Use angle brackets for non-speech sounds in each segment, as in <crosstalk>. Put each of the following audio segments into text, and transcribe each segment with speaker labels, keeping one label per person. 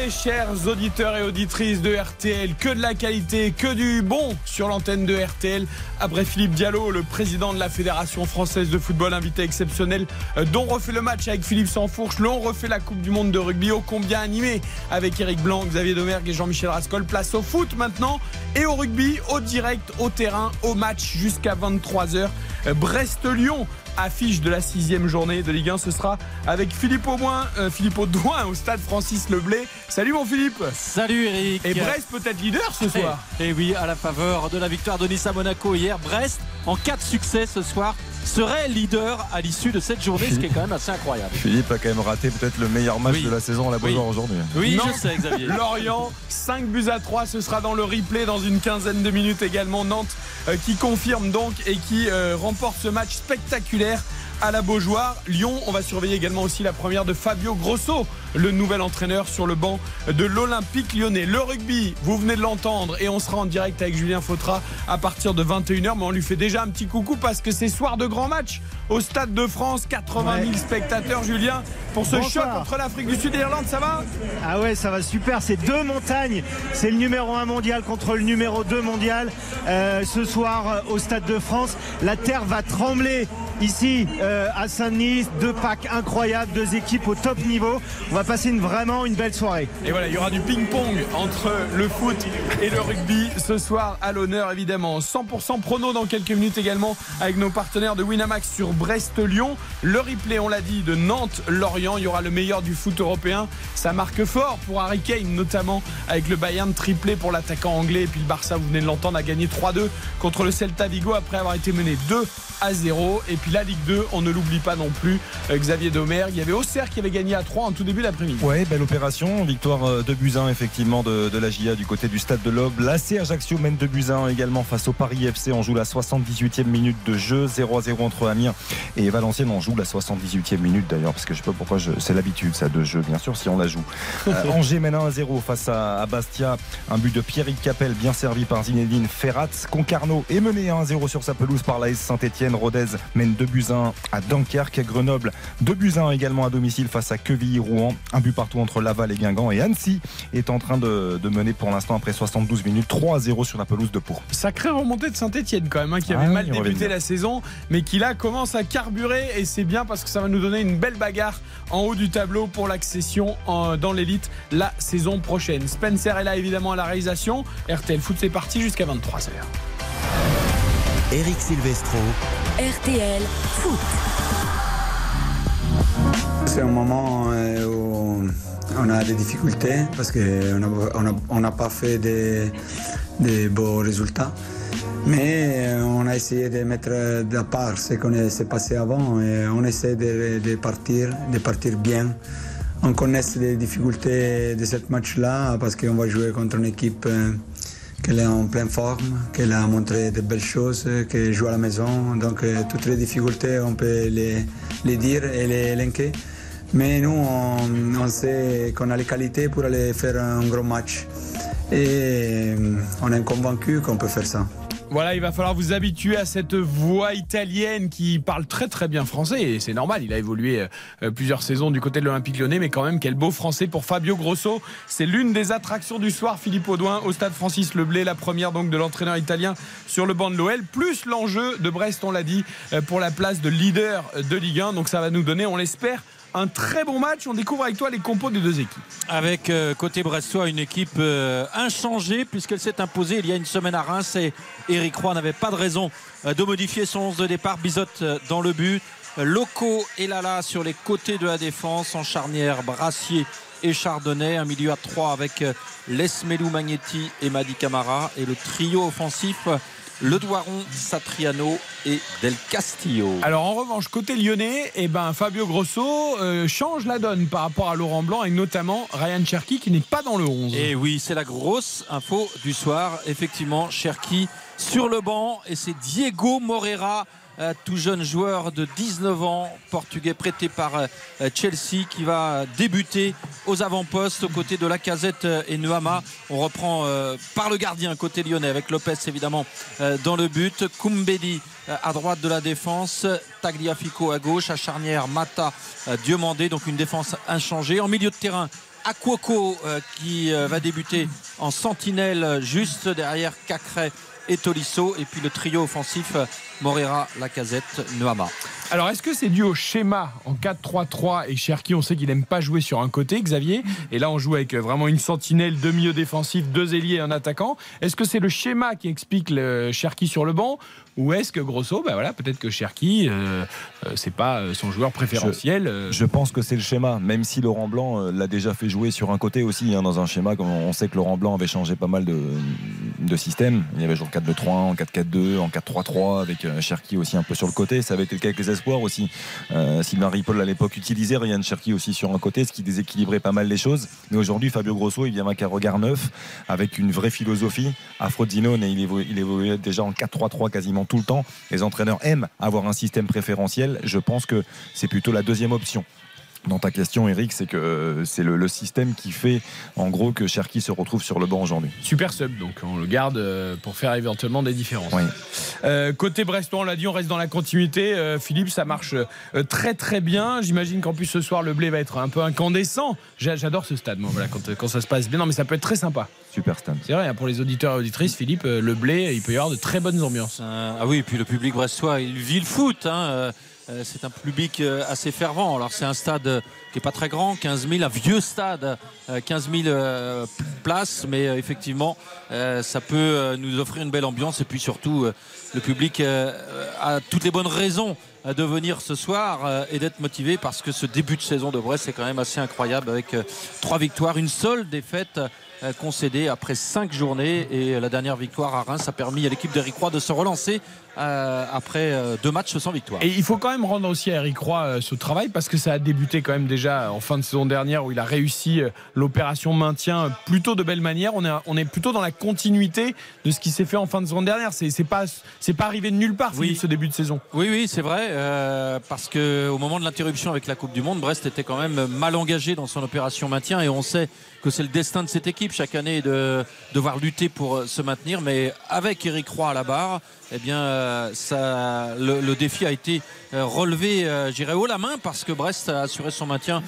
Speaker 1: Soirée, chers auditeurs et auditrices de RTL. Que de la qualité, que du bon sur l'antenne de RTL. Après Philippe Diallo, le président de la Fédération française de football, invité exceptionnel, euh, dont refait le match avec Philippe Sansfourche. L'on refait la Coupe du Monde de rugby, ô combien animé avec Eric Blanc, Xavier Domergue et Jean-Michel Rascol. Place au foot maintenant et au rugby, au direct, au terrain, au match jusqu'à 23h. Euh, Brest-Lyon affiche de la sixième journée de Ligue 1. Ce sera avec Philippe Audouin, euh, Philippe Audouin au stade Francis Leblé. Salut mon Philippe.
Speaker 2: Salut Eric.
Speaker 1: Et Brest peut-être leader ce soir.
Speaker 2: Et, et oui, à la faveur de la victoire de Nice à Monaco hier, Brest, en cas de succès ce soir, serait leader à l'issue de cette journée, ce qui est quand même assez incroyable.
Speaker 3: Philippe a quand même raté peut-être le meilleur match
Speaker 2: Oui.
Speaker 3: de la saison à la
Speaker 2: Oui.
Speaker 3: Beaujoire aujourd'hui.
Speaker 2: Oui,
Speaker 1: Non.
Speaker 2: je sais Xavier. <laughs>
Speaker 1: Lorient, 5 buts à 3, ce sera dans le replay dans une quinzaine de minutes également. Nantes euh, qui confirme donc et qui euh, remporte ce match spectaculaire à la Beaujoire. Lyon, on va surveiller également aussi la première de Fabio Grosso, le nouvel entraîneur sur le banc de l'Olympique lyonnais. Le rugby, vous venez de l'entendre et on sera en direct avec Julien Fautra à partir de 21h. Mais on lui fait déjà un petit coucou parce que c'est soir de grand match au Stade de France. 80 000 spectateurs, Julien, pour ce
Speaker 4: Bonsoir.
Speaker 1: choc entre l'Afrique du Sud et l'Irlande. Ça va?
Speaker 4: Ah ouais, ça va super. C'est deux montagnes. C'est le numéro 1 mondial contre le numéro 2 mondial. Euh, ce soir euh, au Stade de France, la terre va trembler ici euh, à Saint-Denis. Deux packs incroyables, deux équipes au top niveau. On va passer une, vraiment une belle soirée.
Speaker 1: Et voilà, il y aura du ping-pong entre le foot et le rugby ce soir à l'honneur évidemment. 100% prono dans quelques minutes également avec nos partenaires de Winamax sur Brest-Lyon. Le replay, on l'a dit, de Nantes-Lorient. Il y aura le meilleur du foot européen. Ça marque fort pour Harry Kane, notamment avec le Bayern triplé pour l'attaquant anglais. Et puis le Barça, vous venez de l'entendre, a gagné 3-2 contre le Celta Vigo après avoir été mené 2 à 0. Et puis la Ligue 2, on ne l'oublie pas non plus. Euh, Xavier Domergue, il y avait Auxerre qui avait gagné à 3 en tout début d'après-midi.
Speaker 3: Ouais, belle opération. Victoire euh, de Buzyn, effectivement, de, de la GIA du côté du stade de l'Aube. L'AC Ajaccio mène de Buzyn également face au Paris FC. On joue la 78e minute de jeu. 0 à 0 entre Amiens et Valenciennes. On joue la 78e minute d'ailleurs, parce que je sais pas pourquoi je... c'est l'habitude, ça, de jeu, bien sûr, si on la joue. <laughs> Euh, Angers mène 1 à 0 face à, à Bastia. Un but de Pierrick Capel, bien servi par Zinedine Ferrat. Concarneau est mené 1 à 0 sur sa pelouse par l'AS Saint-Etienne. Rodez mène 2 buts à 1 à Dunkerque. Grenoble 2 buts à 1 également à domicile face à Quevilly-Rouen. Un but partout entre Laval et Guingamp. Et Annecy est en train de, de mener pour l'instant après 72 minutes 3 à 0 sur la pelouse de Pau.
Speaker 1: Sacrée remontée de Saint-Etienne quand même, hein, qui avait
Speaker 3: Ah oui,
Speaker 1: mal débuté la saison, mais qui là commence à carburer et c'est bien parce que ça va nous donner une belle bagarre en haut du tableau pour l'accession dans l'élite la saison prochaine. Spencer est là évidemment à la réalisation. RTL Foot c'est parti jusqu'à 23h.
Speaker 5: Eric Silvestro,
Speaker 6: RTL Foot.
Speaker 7: C'est un moment euh, où on a des difficultés parce qu'on n'a pas fait des, des beaux résultats. Mais euh, on a essayé de mettre de part ce qu'on s'est passé avant et on essaie de, de partir, de partir bien. On connaît les difficultés de ce match-là parce qu'on va jouer contre une équipe qui est en pleine forme, qui a montré de belles choses, qui joue à la maison. Donc euh, toutes les difficultés, on peut les, les dire et les linker. Mais nous, on, on sait qu'on a les qualités pour aller faire un gros match. Et euh, on est convaincu qu'on peut faire ça.
Speaker 1: Voilà, il va falloir vous habituer à cette voix italienne qui parle très très bien français et c'est normal, il a évolué euh, plusieurs saisons du côté de l'Olympique lyonnais mais quand même quel beau français pour Fabio Grosso. C'est l'une des attractions du soir Philippe Audouin au stade Francis Leblé, la première donc de l'entraîneur italien sur le banc de l'OL plus l'enjeu de Brest, on l'a dit, euh, pour la place de leader de Ligue 1. Donc ça va nous donner, on l'espère, un très bon match. On découvre avec toi les compos des deux équipes.
Speaker 2: Avec euh, côté brestois une équipe euh, inchangée puisqu'elle s'est imposée il y a une semaine à Reims et Eric Roy n'avait pas de raison euh, de modifier son 11 de départ. Bizotte euh, dans le but. Loco et Lala sur les côtés de la défense en charnière Brassier et Chardonnay. Un milieu à 3 avec Lesmelou Magnetti et Madi Camara et le trio offensif. Le Doiron, Satriano et Del Castillo.
Speaker 1: Alors en revanche, côté lyonnais, eh ben, Fabio Grosso euh, change la donne par rapport à Laurent Blanc et notamment Ryan Cherky qui n'est pas dans le 11.
Speaker 2: Et oui, c'est la grosse info du soir. Effectivement, Cherki sur le banc et c'est Diego Morera tout jeune joueur de 19 ans, portugais prêté par euh, Chelsea, qui va débuter aux avant-postes aux côtés de Lacazette et Nuama. On reprend par le gardien côté lyonnais avec Lopez évidemment dans le but. Koumbedi à droite de la défense, Tagliafico à gauche, à charnière Mata Diomandé, donc une défense inchangée. En milieu de terrain, Aquoco qui va débuter en sentinelle juste derrière Cacré et Tolisso. Et puis le trio offensif Morera, Lacazette, Noama.
Speaker 1: Alors, est-ce que c'est dû au schéma en 4-3-3 et Cherki, on sait qu'il n'aime pas jouer sur un côté, Xavier, et là on joue avec vraiment une sentinelle, deux milieux défensifs, deux ailiers et un attaquant. Est-ce que c'est le schéma qui explique le Cherki sur le banc ou est-ce que grosso, ben voilà, peut-être que Cherki, euh, euh, c'est pas euh, son joueur préférentiel
Speaker 3: je, pense que c'est le schéma, même si Laurent Blanc l'a déjà fait jouer sur un côté aussi, hein, dans un schéma. Comme on sait que Laurent Blanc avait changé pas mal de, de systèmes. Il y avait genre 4-2-3-1, en 4-4-2, en 4-3-3, avec Cherki aussi un peu sur le côté. Ça avait été le cas avec les espoirs aussi. Euh, Sylvain Ripoll à l'époque utilisait Ryan Cherki aussi sur un côté, ce qui déséquilibrait pas mal les choses. Mais aujourd'hui, Fabio Grosso, il vient avec un regard neuf, avec une vraie philosophie. Afrodinone, il évoluait déjà en 4-3-3 quasiment tout le temps. Les entraîneurs aiment avoir un système préférentiel. Je pense que c'est plutôt la deuxième option dans ta question, Eric, c'est que euh, c'est le, système qui fait en gros que Cherki se retrouve sur le banc aujourd'hui.
Speaker 1: Super sub, donc on le garde euh, pour faire éventuellement des différences. Euh, côté Brestois, on l'a dit, on reste dans la continuité. Philippe, ça marche très très bien. J'imagine qu'en plus ce soir le blé va être un peu incandescent. J'adore ce stade, moi, voilà, quand, ça se passe bien. Non, mais ça peut être très sympa.
Speaker 3: Super stade.
Speaker 1: C'est vrai, hein, pour les auditeurs et auditrices, Philippe, le blé, il peut y avoir de très bonnes ambiances.
Speaker 2: ah oui, et puis le public brestois, il vit le foot. Hein, euh, c'est un public euh, assez fervent. Alors c'est un stade euh, qui n'est pas très grand, 15 000, un vieux stade, 15 000 places, mais effectivement ça peut nous offrir une belle ambiance. Et puis surtout le public a toutes les bonnes raisons de venir ce soir et d'être motivé parce que ce début de saison de Brest c'est quand même assez incroyable avec trois victoires, une seule défaite euh, concédé après cinq journées. Et la dernière victoire à Reims a permis à l'équipe Roy de se relancer euh, après euh, deux matchs sans victoire.
Speaker 1: Et il faut quand même rendre aussi à Eric Roy ce travail parce que ça a débuté quand même déjà en fin de saison dernière où il a réussi l'opération maintien plutôt de belle manière. On est, on est plutôt dans la continuité de ce qui s'est fait en fin de saison dernière. C'est, c'est pas c'est pas arrivé de nulle part oui. ce début de saison.
Speaker 2: Oui oui c'est vrai parce que au moment de l'interruption avec la Coupe du Monde, Brest était quand même mal engagé dans son opération maintien et on sait que c'est le destin de cette équipe chaque année de devoir lutter pour euh, se maintenir. Mais avec Eric Roy à la barre, eh bien, euh, le, défi a été euh, relevé, j'irai haut la main, parce que Brest a assuré son maintien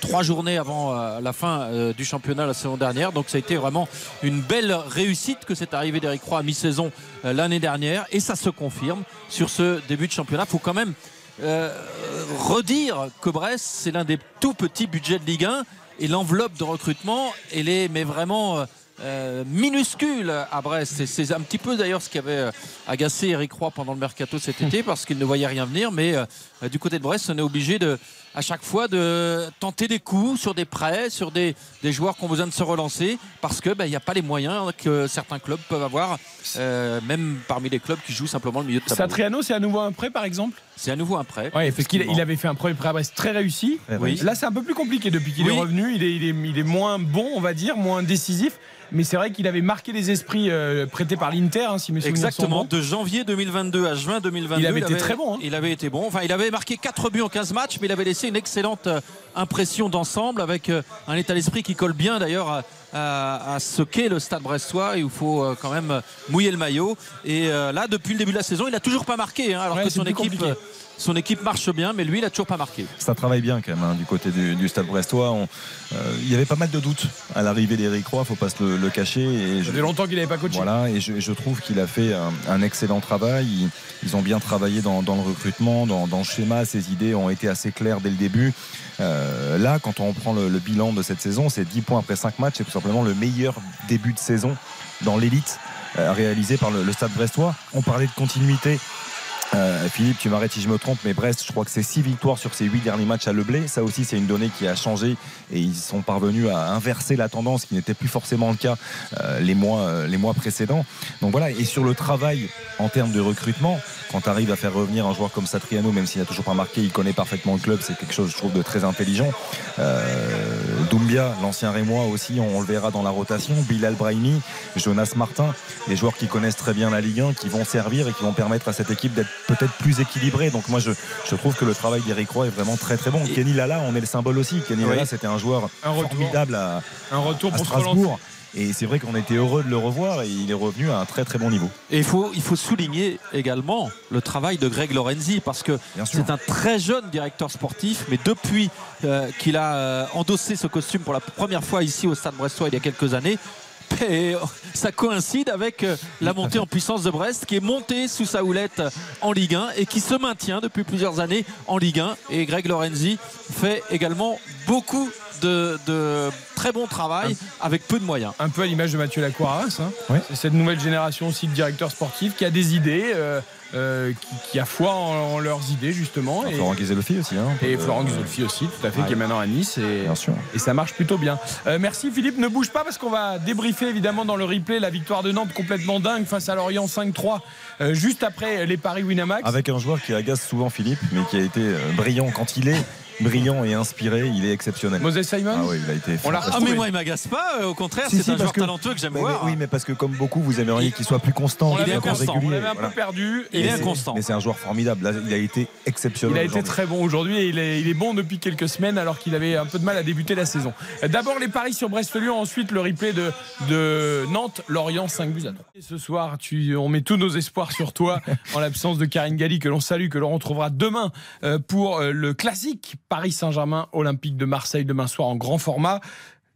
Speaker 2: trois journées avant la fin du championnat la saison dernière. Donc ça a été vraiment une belle réussite que cette arrivée d'Eric Roy à mi-saison l'année dernière. Et ça se confirme sur ce début de championnat. Il faut quand même redire que Brest, c'est l'un des tout petits budgets de Ligue 1 et l'enveloppe de recrutement, elle est mais vraiment euh, euh, minuscule à Brest. C'est un petit peu d'ailleurs ce qui avait euh, agacé Eric Roy pendant le mercato cet été parce qu'il ne voyait rien venir. Mais du côté de Brest, on est obligé de, à chaque fois de tenter des coups sur des prêts, sur des, joueurs qui ont besoin de se relancer parce qu'il ben, n'y a pas les moyens que certains clubs peuvent avoir, même parmi les clubs qui jouent simplement le milieu de tableau.
Speaker 1: Satriano, c'est à nouveau un prêt par exemple?
Speaker 2: C'est à nouveau un prêt.
Speaker 1: Oui, parce qu'il il avait fait un premier prêt à Brest très réussi. Là, c'est un peu plus compliqué depuis qu'il est revenu. Il est, il, est, il est, moins bon, on va dire, moins décisif. Mais c'est vrai qu'il avait marqué les esprits euh, prêtés par l'Inter, hein, si mes Exactement,
Speaker 2: de janvier 2022 à juin 2022.
Speaker 1: Il avait été très bon. Hein.
Speaker 2: Il avait été bon. Enfin, il avait marqué 4 buts en 15 matchs, mais il avait laissé une excellente euh, impression d'ensemble avec euh, un état d'esprit qui colle bien d'ailleurs à, ce qu'est le stade brestois. Il faut quand même mouiller le maillot. Et là, depuis le début de la saison, il n'a toujours pas marqué, hein, alors que son équipe son équipe marche bien, mais lui, il n'a toujours pas marqué.
Speaker 3: Ça travaille bien quand même hein, du côté du, Stade Brestois. Euh, il y avait pas mal de doutes à l'arrivée d'Eric Roy, faut pas se le, cacher.
Speaker 1: Et Ça fait longtemps qu'il n'avait pas coaché.
Speaker 3: Voilà, et je, trouve qu'il a fait un, excellent travail. Ils, ont bien travaillé dans, le recrutement, dans, le schéma. Ses idées ont été assez claires dès le début. Euh, là, quand on prend le, bilan de cette saison, c'est 10 points après 5 matchs. C'est tout simplement le meilleur début de saison dans l'élite euh, réalisé par le, le Stade Brestois. On parlait de continuité. Euh, Philippe, tu m'arrêtes si je me trompe, mais Brest, je crois que c'est 6 victoires sur ces 8 derniers matchs à Leblé. Ça aussi, c'est une donnée qui a changé et ils sont parvenus à inverser la tendance qui n'était plus forcément le cas euh, les, mois, euh, les mois précédents. Donc voilà, et sur le travail en termes de recrutement, quand tu arrives à faire revenir un joueur comme Satriano, même s'il n'a toujours pas marqué, il connaît parfaitement le club, c'est quelque chose, je trouve, de très intelligent. Doumbia, l'ancien Rémois aussi, on, le verra dans la rotation. Bilal Brahimi, Jonas Martin, des joueurs qui connaissent très bien la Ligue 1, qui vont servir et qui vont permettre à cette équipe d'être peut-être plus équilibrée. Donc moi, je, je trouve que le travail d'Eric Roy est vraiment très très bon. Kenny Lala, on est le symbole aussi. Kenny Lala, c'était un joueur formidable à,
Speaker 1: un retour
Speaker 3: à Strasbourg. Et c'est vrai qu'on était heureux de le revoir et il est revenu à un très très bon niveau.
Speaker 2: Et il faut, il faut souligner également le travail de Greg Lorenzi parce que c'est un très jeune directeur sportif, mais depuis euh, qu'il a euh, endossé ce costume pour la première fois ici au Stade Brestois il y a quelques années, et ça coïncide avec euh, la montée en puissance de Brest qui est montée sous sa houlette en Ligue 1 et qui se maintient depuis plusieurs années en Ligue 1. Et Greg Lorenzi fait également beaucoup de, très bon travail avec peu de moyens.
Speaker 1: Un peu à l'image de Mathieu Lacroix. Hein. cette nouvelle génération aussi de directeurs sportifs qui a des idées. Euh, euh, qui, a foi en, leurs idées justement.
Speaker 3: Et Florent Ghisolfi aussi. Hein,
Speaker 1: et Florent Ghisolfi aussi, tout à fait, qui est maintenant à Nice. Et, bien sûr. et ça marche plutôt bien. Euh, merci Philippe, ne bouge pas parce qu'on va débriefer évidemment dans le replay la victoire de Nantes complètement dingue face à Lorient 5-3 juste après les paris Winamax.
Speaker 3: Avec un joueur qui agace souvent Philippe, mais qui a été brillant quand il est brillant et inspiré, il est exceptionnel.
Speaker 1: Moses Simon
Speaker 3: Ah oui, il a été.
Speaker 2: ah mais moi il m'agace pas, euh, au contraire, c'est un joueur talentueux que j'aime voir.
Speaker 3: oui, mais parce que comme beaucoup, vous aimeriez qu'il soit plus constant,
Speaker 1: il
Speaker 3: est
Speaker 1: constant. On l'avait un peu perdu.
Speaker 2: Il est inconstant.
Speaker 3: Mais c'est un joueur formidable. Là, il a été exceptionnel.
Speaker 1: Il a été très bon aujourd'hui et il est, il est bon depuis quelques semaines alors qu'il avait un peu de mal à débuter la saison. D'abord les paris sur Brest-Lyon, ensuite le replay de, de Nantes, Lorient 5 buts à 3. ce soir, tu, on met tous nos espoirs sur toi <laughs> en l'absence de Karine Galli que l'on salue, que l'on retrouvera demain euh, pour euh, le classique Paris Saint-Germain Olympique de Marseille demain soir en grand format.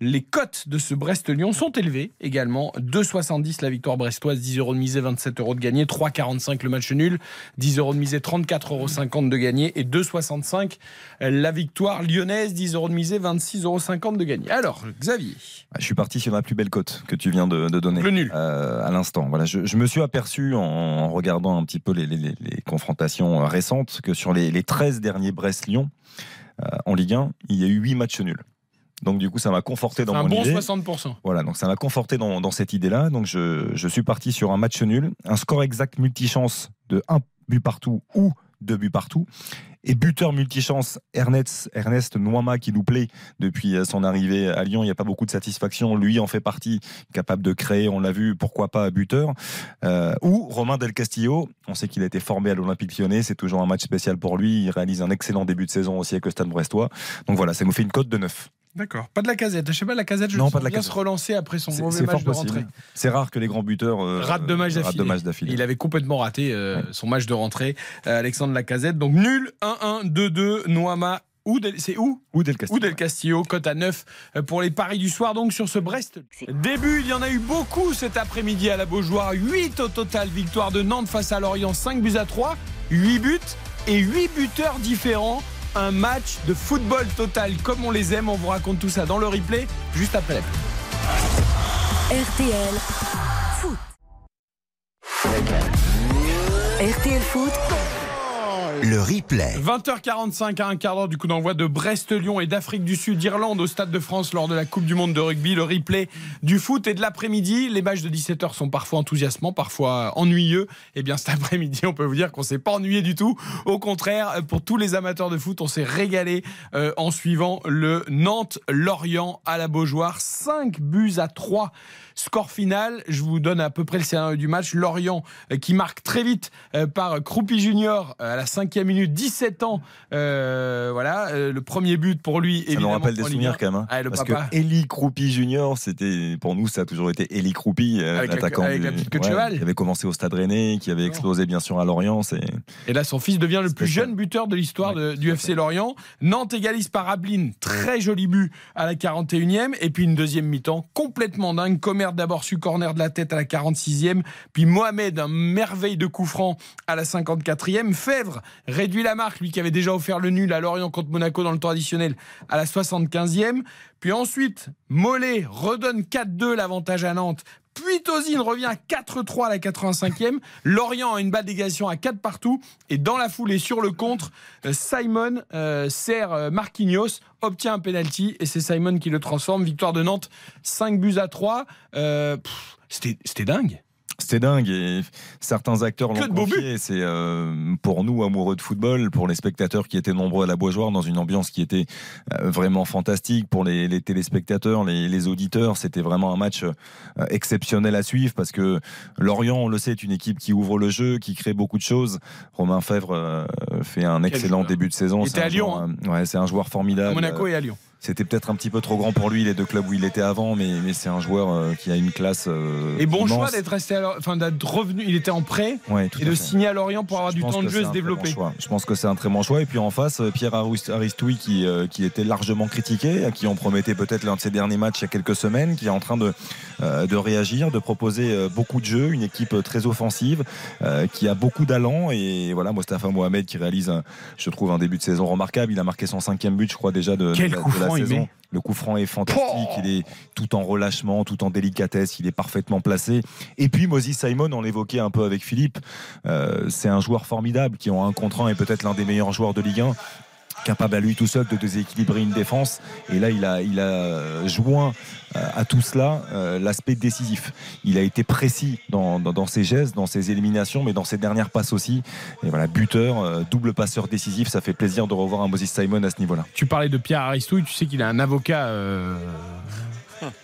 Speaker 1: Les cotes de ce Brest-Lyon sont élevées également. 2,70 la victoire brestoise, 10 euros de misée, 27 euros de gagné, 3,45 le match nul, 10 euros de misée, 34,50 euros de gagné et 2,65 la victoire lyonnaise, 10 euros de misée, 26,50 euros de gagné. Alors, Xavier.
Speaker 3: Ah, je suis parti sur la plus belle cote que tu viens de, donner.
Speaker 1: Le nul.
Speaker 3: Euh, à l'instant. Voilà, je, me suis aperçu en regardant un petit peu les, confrontations récentes que sur les, les 13 derniers Brest-Lyon, euh, en Ligue 1, il y a eu 8 matchs nuls. Donc du coup, ça m'a conforté dans
Speaker 1: mon
Speaker 3: idée.
Speaker 1: Un bon 60%.
Speaker 3: Voilà, donc ça m'a conforté dans, cette idée-là. Donc je, je, suis parti sur un match nul, un score exact multichance de 1 but partout ou 2 buts partout. Et buteur multichance, Ernest, Ernest Noima qui nous plaît depuis euh, son arrivée à Lyon. Il n'y a pas beaucoup de satisfaction. Lui en fait partie, capable de créer, on l'a vu, pourquoi pas buteur. Euh, ou Romain Del Castillo, on sait qu'il a été formé à l'Olympique lyonnais. C'est toujours un match spécial pour lui. Il réalise un excellent début de saison aussi avec le Stade Brestois. Donc voilà, ça nous fait une cote de 9.
Speaker 1: D'accord. Pas de la casette. Je sais pas, la casette, je non, pas de la bien se relancer après son mauvais match de rentrée.
Speaker 3: C'est rare que les grands buteurs euh,
Speaker 1: ratent deux matchs d'affilée. Il avait complètement raté euh, son match de rentrée, euh, Alexandre Lacazette. Donc nul, 1-1, 2-2, Noama c'est où
Speaker 3: Ou Del Castillo.
Speaker 1: Del Castillo, cote à 9 pour les paris du soir, donc sur ce Brest. Début, il y en a eu beaucoup cet après-midi à la Beaujoire. 8 au total, victoire de Nantes face à Lorient, 5 buts à 3, 8 buts et 8 buteurs différents un match de football total comme on les aime. On vous raconte tout ça dans le replay juste après la
Speaker 6: RTL Foot. RTL Foot
Speaker 5: le replay.
Speaker 1: 20h45 à un quart d'heure du coup d'envoi de Brest-Lyon et d'Afrique du Sud, Irlande au Stade de France lors de la Coupe du Monde de rugby. Le replay du foot et de l'après-midi. Les matchs de 17h sont parfois enthousiasmants, parfois ennuyeux. Et eh bien cet <laughs> après-midi, on peut vous dire qu'on s'est pas ennuyé du tout. Au contraire, pour tous les amateurs de foot, on s'est régalé euh, en suivant le Nantes-Lorient à la Beaujoire. 5 buts à 3 Score final, je vous donne à peu près le scénario du match. Lorient euh, qui marque très vite euh, par Croupi Junior à la cinquième minute, 17 ans. voilà, le premier but pour lui.
Speaker 3: Ça nous rappelle des souvenirs quand même. Hein.
Speaker 1: Ah,
Speaker 3: parce que Eli Croupi Junior, c'était pour nous ça a toujours été Eli Croupi, l'attaquant.
Speaker 1: Avec la petite cheval.
Speaker 3: Qui avait commencé au Stade Rennais, qui avait explosé bien sûr à Lorient.
Speaker 1: Et là, son fils devient le plus jeune buteur de l'histoire du FC Lorient. Nantes égalise par Ablin, très joli but à la 41e, et puis une deuxième mi-temps complètement dingue. Commerce d'abord su corner de la tête à la 46e, puis Mohamed, un merveille de coup franc à la 54e. Fèvre réduit la marque, lui qui avait déjà offert le nul à Lorient contre Monaco dans le temps additionnel à la 75e. Puis ensuite, Mollet redonne 4-2 l'avantage à Nantes. Puis Tozine revient à 4-3 à la 85e. Lorient a une balle d'égalisation à 4 partout. Et dans la foulée, sur le contre, euh, Simon euh, sert euh, Marquinhos, obtient un penalty et c'est Simon qui le transforme. Victoire de Nantes, 5 buts à 3. C'était dingue.
Speaker 3: C'est dingue et certains acteurs l'ont confié. C'est euh, pour nous amoureux de football, pour les spectateurs qui étaient nombreux à la Beaujoire dans une ambiance qui était euh, vraiment fantastique, pour les, les téléspectateurs, les, les auditeurs, c'était vraiment un match euh, exceptionnel à suivre parce que Lorient, on le sait, est une équipe qui ouvre le jeu, qui crée beaucoup de choses. Romain Fèvre fait un excellent
Speaker 1: joueur.
Speaker 3: début de saison.
Speaker 1: Il était à Lyon,
Speaker 3: joueur, ouais, c'est un joueur formidable.
Speaker 1: À Monaco et à Lyon.
Speaker 3: C'était peut-être un petit peu trop grand pour lui, les deux clubs où il était avant, mais, mais c'est un joueur euh, qui a une classe. euh,
Speaker 1: Et bon
Speaker 3: immense.
Speaker 1: choix d'être resté, enfin d'être revenu. Il était en prêt
Speaker 3: Ouais,
Speaker 1: et de
Speaker 3: fait.
Speaker 1: signer à Lorient pour avoir
Speaker 3: Je
Speaker 1: du temps de jeu et se
Speaker 3: bon
Speaker 1: développer.
Speaker 3: Je pense que c'est un très bon choix. Et puis en face, euh, Pierre Aristoui qui, euh, qui était largement critiqué, à qui on promettait peut-être l'un de ses derniers matchs il y a quelques semaines, qui est en train de, euh, de réagir, de proposer euh, beaucoup de jeux, une équipe très offensive, euh, qui a beaucoup d'allant. Et voilà, Mostafa Mohamed qui réalise, un- je trouve, un début de saison remarquable. Il a marqué son cinquième but, je crois, déjà de,
Speaker 1: Quel
Speaker 3: de de la
Speaker 1: franc il
Speaker 3: saison.
Speaker 1: met.
Speaker 3: Le coup franc est fantastique,
Speaker 1: Oh
Speaker 3: il est tout en relâchement, tout en délicatesse, il est parfaitement placé. Et puis Moses Simon, on l'évoquait un peu avec Philippe, euh, c'est un joueur formidable qui ont un contre un et peut-être l'un des meilleurs joueurs de Ligue 1 capable à lui tout seul de déséquilibrer une défense. Et là il a, a joint euh, à tout cela euh, l'aspect décisif. Il a été précis dans, ses gestes dans ses éliminations mais dans ses dernières passes aussi. Et voilà buteur euh, double passeur décisif. Ça fait plaisir de revoir un Moses Simon à ce niveau là
Speaker 1: Tu parlais de Pierre Aristouille, tu sais qu'il a un avocat euh,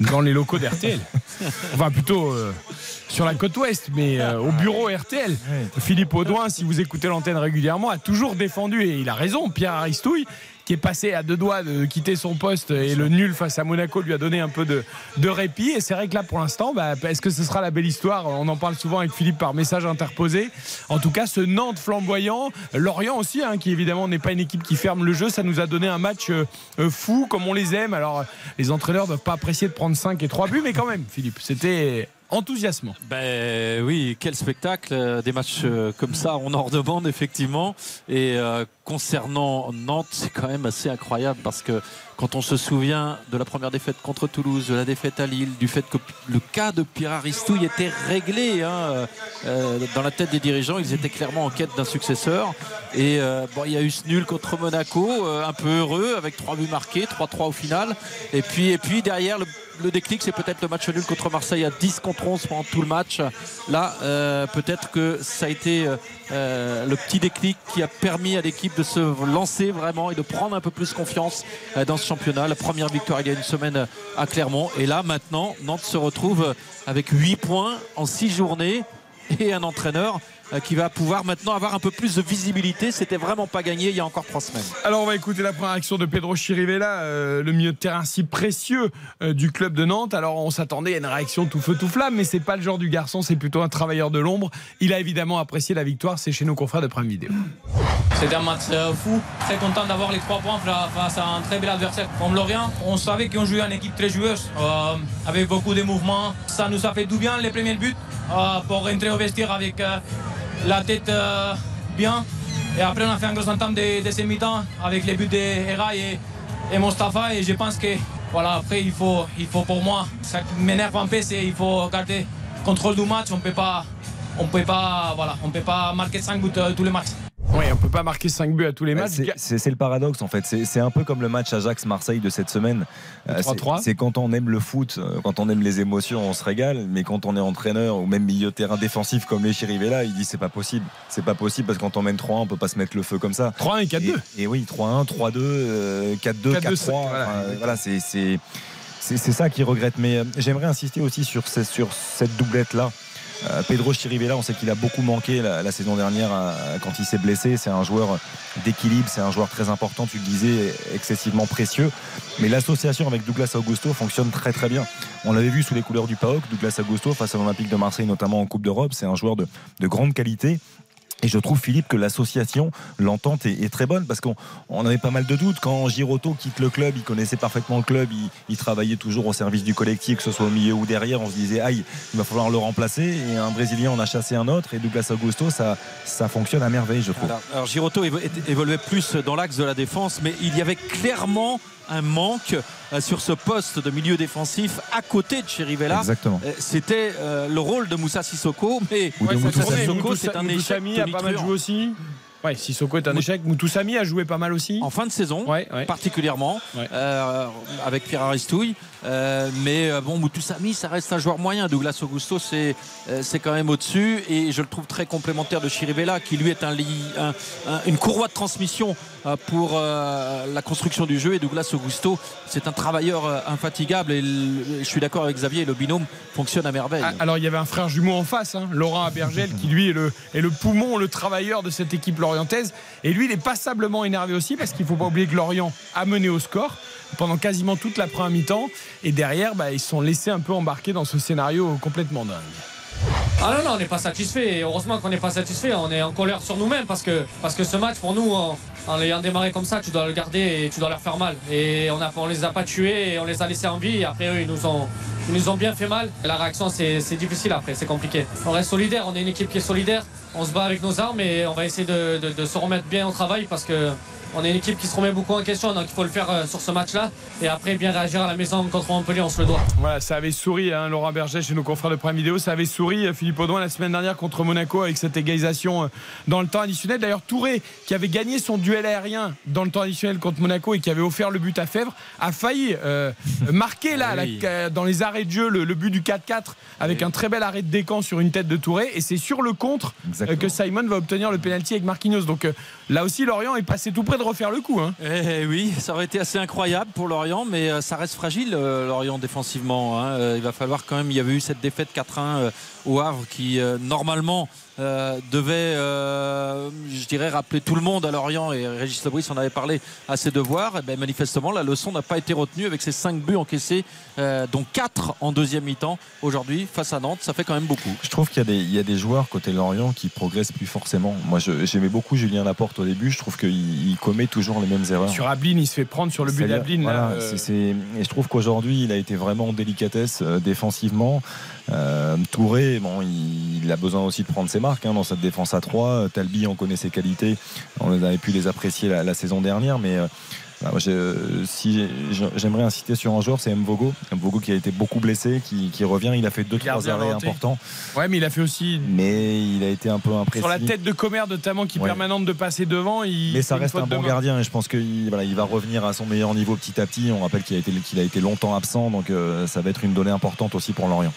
Speaker 1: dans les locaux d'RTL. Enfin, plutôt euh, sur la côte ouest, mais euh, au bureau RTL. Philippe Audouin, si vous écoutez l'antenne régulièrement, a toujours défendu, et il a raison, Pierre Aristouille, qui est passé à deux doigts de quitter son poste et le nul face à Monaco lui a donné un peu de, répit. Et c'est vrai que là, pour l'instant, bah, est-ce que ce sera la belle histoire? On en parle souvent avec Philippe par message interposé. En tout cas, ce Nantes flamboyant, Lorient aussi, hein, qui évidemment n'est pas une équipe qui ferme le jeu, ça nous a donné un match euh, euh, fou comme on les aime. Alors, les entraîneurs ne doivent pas apprécier de prendre 5 et 3 buts, mais quand même, Philippe, c'était enthousiasmant.
Speaker 2: Ben oui, quel spectacle, euh, des matchs comme ça, on en redemande effectivement. Et concernant Nantes, c'est quand même assez incroyable parce que quand on se souvient de la première défaite contre Toulouse, de la défaite à Lille, du fait que le cas de Pierre Aristouille était réglé hein, euh, dans la tête des dirigeants, ils étaient clairement en quête d'un successeur. Et euh, bon, il y a eu ce nul contre Monaco, euh, un peu heureux avec trois buts marqués, 3-3 au final. Et puis, et puis derrière, le, le déclic, c'est peut-être le match nul contre Marseille à 10 contre 11 pendant tout le match. Là, euh, peut-être que ça a été euh, le petit déclic qui a permis à l'équipe de se lancer vraiment et de prendre un peu plus confiance euh, dans ce championnat. La première victoire il y a une semaine euh, à Clermont. Et là, maintenant, Nantes se retrouve avec 8 points en 6 journées et un entraîneur qui va pouvoir maintenant avoir un peu plus de visibilité. C'était vraiment pas gagné il y a encore 3 semaines.
Speaker 1: Alors on va écouter la première action de Pedro Chirivella, euh, le milieu de terrain si précieux euh, du club de Nantes. Alors on s'attendait à une réaction tout feu tout flamme, mais c'est pas le genre du garçon, c'est plutôt un travailleur de l'ombre. Il a évidemment apprécié la victoire, c'est chez nos confrères de Prime Vidéo.
Speaker 8: C'était un match euh, fou. Très content d'avoir les trois points face à un très bel adversaire comme Lorient. On savait qu'on jouait une équipe très joueuse, euh, avec beaucoup de mouvements. Ça nous a fait du bien les premiers buts euh, pour rentrer au vestiaire avec euh, la tête euh, bien. Et après, on a fait un gros entame de deuxième mi-temps avec les buts de Hera et, et Mostafa. Et je pense que, voilà, après, il faut, il faut pour moi, ça m'énerve un peu, c'est il faut garder contrôle du match. On peut pas, on peut pas, voilà, on peut pas marquer 5 buts euh, tous les matchs.
Speaker 1: Peut pas marquer 5 buts à tous les matchs.
Speaker 3: C'est le paradoxe en fait. C'est un peu comme le match Ajax-Marseille de cette semaine. Euh, c'est-
Speaker 1: 3-3.
Speaker 3: C'est quand on aime le foot, euh, quand on aime les émotions, on se régale. Mais quand on est entraîneur ou même milieu de terrain défensif comme les Chirivella, il dit c'est pas possible. C'est pas possible parce que quand on mène 3-1, on peut pas se mettre le feu comme ça.
Speaker 1: 3-1 et 4-2.
Speaker 3: Et, et oui, 3-1, 3-2, euh, 4-2,
Speaker 1: 4-2,
Speaker 3: 4-3.
Speaker 1: voilà.
Speaker 3: c'est c'est c'est c'est ça qui regrette. Mais euh, j'aimerais insister aussi sur, ces- sur cette doublette là. Pedro Chirivella, on sait qu'il a beaucoup manqué la, saison dernière euh, quand il s'est blessé. C'est un joueur d'équilibre, c'est un joueur très important, tu le disais, excessivement précieux. Mais l'association avec Douglas Augusto fonctionne très très bien. On l'avait vu sous les couleurs du PAOK, Douglas Augusto face à l'Olympique de Marseille, notamment en Coupe d'Europe. C'est un joueur de grande qualité. Et je trouve, Philippe, que l'association, l'entente est, très bonne parce qu'on on avait pas mal de doutes. Quand Giroto quitte le club, il connaissait parfaitement le club, il, il travaillait toujours au service du collectif, que ce soit au milieu ou derrière. On se disait, aïe, il va falloir le remplacer. Et un Brésilien, on a chassé un autre. Et Douglas Augusto, ça, ça fonctionne à merveille, je trouve.
Speaker 2: Alors é- évoluait plus dans l'axe de la défense, mais il y avait clairement un manque euh, sur ce poste de milieu défensif à côté de Chirivella.
Speaker 3: Exactement.
Speaker 2: Euh, C'était euh, le rôle de Moussa Sissoko, mais
Speaker 1: Ouais,
Speaker 3: Moussa.
Speaker 2: Sissoko, c'est un échec
Speaker 1: a pas mal joué aussi. Ouais, Sissoko est un échec. Moutoussami a joué pas mal aussi.
Speaker 2: En fin de saison,
Speaker 1: Ouais, ouais.
Speaker 2: particulièrement,
Speaker 1: Ouais.
Speaker 2: euh, avec Pierre Aristouille. Euh, mais euh, bon, Moutoussami, ça reste un joueur moyen. Douglas Augusto, c'est euh, c'est quand même au-dessus. Et je le trouve très complémentaire de Chirivella, qui lui est une courroie de transmission pour la construction du jeu. Et Douglas Augusto, c'est un travailleur infatigable. Et je suis d'accord avec Xavier, le binôme fonctionne à merveille.
Speaker 1: Ah, Alors il y avait un frère jumeau en face, hein, Laurent Abergel, qui lui est le, est le poumon, le travailleur de cette équipe lorientaise. Et lui, il est passablement énervé aussi parce qu'il ne faut pas oublier que Lorient a mené au score pendant quasiment toute la première mi-temps. Et derrière, bah, ils se sont laissés un peu embarquer dans ce scénario complètement dingue.
Speaker 8: Ah non, non, on n'est pas satisfait. Heureusement qu'on n'est pas satisfait. On est en colère sur nous-mêmes parce que, parce que ce match, pour nous, en, l'ayant démarré comme ça, tu dois le garder et tu dois leur faire mal. Et on on les a pas tués et on les a laissés en vie. Et après, eux, ils nous ont, ils nous ont bien fait mal. La réaction, c'est difficile après, c'est compliqué. On reste solidaire, on est une équipe qui est solidaire. On se bat avec nos armes et on va essayer de se remettre bien au travail parce que. On est une équipe qui se remet beaucoup en question, donc il faut le faire euh, sur ce match-là. Et après, bien réagir à la maison contre Montpellier, on se le doit.
Speaker 1: Voilà, ça avait souri, hein, Laurent Berger, chez nos confrères de Prime Vidéo, ça avait souri, euh, Philippe Audouin, la semaine dernière contre Monaco avec cette égalisation euh, dans le temps additionnel. D'ailleurs, Touré, qui avait gagné son duel aérien dans le temps additionnel contre Monaco et qui avait offert le but à Fèvre, a failli euh, marquer là,
Speaker 2: Oui.
Speaker 1: la- dans les arrêts de jeu, le, le but du 4-4 avec un très bel arrêt de décant sur une tête de Touré. Et c'est sur le contre
Speaker 3: Exactement.
Speaker 1: que Simon va obtenir le pénalty avec Marquinhos. Donc euh, là aussi, Lorient est passé tout près de refaire le coup. hein.
Speaker 2: Eh oui, ça aurait été assez incroyable pour Lorient, mais euh, ça reste fragile, euh, Lorient défensivement. hein. Euh, Il va falloir quand même, il y avait eu cette défaite 4-1 euh, au Havre qui, normalement, euh, devait, euh, je dirais, rappeler tout le monde à Lorient, et Régis Lebris en avait parlé à ses devoirs. Et ben, manifestement, la leçon n'a pas été retenue avec ces 5 buts encaissés, euh, dont 4 en deuxième mi-temps aujourd'hui face à Nantes. Ça fait quand même beaucoup.
Speaker 3: Je trouve qu'il y, a des- il y a des joueurs côté Lorient qui progressent plus forcément. Moi, j'aimais beaucoup Julien Laporte au début. Je trouve qu'il il commet toujours les mêmes erreurs.
Speaker 1: Sur Ablin, il se fait prendre sur le but d'Ablin.
Speaker 3: voilà,
Speaker 1: euh,
Speaker 3: et je trouve qu'aujourd'hui, il a été vraiment en délicatesse euh, défensivement. Euh, Touré, bon, il, il a besoin aussi de prendre ses marques hein, dans cette défense à 3. Talbi en connaît ses qualités. On avait pu les apprécier la, la saison dernière, mais. euh, moi, euh, si j'ai- j'aimerais insister sur un joueur, c'est Mvogo. Mvogo qui a été beaucoup blessé, qui, qui revient. Il a fait deux trois arrêts importants,
Speaker 1: Ouais, mais il a fait aussi
Speaker 3: mais il a été un peu imprécis.
Speaker 1: sur la tête de Comer notamment qui
Speaker 3: Ouais.
Speaker 1: permanente de passer devant. Il
Speaker 3: Mais ça reste un bon gardien et je pense qu'il voilà, il va revenir à son meilleur niveau petit à petit. On rappelle qu'il a été, qu'il a été longtemps absent, donc euh, ça va être une donnée importante aussi pour Lorient.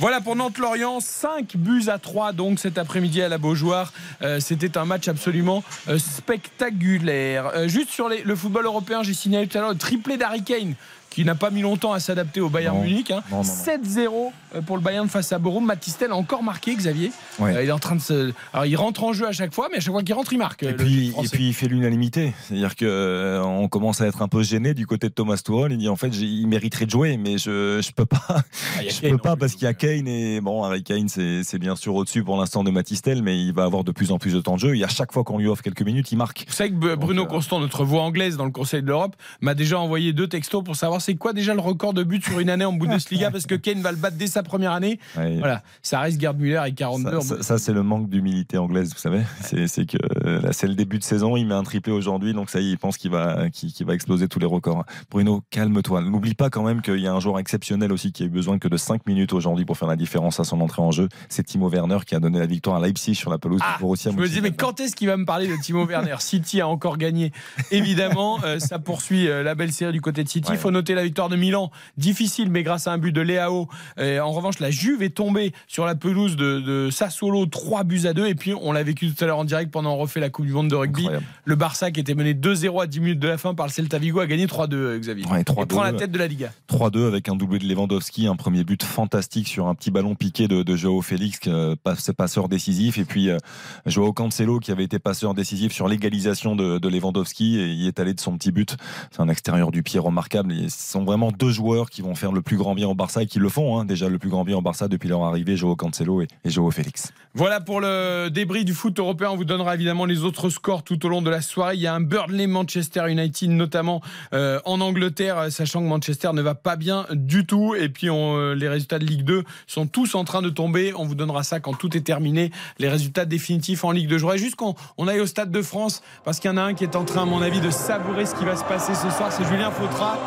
Speaker 1: Voilà pour Nantes-Lorient, 5 buts à 3 donc cet après-midi à la Beaujoire. Euh, C'était un match absolument euh, spectaculaire. Euh, juste sur le football européen, j'ai signalé tout à l'heure le triplé d'Harry Kane qui n'a pas mis longtemps à s'adapter au Bayern
Speaker 3: Non.
Speaker 1: Munich. hein.
Speaker 3: Non, non, non.
Speaker 1: 7-0 euh, pour le Bayern face à Borum. Matistel a encore marqué, Xavier.
Speaker 3: Ouais.
Speaker 1: Euh, il est en train de se... Alors il rentre en jeu à chaque fois, mais à chaque fois qu'il rentre, il marque. euh,
Speaker 3: Et
Speaker 1: le
Speaker 3: puis, et
Speaker 1: Français.
Speaker 3: puis il fait l'unanimité. C'est-à-dire que euh, on commence à être un peu gêné du côté de Thomas Tuchel. Il dit en fait il mériterait de jouer, mais je je peux pas.
Speaker 1: Ah, <laughs>
Speaker 3: je
Speaker 1: Kane
Speaker 3: peux pas parce qu'il y a
Speaker 1: euh,
Speaker 3: Kane et bon Harry Kane c'est bien sûr au-dessus pour l'instant de Matistel, mais il va avoir de plus en plus de temps de jeu. Et à chaque fois qu'on lui offre quelques minutes, il marque.
Speaker 1: Vous savez que Bruno
Speaker 3: euh,
Speaker 1: Constant, notre voix anglaise dans le Conseil de l'Europe, m'a déjà envoyé deux textos pour savoir c'est quoi déjà le record de buts sur une année en Bundesliga <laughs> parce que Kane va le battre dès sa première année. Voilà, ça reste Gerd Müller et 42.
Speaker 3: Ça, ça- ça, c'est le manque d'humilité anglaise, vous savez. C'est que euh, là, c'est le début de saison, il met un triplé aujourd'hui, donc ça y est, il pense qu'il va, qu'il va exploser tous les records. Bruno, calme-toi. N'oublie pas quand même qu'il y a un joueur exceptionnel aussi qui a eu besoin que de 5 minutes aujourd'hui pour faire la différence à son entrée en jeu. C'est Timo Werner qui a donné la victoire à Leipzig sur la pelouse
Speaker 1: Ah,
Speaker 3: Borussia
Speaker 1: Je me dis, mais quand est-ce qu'il va me parler de Timo Werner? <laughs> City a encore gagné, évidemment. euh, ça poursuit euh, la belle série du côté de City. Il
Speaker 3: Ouais.
Speaker 1: faut noter la victoire de Milan. Difficile, mais grâce à un but de Léao. En revanche, la Juve est tombée sur la pelouse de, de Sassuolo, 3 buts à 2. Et puis, on l'a vécu tout à l'heure en direct pendant on refait la Coupe du Monde de rugby.
Speaker 3: Incroyable.
Speaker 1: Le Barça, qui était mené 2-0 à 10 minutes de la fin par le Celta Vigo, a gagné 3-2, euh, Xavier.
Speaker 3: Ouais,
Speaker 1: Et
Speaker 3: 3-2.
Speaker 1: prend la tête de la Liga.
Speaker 3: 3-2 avec un doublé de Lewandowski, un premier but fantastique sur un petit ballon piqué de, de Joao Félix, euh, passe- passeur décisif, et puis euh, Joao Cancelo qui avait été passeur décisif sur l'égalisation de, de Lewandowski et il est allé de son petit but. C'est un extérieur du pied remarquable. Sont vraiment deux joueurs qui vont faire le plus grand bien au Barça et qui le font hein, déjà le plus grand bien au Barça depuis leur arrivée, Joao Cancelo et, et Joao Félix.
Speaker 1: Voilà pour le débris du foot européen. On vous donnera évidemment les autres scores tout au long de la soirée. Il y a un Burnley-Manchester United, notamment euh, en Angleterre, sachant que Manchester ne va pas bien du tout. Et puis euh, les résultats de Ligue 2 sont tous en train de tomber. On vous donnera ça quand tout est terminé. Les résultats définitifs en Ligue 2. Je voudrais juste qu'on on aille au Stade de France parce qu'il y en a un qui est en train, à mon avis, de savourer ce qui va se passer ce soir. C'est Julien Fautra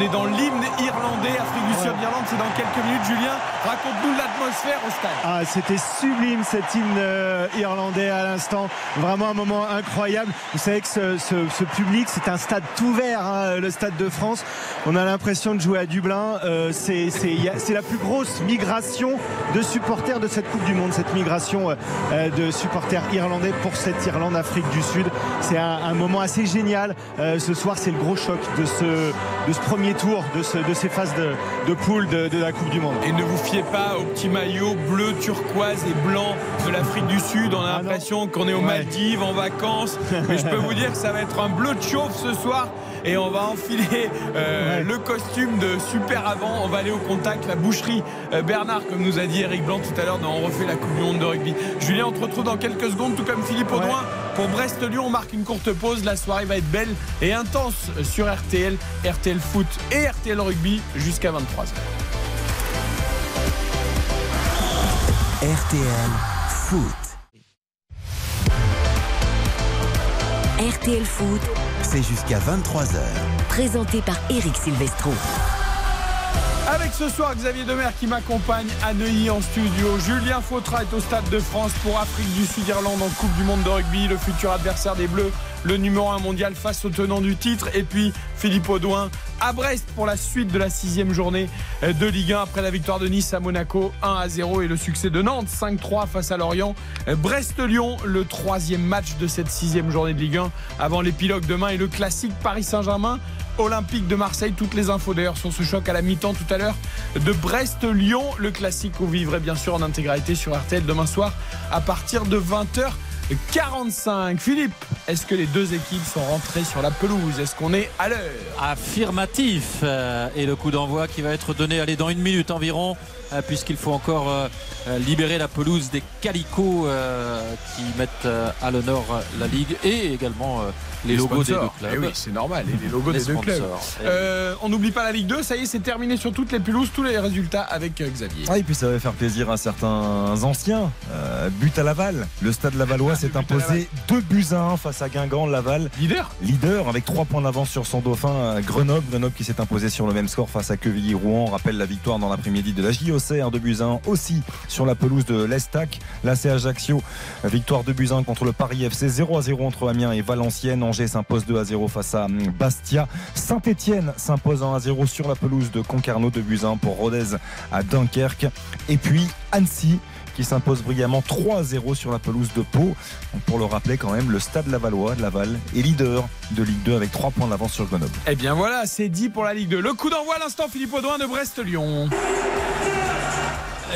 Speaker 1: est dans l'hymne irlandais, Afrique du Sud, Irlande. C'est dans quelques minutes. Julien, raconte-nous l'atmosphère au stade.
Speaker 4: Ah, c'était sublime cet hymne euh, irlandais à l'instant. Vraiment un moment incroyable. Vous savez que ce, ce, ce public, c'est un stade ouvert, hein, le stade de France. On a l'impression de jouer à Dublin. Euh, c'est la plus grosse migration de supporters de cette Coupe du Monde, cette migration euh, de supporters irlandais pour cette Irlande-Afrique du Sud. C'est un, un, moment assez génial. Ce soir, c'est le gros choc de ce, de ce premier tour, de, ce, de ces phases de, de poule de, de, la Coupe du Monde.
Speaker 1: Et ne vous fiez pas au petit maillot bleu, turquoise et blanc de l'Afrique du Sud. On a ah l'impression qu'on est aux ouais. Maldives en vacances. Mais je peux vous dire que ça va être un bleu de chauffe ce soir et on va enfiler euh, ouais. le costume de super avant. On va aller au contact, la boucherie euh, Bernard, comme nous a dit Eric Blanc tout à l'heure, on refait la Coupe du Monde de rugby. Julien, on te retrouve dans quelques secondes, tout comme Philippe Audouin. Ouais. Pour Brest-Lyon, on marque une courte pause. La soirée va être belle et intense sur RTL, RTL Foot et RTL Rugby jusqu'à 23h.
Speaker 5: RTL Foot.
Speaker 6: RTL Foot,
Speaker 5: c'est jusqu'à 23h.
Speaker 6: Présenté par Eric Silvestro.
Speaker 1: Avec ce soir Xavier Demer qui m'accompagne à Neuilly en studio. Julien Fautra est au Stade de France pour Afrique du Sud-Irlande en Coupe du Monde de rugby. Le futur adversaire des Bleus, le numéro 1 mondial face au tenant du titre. Et puis Philippe Audouin à Brest pour la suite de la sixième journée de Ligue 1 après la victoire de Nice à Monaco 1 à 0 et le succès de Nantes 5-3 face à Lorient. Brest-Lyon, le troisième match de cette sixième journée de Ligue 1 avant l'épilogue demain et le classique Paris Saint-Germain. Olympique de Marseille. Toutes les infos d'ailleurs sur ce choc à la mi-temps tout à l'heure de Brest-Lyon. Le classique vous vivrez bien sûr en intégralité sur RTL demain soir à partir de 20h. 45. Philippe, est-ce que les deux équipes sont rentrées sur la pelouse? Est-ce qu'on est à l'heure?
Speaker 2: Affirmatif. Et le coup d'envoi qui va être donné allez, dans une minute environ, puisqu'il faut encore libérer la pelouse des calicots qui mettent à l'honneur la Ligue et également les, les logos
Speaker 1: sponsors.
Speaker 2: des deux clubs.
Speaker 1: Eh oui, c'est normal, et les logos les des deux clubs. Euh, on n'oublie pas la Ligue 2, ça y est, c'est terminé sur toutes les pelouses, tous les résultats avec euh, Xavier.
Speaker 3: Ah, et puis ça va faire plaisir à certains anciens. Euh, but à Laval. Le stade Lavallois ah, s'est imposé 2 buts à 1 face à Guingamp. Laval,
Speaker 1: leader.
Speaker 3: Leader avec 3 points d'avance sur son dauphin Grenoble. Grenoble qui s'est imposé sur le même score face à Quevilly-Rouen. On rappelle la victoire dans l'après-midi de la JOC, 2 buts à 1 aussi sur la pelouse de l'Estac. C'est Ajaccio. Victoire 2 buts à 1 contre le Paris FC. 0 à 0 entre Amiens et Valenciennes. Angers s'impose 2 à 0 face à Bastia. Saint-Etienne s'impose 1 à 0 sur la pelouse de Concarneau de Buzyn pour Rodez à Dunkerque. Et puis Annecy qui s'impose brillamment 3 à 0 sur la pelouse de Pau. Pour le rappeler quand même, le stade Lavallois de Laval est leader de Ligue 2 avec 3 points d'avance sur Grenoble.
Speaker 1: Et bien voilà, c'est dit pour la Ligue 2. Le coup d'envoi à l'instant, Philippe Audouin de Brest-Lyon.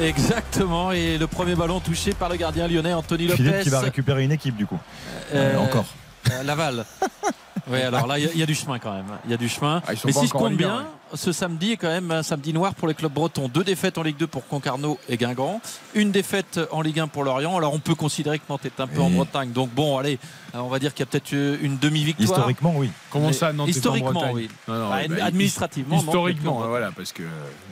Speaker 2: Exactement, et le premier ballon touché par le gardien lyonnais Anthony Lopez.
Speaker 3: Philippe qui va récupérer une équipe du coup.
Speaker 2: Euh,
Speaker 3: euh, encore.
Speaker 2: Euh, Laval. <laughs> Oui, alors là, il y, y, a du chemin quand même. Il y a du chemin. Ah, Mais si je compte bien, ce samedi est quand même un samedi noir pour les clubs bretons. Deux défaites en Ligue 2 pour Concarneau et Guingamp. Une défaite en Ligue 1 pour Lorient. Alors on peut considérer que Nantes est un peu en Bretagne. Donc bon, allez, on va dire qu'il y a peut-être une demi-victoire.
Speaker 3: Historiquement, oui.
Speaker 1: Comment ça, Nantes
Speaker 2: Historiquement, oui.
Speaker 1: Non, non,
Speaker 2: bah, bah, administrativement.
Speaker 1: Historiquement, Nantes, voilà, parce que.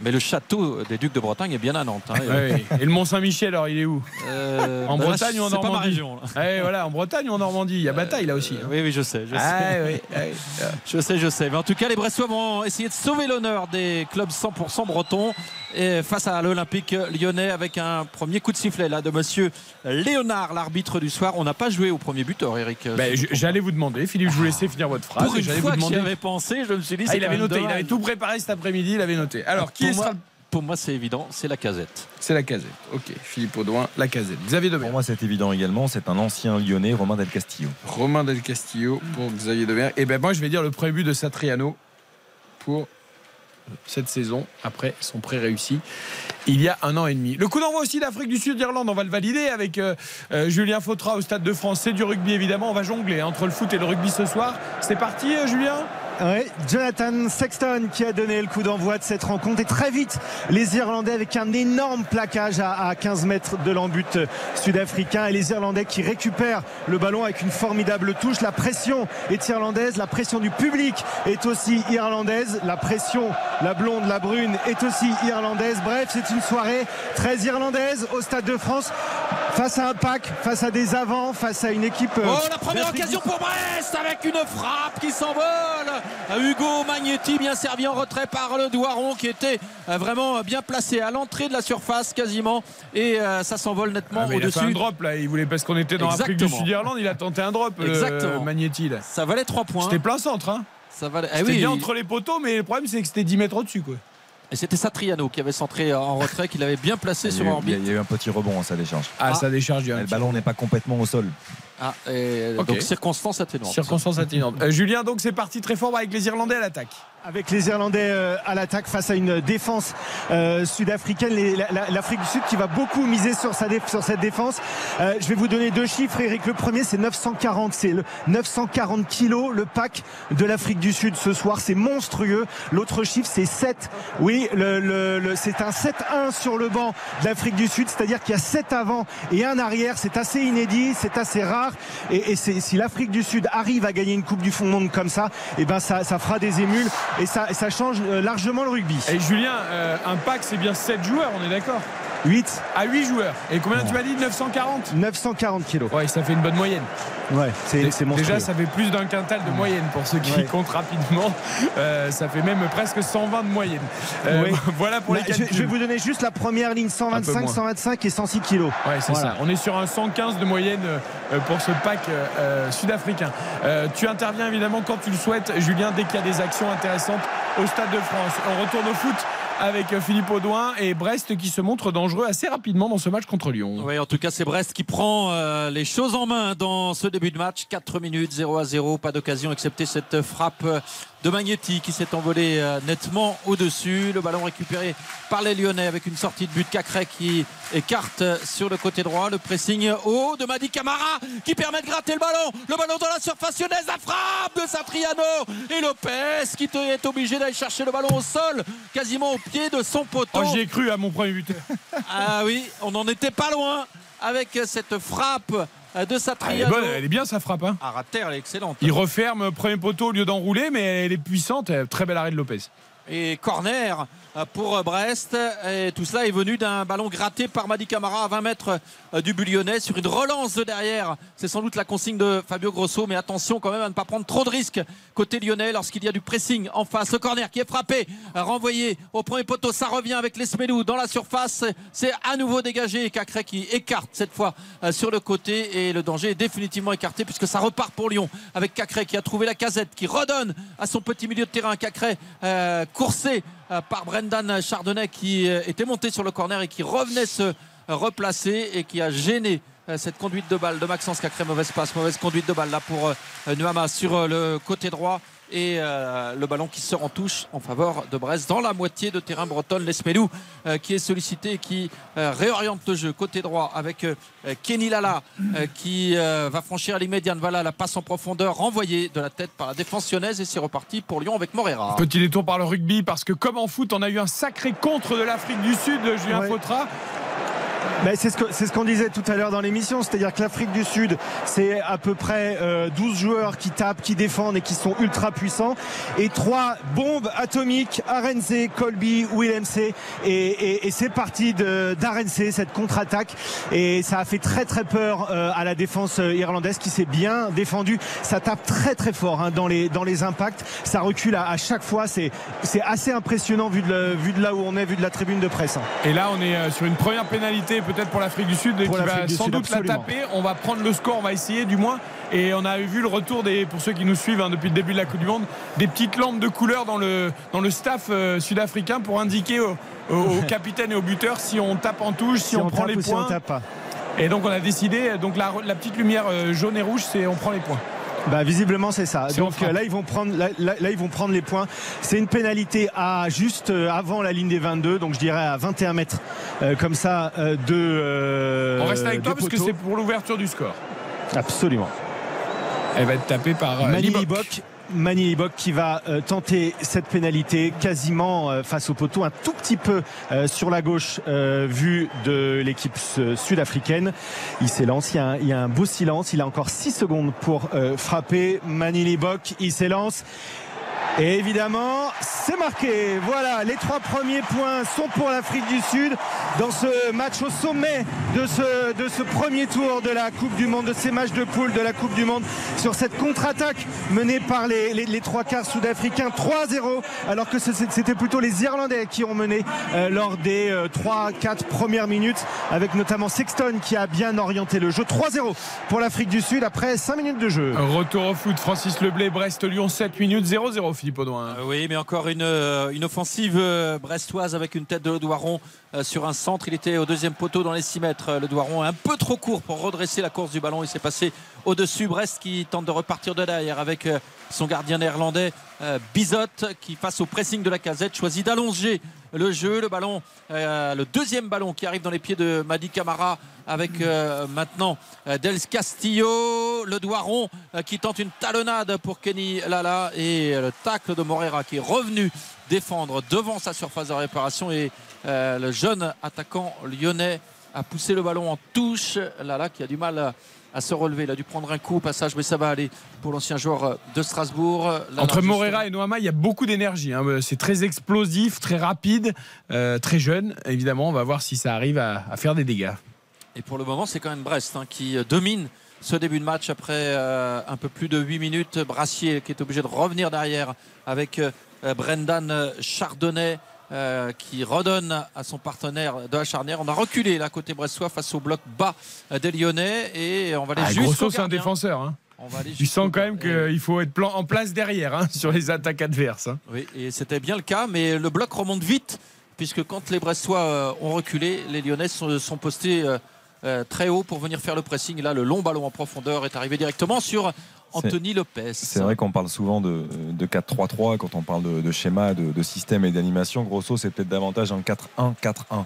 Speaker 2: Mais le château des Ducs de Bretagne est bien à Nantes. Hein,
Speaker 1: et le Mont-Saint-Michel, alors, il est où
Speaker 2: euh, <laughs>
Speaker 1: En
Speaker 2: bah
Speaker 1: Bretagne
Speaker 2: là,
Speaker 1: ou en Normandie
Speaker 2: pas ma région,
Speaker 1: ouais, voilà, en Bretagne ou en Normandie Il y a bataille là aussi.
Speaker 2: Euh, oui, oui, je sais. Je sais.
Speaker 1: Ah, oui, oui. <laughs>
Speaker 2: Je sais, je sais. Mais en tout cas, les Bressois vont essayer de sauver l'honneur des clubs 100% bretons et face à l'Olympique lyonnais avec un premier coup de sifflet là de monsieur Léonard, l'arbitre du soir. On n'a pas joué au premier buteur, Eric.
Speaker 1: Ben, J'allais vous demander, Philippe, je vous laissais finir votre phrase.
Speaker 2: Pour une fois
Speaker 1: vous
Speaker 2: demander... que j'y avais pensé, je me suis dit.
Speaker 1: Ah, il avait noté, dommage. il avait tout préparé cet après-midi, il avait noté. Alors, qui
Speaker 2: pour
Speaker 1: sera
Speaker 2: moi, Pour moi, c'est évident, c'est la casette.
Speaker 1: C'est la casette. Ok, Philippe Audouin, la casette. Xavier Demer.
Speaker 3: Pour moi, c'est évident également. C'est un ancien lyonnais, Romain Del Castillo.
Speaker 1: Romain Del Castillo pour Xavier Demer. Et ben moi, je vais dire le premier but de Satriano pour cette saison après son prêt réussi il y a un an et demi. Le coup d'envoi aussi d'Afrique du Sud d'Irlande, on va le valider avec euh, euh, Julien Fautra au Stade de France. C'est du rugby évidemment, on va jongler entre le foot et le rugby ce soir. C'est parti euh, Julien?
Speaker 4: Jonathan Sexton qui a donné le coup d'envoi de cette rencontre et très vite les Irlandais avec un énorme plaquage à, à 15 mètres de l'embut sud-africain et les Irlandais qui récupèrent le ballon avec une formidable touche. La pression est irlandaise, la pression du public est aussi irlandaise, la pression, la blonde, la brune est aussi irlandaise. Bref, c'est une soirée très irlandaise au Stade de France. Face à un pack, face à des avants, face à une équipe. euh,
Speaker 2: Oh, la première occasion pour Brest avec une frappe qui s'envole. Hugo Magnetti bien servi en retrait par le Douaron qui était euh, vraiment bien placé à l'entrée de la surface quasiment et euh, ça s'envole nettement
Speaker 1: Ah, mais il a fait un
Speaker 2: au-dessus.
Speaker 1: drop là, il voulait parce qu'on était dans l'Afrique du. Sud-Irlande, il a tenté un drop,
Speaker 2: Exactement.
Speaker 1: Magnetti là.
Speaker 2: Ça valait 3 points.
Speaker 1: C'était plein centre, hein.
Speaker 2: Ça valait... eh
Speaker 1: C'était
Speaker 2: oui,
Speaker 1: bien entre les poteaux, mais le problème c'est que c'était 10 mètres au-dessus quoi.
Speaker 2: Et c'était Satriano qui avait centré en retrait, qu'il avait bien placé sur
Speaker 3: eu, il y a-
Speaker 2: orbite.
Speaker 3: il y a eu un petit rebond à sa décharge.
Speaker 1: Ah,
Speaker 2: Ah.
Speaker 1: ça décharge.
Speaker 3: Le ballon n'est pas complètement au sol.
Speaker 2: Ah, et. Donc circonstance atténuante.
Speaker 1: Circonstance atténuante. Euh, Julien, donc c'est parti très fort avec les Irlandais à l'attaque.
Speaker 4: Avec les Irlandais euh, à l'attaque face à une défense euh, sud-africaine. L'Afrique du Sud qui va beaucoup miser sur, sa cette défense. Euh, je vais vous donner deux chiffres, Eric. Le premier, c'est 940. C'est le 940 kilos, le pack de l'Afrique du Sud ce soir. C'est monstrueux. L'autre chiffre, c'est 7. Oui, le, le- le- c'est un 7-1 sur le banc de l'Afrique du Sud. C'est-à-dire qu'il y a 7 avant et un arrière. C'est assez inédit, c'est assez rare. Et, si l'Afrique du Sud arrive à gagner une Coupe du Monde comme ça, et ben ça, ça fera des émules et ça, change euh, largement le rugby.
Speaker 1: Et Julien, euh, un pack c'est bien 7 joueurs, on est d'accord?
Speaker 4: 8,
Speaker 1: À 8 joueurs. Et combien tu m'as dit 940
Speaker 4: 940 kilos.
Speaker 1: Ouais, ça fait une bonne moyenne.
Speaker 4: Ouais, c'est monstrueux.
Speaker 1: Déjà, ça fait plus d'un quintal de moyenne pour ceux qui
Speaker 4: Ouais.
Speaker 1: comptent rapidement. Euh, ça fait même presque 120 de moyenne. Euh,
Speaker 4: Oui. <laughs>
Speaker 1: Voilà pour
Speaker 4: Là,
Speaker 1: les
Speaker 4: je, je vais vous donner juste la première ligne
Speaker 1: Un
Speaker 4: 125,
Speaker 1: peu moins.
Speaker 4: 125 et 106 kilos.
Speaker 1: Ouais, c'est
Speaker 4: Voilà.
Speaker 1: ça. On est sur un 115 de moyenne euh, pour ce pack euh, sud-africain. Tu interviens évidemment quand tu le souhaites, Julien, dès qu'il y a des actions intéressantes au Stade de France. On retourne au foot avec Philippe Audouin et Brest qui se montre dangereux assez rapidement dans ce match contre Lyon.
Speaker 2: Oui, en tout cas, c'est Brest qui prend euh, les choses en main dans ce début de match. 4 minutes, 0 à 0, pas d'occasion, excepté cette frappe de Magnetti qui s'est envolée euh, nettement au-dessus. Le ballon récupéré par les Lyonnais avec une sortie de but Cacré qui écarte sur le côté droit. Le pressing haut de Madi Camara qui permet de gratter le ballon. Le ballon dans la surface lyonnaise, la frappe de Satriano et Lopez qui est obligé d'aller chercher le ballon au sol, quasiment au pied de son poteau.
Speaker 1: Oh, J'y ai cru à mon premier but.
Speaker 2: Ah oui, on n'en était pas loin avec cette frappe de
Speaker 1: Elle est,
Speaker 2: Satriano.
Speaker 1: bonne, elle est bien sa frappe. Hein.
Speaker 2: À rater, elle est excellente.
Speaker 1: Il referme premier poteau au lieu d'enrouler, mais elle est puissante. Très bel arrêt de Lopez.
Speaker 2: Et corner pour Brest. Et tout cela est venu d'un ballon gratté par Madi Camara à 20 mètres du but lyonnais sur une relance de derrière. C'est sans doute la consigne de Fabio Grosso, mais attention quand même à ne pas prendre trop de risques côté lyonnais lorsqu'il y a du pressing en face. Le corner qui est frappé, renvoyé au premier poteau. Ça revient avec l'Esmelou dans la surface. C'est à nouveau dégagé Cacré qui écarte cette fois euh, sur le côté. Et le danger est définitivement écarté puisque ça repart pour Lyon avec Cacré qui a trouvé la casette, qui redonne à son petit milieu de terrain. Cacré euh, coursé euh, par Brendan Chardonnay qui euh, était monté sur le corner et qui revenait se replacer et qui a gêné euh, cette conduite de balle de Maxence Cacré. Mauvaise passe, mauvaise conduite de balle là pour euh, Nuama sur euh, le côté droit. Et euh, le ballon qui sort en touche en faveur de Brest dans la moitié de terrain bretonne. Lesmelou euh, qui est sollicité et qui euh, réoriente le jeu côté droit avec euh, Kenny Lala euh, qui euh, va franchir l'immédiat. Voilà la passe en profondeur renvoyée de la tête par la défense lyonnaise et c'est reparti pour Lyon avec Morera.
Speaker 1: Petit détour par le rugby parce que comme en foot, on a eu un sacré contre de l'Afrique du Sud, Julien
Speaker 4: Ouais.
Speaker 1: Fautra.
Speaker 4: Ben, c'est ce c'est ce qu'on disait tout à l'heure dans l'émission, c'est-à-dire que l'Afrique du Sud, c'est à peu près euh, 12 joueurs qui tapent, qui défendent et qui sont ultra puissants, et trois bombes atomiques, Arense, Colby, Willemse, et, et, et c'est parti d'Arense, cette contre-attaque, et ça a fait très très peur euh, à la défense euh, irlandaise qui s'est bien défendue. Ça tape très très fort hein, dans, les, dans les impacts, ça recule à, chaque fois, c'est assez impressionnant vu de, vu de là où on est, vu de la tribune de presse. hein.
Speaker 1: Et là, on est euh, sur une première pénalité peut-être pour l'Afrique du Sud
Speaker 4: Pour
Speaker 1: qui va sans
Speaker 4: Sud,
Speaker 1: doute
Speaker 4: absolument.
Speaker 1: la taper. On va prendre le score, on va essayer du moins. Et on a vu le retour des, pour ceux qui nous suivent hein, depuis le début de la Coupe du Monde, des petites lampes de couleur dans le, dans le staff euh, sud-africain pour indiquer au, au- au <laughs> capitaine et au buteur si on tape en touche, si, on, prend
Speaker 4: tape
Speaker 1: les
Speaker 4: ou si on
Speaker 1: points.
Speaker 4: tape pas.
Speaker 1: Et donc on a décidé, donc la, la petite lumière euh, jaune et rouge, c'est on prend les points.
Speaker 4: Bah visiblement c'est ça.
Speaker 1: Si
Speaker 4: Donc euh, là ils vont prendre là, là- là, ils vont prendre les points. C'est une pénalité à juste euh, avant la ligne des 22, donc je dirais à 21 mètres euh, comme ça euh, de. euh,
Speaker 1: on reste avec toi parce que c'est pour l'ouverture du score.
Speaker 4: absolument.
Speaker 1: Elle va être tapée par euh,
Speaker 4: Mani
Speaker 1: Libok.
Speaker 4: Libok. Mani Libok qui va euh, tenter cette pénalité quasiment euh, face au poteau, un tout petit peu euh, sur la gauche vu de l'équipe sud-africaine. Il s'élance, il y, a un, il y a un beau silence, il a encore 6 secondes pour frapper. Mani Libok, il s'élance. Et évidemment, c'est marqué. Voilà, les trois premiers points sont pour l'Afrique du Sud. dans ce match au sommet de ce, premier tour de la Coupe du Monde, de ces matchs de poule de la Coupe du Monde, sur cette contre-attaque menée par les, les, trois quarts sud-africains 3-0, alors que c'était plutôt les Irlandais qui ont mené euh, lors des euh, 3-4 premières minutes, avec notamment Sexton qui a bien orienté le jeu. 3-0 pour l'Afrique du Sud après 5 minutes de jeu.
Speaker 1: Retour au foot, Francis Leblé, Brest-Lyon, 7 minutes, 0-0, Philippe Audouin.
Speaker 2: Euh, oui, mais encore une, euh, offensive euh, brestoise avec une tête de Doiron sur un centre. Il était au deuxième poteau dans les 6 mètres. Le Doiron un peu trop court pour redresser la course du ballon. Il s'est passé au-dessus. Brest qui tente de repartir de derrière avec son gardien néerlandais Bizot qui face au pressing de la casette choisit d'allonger le jeu. Le ballon, le deuxième ballon qui arrive dans les pieds de Madi Camara avec euh, maintenant euh, Del Castillo, le Doiron euh, qui tente une talonnade pour Kenny Lala et le tacle de Morera qui est revenu défendre devant sa surface de réparation et le jeune attaquant lyonnais a poussé le ballon en touche. Lala qui a du mal à se relever. Il a dû prendre un coup au passage, mais ça va aller pour l'ancien joueur de Strasbourg.
Speaker 1: Entre Morera et Noama, il y a beaucoup d'énergie. Hein. C'est très explosif, très rapide, euh, très jeune. Évidemment, on va voir si ça arrive à, à faire des dégâts.
Speaker 2: Et pour le moment, c'est quand même Brest hein, qui domine ce début de match après euh, un peu plus de 8 minutes. Brassier qui est obligé de revenir derrière avec euh, Brendan Chardonnay. Euh, qui redonne à son partenaire de la charnière. On a reculé là côté brestois face au bloc bas des Lyonnais et on va aller
Speaker 1: ah,
Speaker 2: jusqu'au
Speaker 1: c'est un défenseur. Hein.
Speaker 2: On va aller
Speaker 1: Tu sens quand même qu'il faut être en place derrière hein, <laughs> sur les attaques adverses. Hein.
Speaker 2: Oui, et c'était bien le cas, mais le bloc remonte vite puisque quand les Brestois euh, ont reculé, les Lyonnais sont, sont postés euh, très haut pour venir faire le pressing. Là, le long ballon en profondeur est arrivé directement sur Anthony Lopez.
Speaker 3: C'est vrai qu'on parle souvent de, de 4-3-3 quand on parle de, de schéma, de, de, système et d'animation. Grosso, c'est peut-être davantage un 4-1-4-1.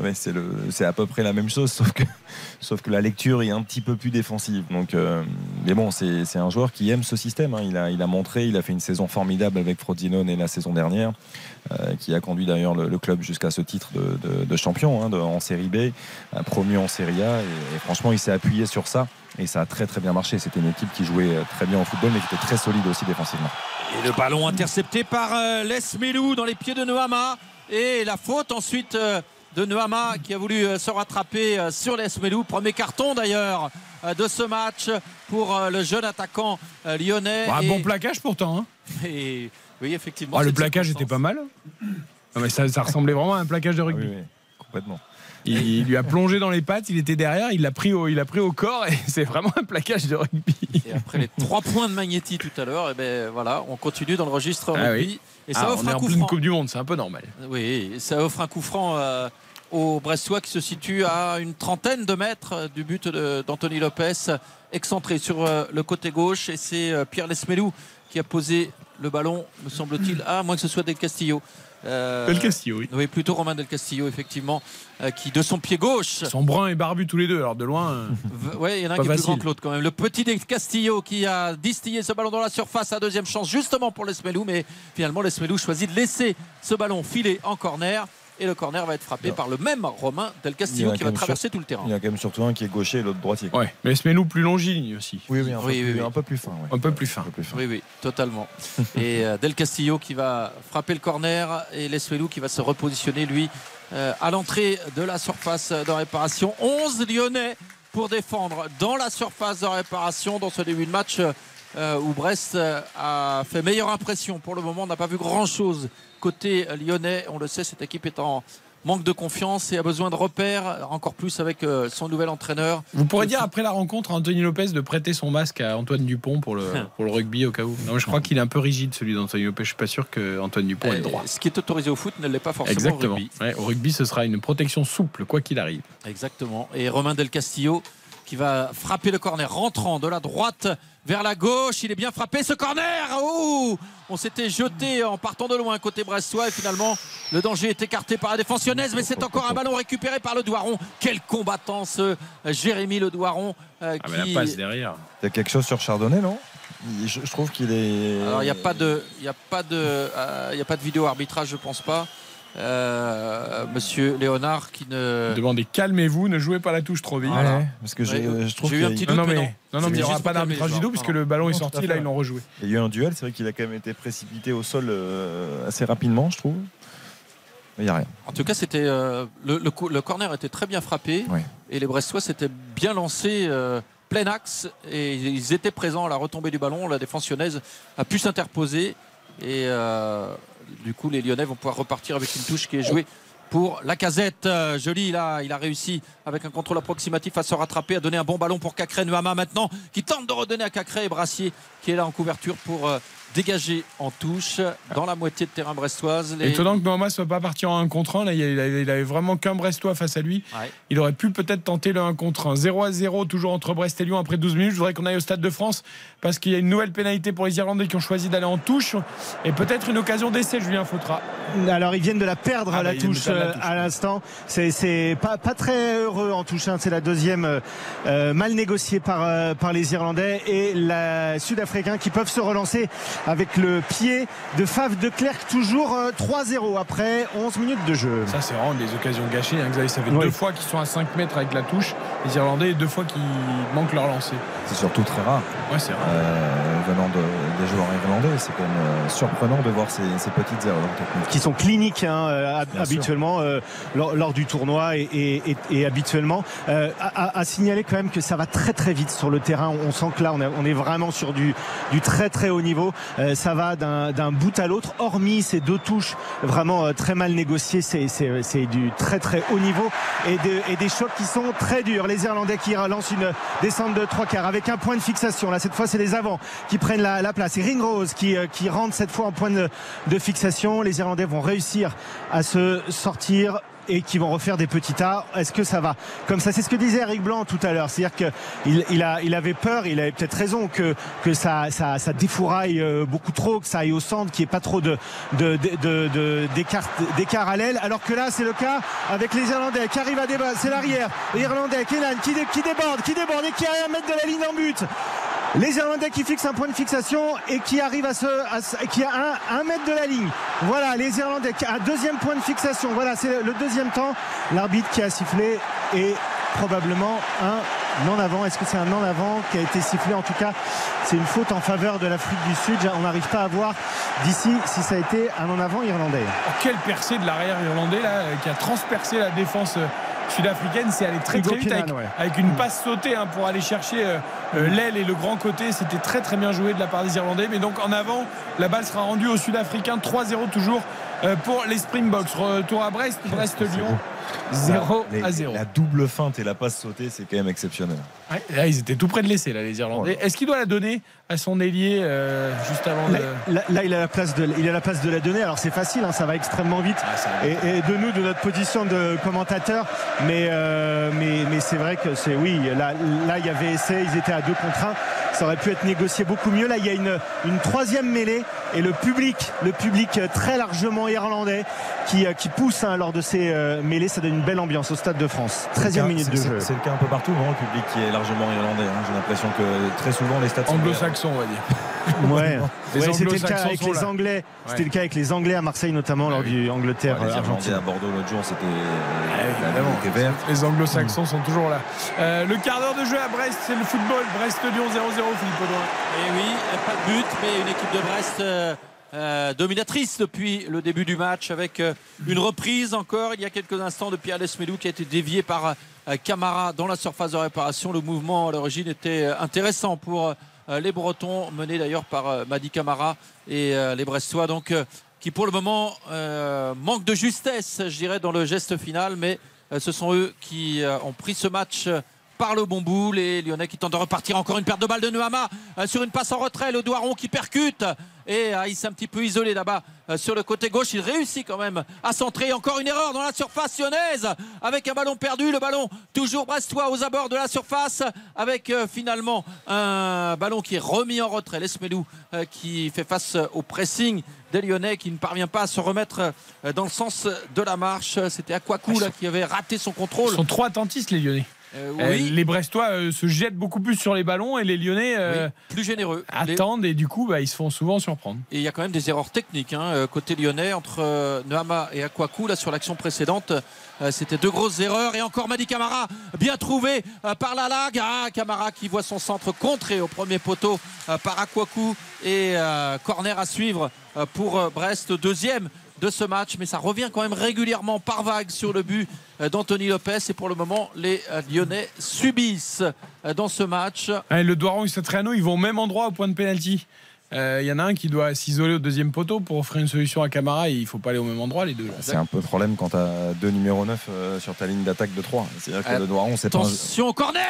Speaker 3: Ouais, c'est à peu près la même chose, sauf que, <laughs> sauf que la lecture est un petit peu plus défensive. Donc, euh, mais bon, c'est un joueur qui aime ce système. Hein. Il, a, il a montré, il a fait une saison formidable avec Frosinone la saison dernière, euh, qui a conduit d'ailleurs le, club jusqu'à ce titre de, de, champion hein, en Série B, promu en Série A. Et, et franchement, il s'est appuyé sur ça et ça a très très bien marché. C'était une équipe qui jouait très bien au football, mais qui était très solide aussi défensivement.
Speaker 2: Et le ballon intercepté par euh, Les Melou dans les pieds de Noama. Et la faute ensuite. Euh, de Noama qui a voulu se rattraper sur les Melou. Premier carton d'ailleurs de ce match pour le jeune attaquant lyonnais.
Speaker 1: Un et... bon plaquage pourtant. Hein. <laughs>
Speaker 2: Et oui, effectivement.
Speaker 1: Ah, le plaquage était pas mal. Non, mais ça, ça, ressemblait vraiment à un plaquage de rugby.
Speaker 3: Oui, oui, complètement.
Speaker 1: Il, il, lui a plongé dans les pattes, il était derrière, il l'a pris au, il a pris au corps et <laughs> c'est vraiment un plaquage de rugby.
Speaker 2: Et après les trois points de Magnetti tout à l'heure, et ben voilà, on continue dans le registre ah rugby.
Speaker 1: Oui.
Speaker 2: Et ça
Speaker 1: ah,
Speaker 2: offre
Speaker 1: on est
Speaker 2: un
Speaker 1: en
Speaker 2: coup
Speaker 1: pleine
Speaker 2: franc.
Speaker 1: Coupe du Monde, c'est un peu normal.
Speaker 2: Oui, ça offre un coup franc euh, aux Brestois qui se situe à une trentaine de mètres du but d'Anthony Lopez, excentré sur euh, le côté gauche. Et c'est euh, Pierre Lesmelou qui a posé le ballon, me semble-t-il, à moins que ce soit Del Castillo.
Speaker 1: Euh, Del Castillo, oui.
Speaker 2: Oui, plutôt Romain Del Castillo, effectivement, euh, qui de son pied gauche.
Speaker 1: Ils sont bruns et barbus tous les deux, alors de loin. Euh,
Speaker 2: oui, il y en a un qui est plus grand que l'autre quand même. Le petit Del Castillo qui a distillé ce ballon dans la surface à deuxième chance, justement pour Lesmelou, mais finalement Lesmelou choisit de laisser ce ballon filer en corner. Et le corner va être frappé par le même Romain Del Castillo qui va traverser
Speaker 3: sur...
Speaker 2: tout le terrain.
Speaker 3: Il y a quand même surtout un qui est gaucher et l'autre droitier.
Speaker 1: Ouais, mais Lesmelou plus longiligne aussi.
Speaker 3: Oui, oui, un,
Speaker 2: oui,
Speaker 3: peu,
Speaker 2: oui,
Speaker 3: plus,
Speaker 2: oui.
Speaker 3: un peu plus fin.
Speaker 1: Un peu plus fin.
Speaker 3: Un peu plus fin.
Speaker 2: Oui, oui, totalement. <laughs> et euh, Del Castillo qui va frapper le corner et Lesmelou qui va se repositionner, lui, euh, à l'entrée de la surface de réparation. 11 Lyonnais pour défendre dans la surface de réparation dans ce début de match. Euh, où Brest a fait meilleure impression. Pour le moment, on n'a pas vu grand-chose côté lyonnais. On le sait, cette équipe est en manque de confiance et a besoin de repères, encore plus avec euh, son nouvel entraîneur.
Speaker 1: Vous pourrez dire après la rencontre à Anthony Lopez de prêter son masque à Antoine Dupont pour le, <laughs> pour le rugby au cas où. Non, je crois qu'il est un peu rigide celui d'Anthony Lopez. Je suis pas sûr qu'Antoine Dupont ait le droit.
Speaker 2: Ce qui est autorisé au foot ne l'est pas forcément
Speaker 1: Exactement.
Speaker 2: au rugby.
Speaker 1: Ouais, au rugby, ce sera une protection souple, quoi qu'il arrive.
Speaker 2: Exactement. Et Romain Del Castillo qui va frapper le corner rentrant de la droite vers la gauche. Il est bien frappé ce corner. Oh On s'était jeté en partant de loin côté brestois et finalement le danger est écarté par la défense lyonnaise. Mais c'est encore un ballon récupéré par le Doiron. Quel combattant ce Jérémy le Doiron. Euh,
Speaker 1: ah,
Speaker 2: qui...
Speaker 1: mais la passe derrière.
Speaker 3: Il y a quelque chose sur Chardonnay, non? Je, je, trouve qu'il est.
Speaker 2: Alors il n'y a pas de, il y a pas de, euh, il y a pas de vidéo arbitrage, je pense pas. Euh, Monsieur Léonard qui ne
Speaker 1: demandez calmez-vous, ne jouez pas la touche trop vite.
Speaker 3: Voilà. parce que oui,
Speaker 2: je trouve qu'il
Speaker 3: eu
Speaker 2: un petit doute,
Speaker 1: non, mais,
Speaker 2: non,
Speaker 1: non, non mais il n'y aura pas d'arbitrage du puisque le ballon est sorti, là ils l'ont rejoué.
Speaker 3: Il y a eu un duel, c'est vrai qu'il a quand même été précipité au sol euh, assez rapidement, je trouve. il n'y a rien.
Speaker 2: En tout cas, c'était euh, le, le, le, corner était très bien frappé
Speaker 3: Oui.
Speaker 2: et les Brestois s'étaient bien lancés euh, plein axe et ils étaient présents à la retombée du ballon. La défense lyonnaise a pu s'interposer et euh, du coup, les Lyonnais vont pouvoir repartir avec une touche qui est jouée pour la casette. Euh, joli, là, il a réussi avec un contrôle approximatif à se rattraper, à donner un bon ballon pour Cacré. Nuama maintenant qui tente de redonner à Cacré et Brassier qui est là en couverture pour dégager en touche dans la moitié de terrain brestoise. Les...
Speaker 1: Étonnant que Noama ne soit pas parti en 1 contre 1. Là, il avait, vraiment qu'un Brestois face à lui.
Speaker 2: Ouais.
Speaker 1: Il aurait pu peut-être tenter le 1 contre 1. 0 à 0, toujours entre Brest et Lyon après 12 minutes. Je voudrais qu'on aille au Stade de France parce qu'il y a une nouvelle pénalité pour les Irlandais qui ont choisi d'aller en touche et peut-être une occasion d'essai, Julien Fautra.
Speaker 4: Alors ils viennent de la perdre
Speaker 1: Ah
Speaker 4: à la
Speaker 1: bah,
Speaker 4: touche
Speaker 1: la
Speaker 4: euh,
Speaker 1: touche.
Speaker 4: à l'instant. C'est, c'est pas, pas très heureux en touche. hein. C'est la deuxième euh, euh, mal négociée par, euh, par les Irlandais et la Sud-Africains qui peuvent se relancer avec le pied de Fave de Clerc toujours euh, 3-0 après 11 minutes de jeu.
Speaker 1: Ça, c'est vraiment des occasions gâchées. Hein, Xavier, ça fait
Speaker 4: Oui.
Speaker 1: deux fois qu'ils sont à 5 mètres avec la touche, les Irlandais, et deux fois qu'ils manquent leur lancer.
Speaker 3: C'est surtout très rare
Speaker 1: Ouais, c'est vrai.
Speaker 3: euh, venant de- des joueurs irlandais. C'est quand même euh, surprenant de voir ces, ces petites erreurs techniques.
Speaker 4: qui sont cliniques hein, euh, habituellement euh, lors, lors du tournoi et, et- et- et habituellement. Euh, à, à- signaler quand même que ça va très très vite sur le terrain. On, on sent que là on, est- on est vraiment sur du, du très très haut niveau. Euh, ça va d'un bout à l'autre, hormis ces deux touches vraiment euh, très mal négociées. C'est- C'est c'est du très très haut niveau et, de- et des chocs qui sont très durs. Les Irlandais qui lancent une descente de trois quarts avec un point de fixation. Là cette fois c'est les avants qui prennent la, la place. Et Ringrose qui, euh, qui rentre cette fois en point de fixation. Les Irlandais vont réussir à se sortir et qui vont refaire des petits tas. Est-ce que ça va Comme ça, c'est ce que disait Eric Blanc tout à l'heure. C'est-à-dire qu'il il avait peur, il avait peut-être raison que, ça, ça, défouraille euh, beaucoup trop, que ça aille au centre, qu'il n'y ait pas trop de, de, de, de- d'écart, à l'aile. Alors que là, c'est le cas avec les Irlandais qui arrivent à débattre. C'est l'arrière. Irlandais, Kenan qui, qui déborde, qui déborde et qui arrive à mettre de la ligne en but. Les Irlandais qui fixent un point de fixation et qui arrivent à se, à qui a un, mètre de la ligne. Voilà, les Irlandais qui un deuxième point de fixation. Voilà, c'est le deuxième temps. L'arbitre qui a sifflé est probablement un en avant. Est-ce que c'est un en avant qui a été sifflé? En tout cas, c'est une faute en faveur de l'Afrique du Sud. On n'arrive pas à voir d'ici si ça a été un en avant irlandais.
Speaker 1: Quelle percée de l'arrière irlandais là, qui a transpercé la défense sud-africaine. C'est allé très très vite avec,
Speaker 4: ouais.
Speaker 1: avec une passe sautée hein, pour aller chercher euh, euh, l'aile et le grand côté. C'était très très bien joué de la part des Irlandais. Mais donc en avant, la balle sera rendue aux Sud-Africains 3-0 toujours euh, pour les Springboks. Retour à Brest, Brest-Lyon. 0
Speaker 3: Les-
Speaker 1: à 0.
Speaker 3: La double feinte et la passe sautée, c'est quand même exceptionnel.
Speaker 1: Ouais, là, ils étaient tout près de laisser là, les Irlandais. Est-ce qu'il doit la donner à son ailier euh, juste avant
Speaker 4: Là,
Speaker 1: de.
Speaker 4: là- là, il a la place de, il a la place de la donner. Alors c'est facile, hein, ça va extrêmement vite.
Speaker 1: Ah, va.
Speaker 4: et, et de nous, de notre position de commentateur. Mais, euh, mais, mais c'est vrai que c'est oui. Là, là, il y avait essai, ils étaient à deux contre un. Ça aurait pu être négocié beaucoup mieux. Là, il y a une, une troisième mêlée et le public, le public très largement irlandais qui, euh, qui pousse hein, lors de ces euh, mêlées. Ça donne une belle ambiance au Stade de France. 13e minute de jeu.
Speaker 3: C'est le cas un peu partout, non Le public qui est largement irlandais. hein. J'ai l'impression que très souvent les stats sont
Speaker 1: Anglo-saxon, on va dire. <laughs>
Speaker 4: Ouais, c'était le
Speaker 1: Anglo-Saxons
Speaker 4: cas avec les
Speaker 1: là.
Speaker 4: Anglais. C'était le cas avec les Anglais à Marseille notamment lors
Speaker 1: Ouais,
Speaker 4: du Angleterre
Speaker 3: les Irlandais à Bordeaux l'autre jour, c'était verte.
Speaker 1: Les anglo-saxons sont toujours là. Euh, le quart d'heure de jeu à Brest, c'est le football. Brest-Lyon 0-0, Audouin.
Speaker 2: Et oui, pas de but, mais une équipe de Brest euh, euh, dominatrice depuis le début du match avec euh, une reprise encore il y a quelques instants de Pierre Lesmelou qui a été dévié par Camara dans la surface de réparation. Le mouvement à l'origine était intéressant pour les Bretons, menés d'ailleurs par Madi Camara et les Brestois. Donc, qui pour le moment manquent de justesse, je dirais, dans le geste final, mais ce sont eux qui ont pris ce match par le bon bout. Les Lyonnais qui tentent de repartir. Encore une perte de balle de Nuama euh, sur une passe en retrait. Le Douaron qui percute. Et euh, il s'est un petit peu isolé là-bas euh, sur le côté gauche. Il réussit quand même à centrer. Encore une erreur dans la surface lyonnaise avec un ballon perdu. Le ballon toujours brestois aux abords de la surface avec finalement un ballon qui est remis en retrait. Lesmelou qui fait face au pressing des Lyonnais qui ne parvient pas à se remettre dans le sens de la marche. C'était Aquacu là qui avait raté son contrôle.
Speaker 1: Ils sont trop attentistes, les Lyonnais.
Speaker 2: Euh,
Speaker 1: Euh,
Speaker 2: oui,
Speaker 1: les Brestois euh, se jettent beaucoup plus sur les ballons et les Lyonnais
Speaker 2: oui, plus généreux. Les-
Speaker 1: attendent et du coup, bah, ils se font souvent surprendre.
Speaker 2: Et il y a quand même des erreurs techniques hein, côté lyonnais entre Noama et Akwaku là sur l'action précédente. C'était deux grosses erreurs et encore Madi Camara bien trouvé par la lague. Ah, Camara qui voit son centre contré au premier poteau par Akwaku et corner à suivre pour Brest, deuxième de ce match, mais ça revient quand même régulièrement par vague sur le but euh, d'Anthony Lopez. Et pour le moment, les euh, Lyonnais subissent euh, dans ce match.
Speaker 1: Allez, le Doiron et Satriano, ils vont au même endroit au point de pénalty. Euh, Il y en a un qui doit s'isoler au deuxième poteau pour offrir une solution à Camara et il faut pas aller au même endroit les deux.
Speaker 3: C'est un peu le problème quand tu as deux numéros 9 euh, sur ta ligne d'attaque de 3. C'est-à-dire que
Speaker 2: Euh,
Speaker 3: le Doiron, c'est pas. un-
Speaker 2: Attention, corner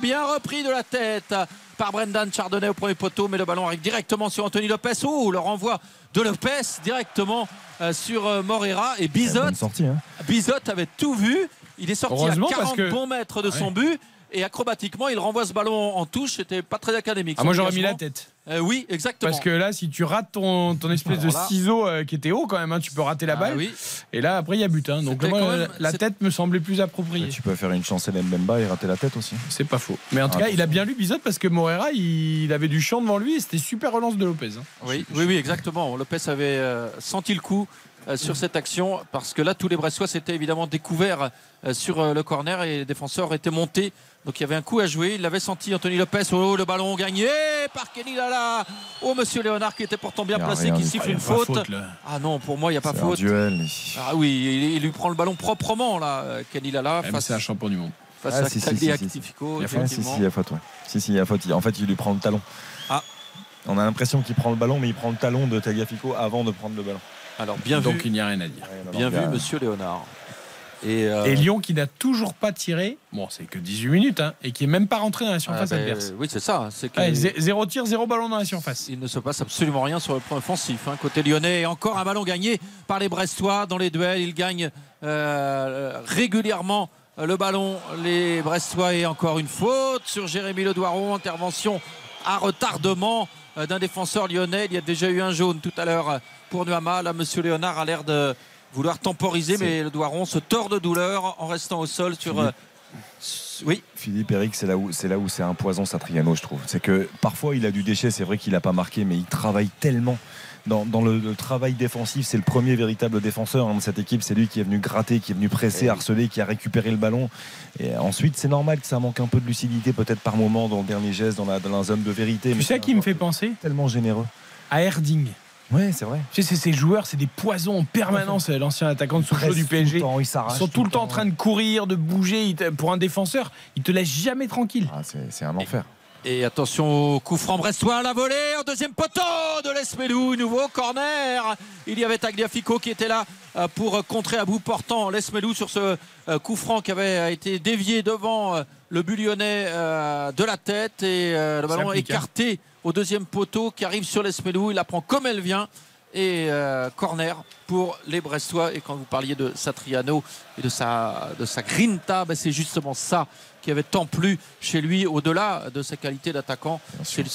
Speaker 2: Bien repris de la tête par Brendan Chardonnay au premier poteau, mais le ballon arrive directement sur Anthony Lopez. Oh, le renvoi de Lopez directement euh, sur euh, Morera. Et Bizot,
Speaker 3: sortie. Hein.
Speaker 2: Bizot avait tout vu. Il est sorti à
Speaker 1: Heureusement,
Speaker 2: 40
Speaker 1: parce que-
Speaker 2: bons mètres de son but. Et acrobatiquement, il renvoie ce ballon en touche. C'était pas très académique.
Speaker 1: Ah, moi j'aurais mis la tête.
Speaker 2: Euh, oui, exactement.
Speaker 1: Parce que là, si tu rates ton, ton espèce
Speaker 2: Alors
Speaker 1: de
Speaker 2: là-
Speaker 1: ciseau euh, qui était haut quand même, hein, tu peux rater la
Speaker 2: Ah
Speaker 1: balle.
Speaker 2: oui.
Speaker 1: Et là, après, il y a but. hein. Donc moi,
Speaker 2: même-
Speaker 1: la tête me semblait plus
Speaker 3: Mais
Speaker 1: appropriée.
Speaker 3: tu peux faire une chance Hélène Mbemba et rater la tête aussi.
Speaker 1: C'est pas faux. Mais en tout
Speaker 3: Ah,
Speaker 1: cas, il a bien lu Bizot parce que Morera, il, il avait du champ devant lui et c'était super relance de Lopez. hein.
Speaker 2: Oui, oui, oui, exactement. Lopez avait euh, senti le coup euh, sur cette action parce que là, tous les Bressois s'étaient évidemment découverts euh, sur euh, le corner et les défenseurs étaient montés. Donc il y avait un coup à jouer. Il l'avait senti, Anthony Lopez. Oh, le ballon gagné par Kenny Lala. Oh, monsieur Léonard qui était pourtant bien placé, qui siffle
Speaker 1: Ah,
Speaker 2: une faute. Ah non, pour moi, il n'y a pas
Speaker 3: un
Speaker 2: faute.
Speaker 3: duel.
Speaker 2: Ah oui, il, lui prend le ballon proprement, là, euh, Kenny Lala,
Speaker 1: mais
Speaker 2: face,
Speaker 1: c'est un champion du monde.
Speaker 2: face
Speaker 3: Ah,
Speaker 2: à
Speaker 3: si, si, si, si,
Speaker 2: Actifico.
Speaker 1: Il y a
Speaker 3: Ouais, si, si,
Speaker 2: effectivement.
Speaker 3: il y a faute. Ouais. Si, si, il y a faute. En fait, il lui prend le talon.
Speaker 2: Ah.
Speaker 3: On a l'impression qu'il prend le ballon, mais il prend le talon de Tagliafico avant de prendre le ballon.
Speaker 2: Alors, bien
Speaker 1: Donc
Speaker 2: vu,
Speaker 1: il n'y a rien à dire.
Speaker 2: bien vu, monsieur Léonard. Et, euh,
Speaker 1: Et Lyon qui n'a toujours pas tiré, bon, c'est que 18 minutes, hein, et qui est même pas rentré dans la
Speaker 2: ah,
Speaker 1: surface
Speaker 2: ben,
Speaker 1: adverse.
Speaker 2: oui, c'est ça. C'est que-
Speaker 1: Allez, zé- zéro tir, zéro ballon dans la surface.
Speaker 2: Il ne se passe absolument rien sur le plan offensif. hein. Côté lyonnais, encore un ballon gagné par les Brestois dans les duels. Ils gagnent euh, régulièrement le ballon, les Brestois. Et encore une faute sur Jérémy Ledoiron. Intervention à retardement euh, d'un défenseur lyonnais. Il y a déjà eu un jaune tout à l'heure pour Nuama. Là, monsieur Léonard a l'air de vouloir temporiser, mais le Doiron se tord de douleur en restant au sol sur. euh, oui,
Speaker 3: Philippe Eric, c'est là où c'est là où c'est un poison Satriano, je trouve. C'est que parfois il a du déchet, c'est vrai qu'il n'a pas marqué, mais il travaille tellement. Dans, dans le, le travail défensif, c'est le premier véritable défenseur hein, de cette équipe. C'est lui qui est venu gratter, qui est venu presser,
Speaker 2: Et-
Speaker 3: harceler, qui a récupéré le ballon. Et ensuite, c'est normal que ça manque un peu de lucidité, peut-être par moment, dans le dernier geste, dans la, dans la zone de vérité.
Speaker 1: Tu
Speaker 3: mais
Speaker 1: sais qui me fait penser?
Speaker 3: tellement généreux.
Speaker 1: À Erding.
Speaker 3: Ouais, c'est vrai.
Speaker 1: Tu sais, ces joueurs, c'est des poisons en permanence. L'ancien attaquant de Sochaux du
Speaker 3: Presse tout le
Speaker 1: PSG.
Speaker 3: temps, il
Speaker 1: Ils sont tout le temps en train de courir, de bouger. Pour un défenseur, ils te laissent jamais tranquille.
Speaker 3: Ah, c'est un enfer.
Speaker 2: Et attention au coup franc brestois, la volée en deuxième poteau de l'Esmelou, nouveau corner. Il y avait Tagliafico qui était là euh, pour contrer à bout portant l'Esmelou sur ce euh, coup franc qui avait été dévié devant euh, le euh, de la tête et euh, le ballon
Speaker 1: hein.
Speaker 2: écarté au deuxième poteau qui arrive sur l'Esmelou. Il la prend comme elle vient et euh, corner pour les Brestois. Et quand vous parliez de Satriano et de sa, de sa grinta, ben c'est justement ça qui avait tant plu chez lui, au-delà de sa qualité d'attaquant. C'est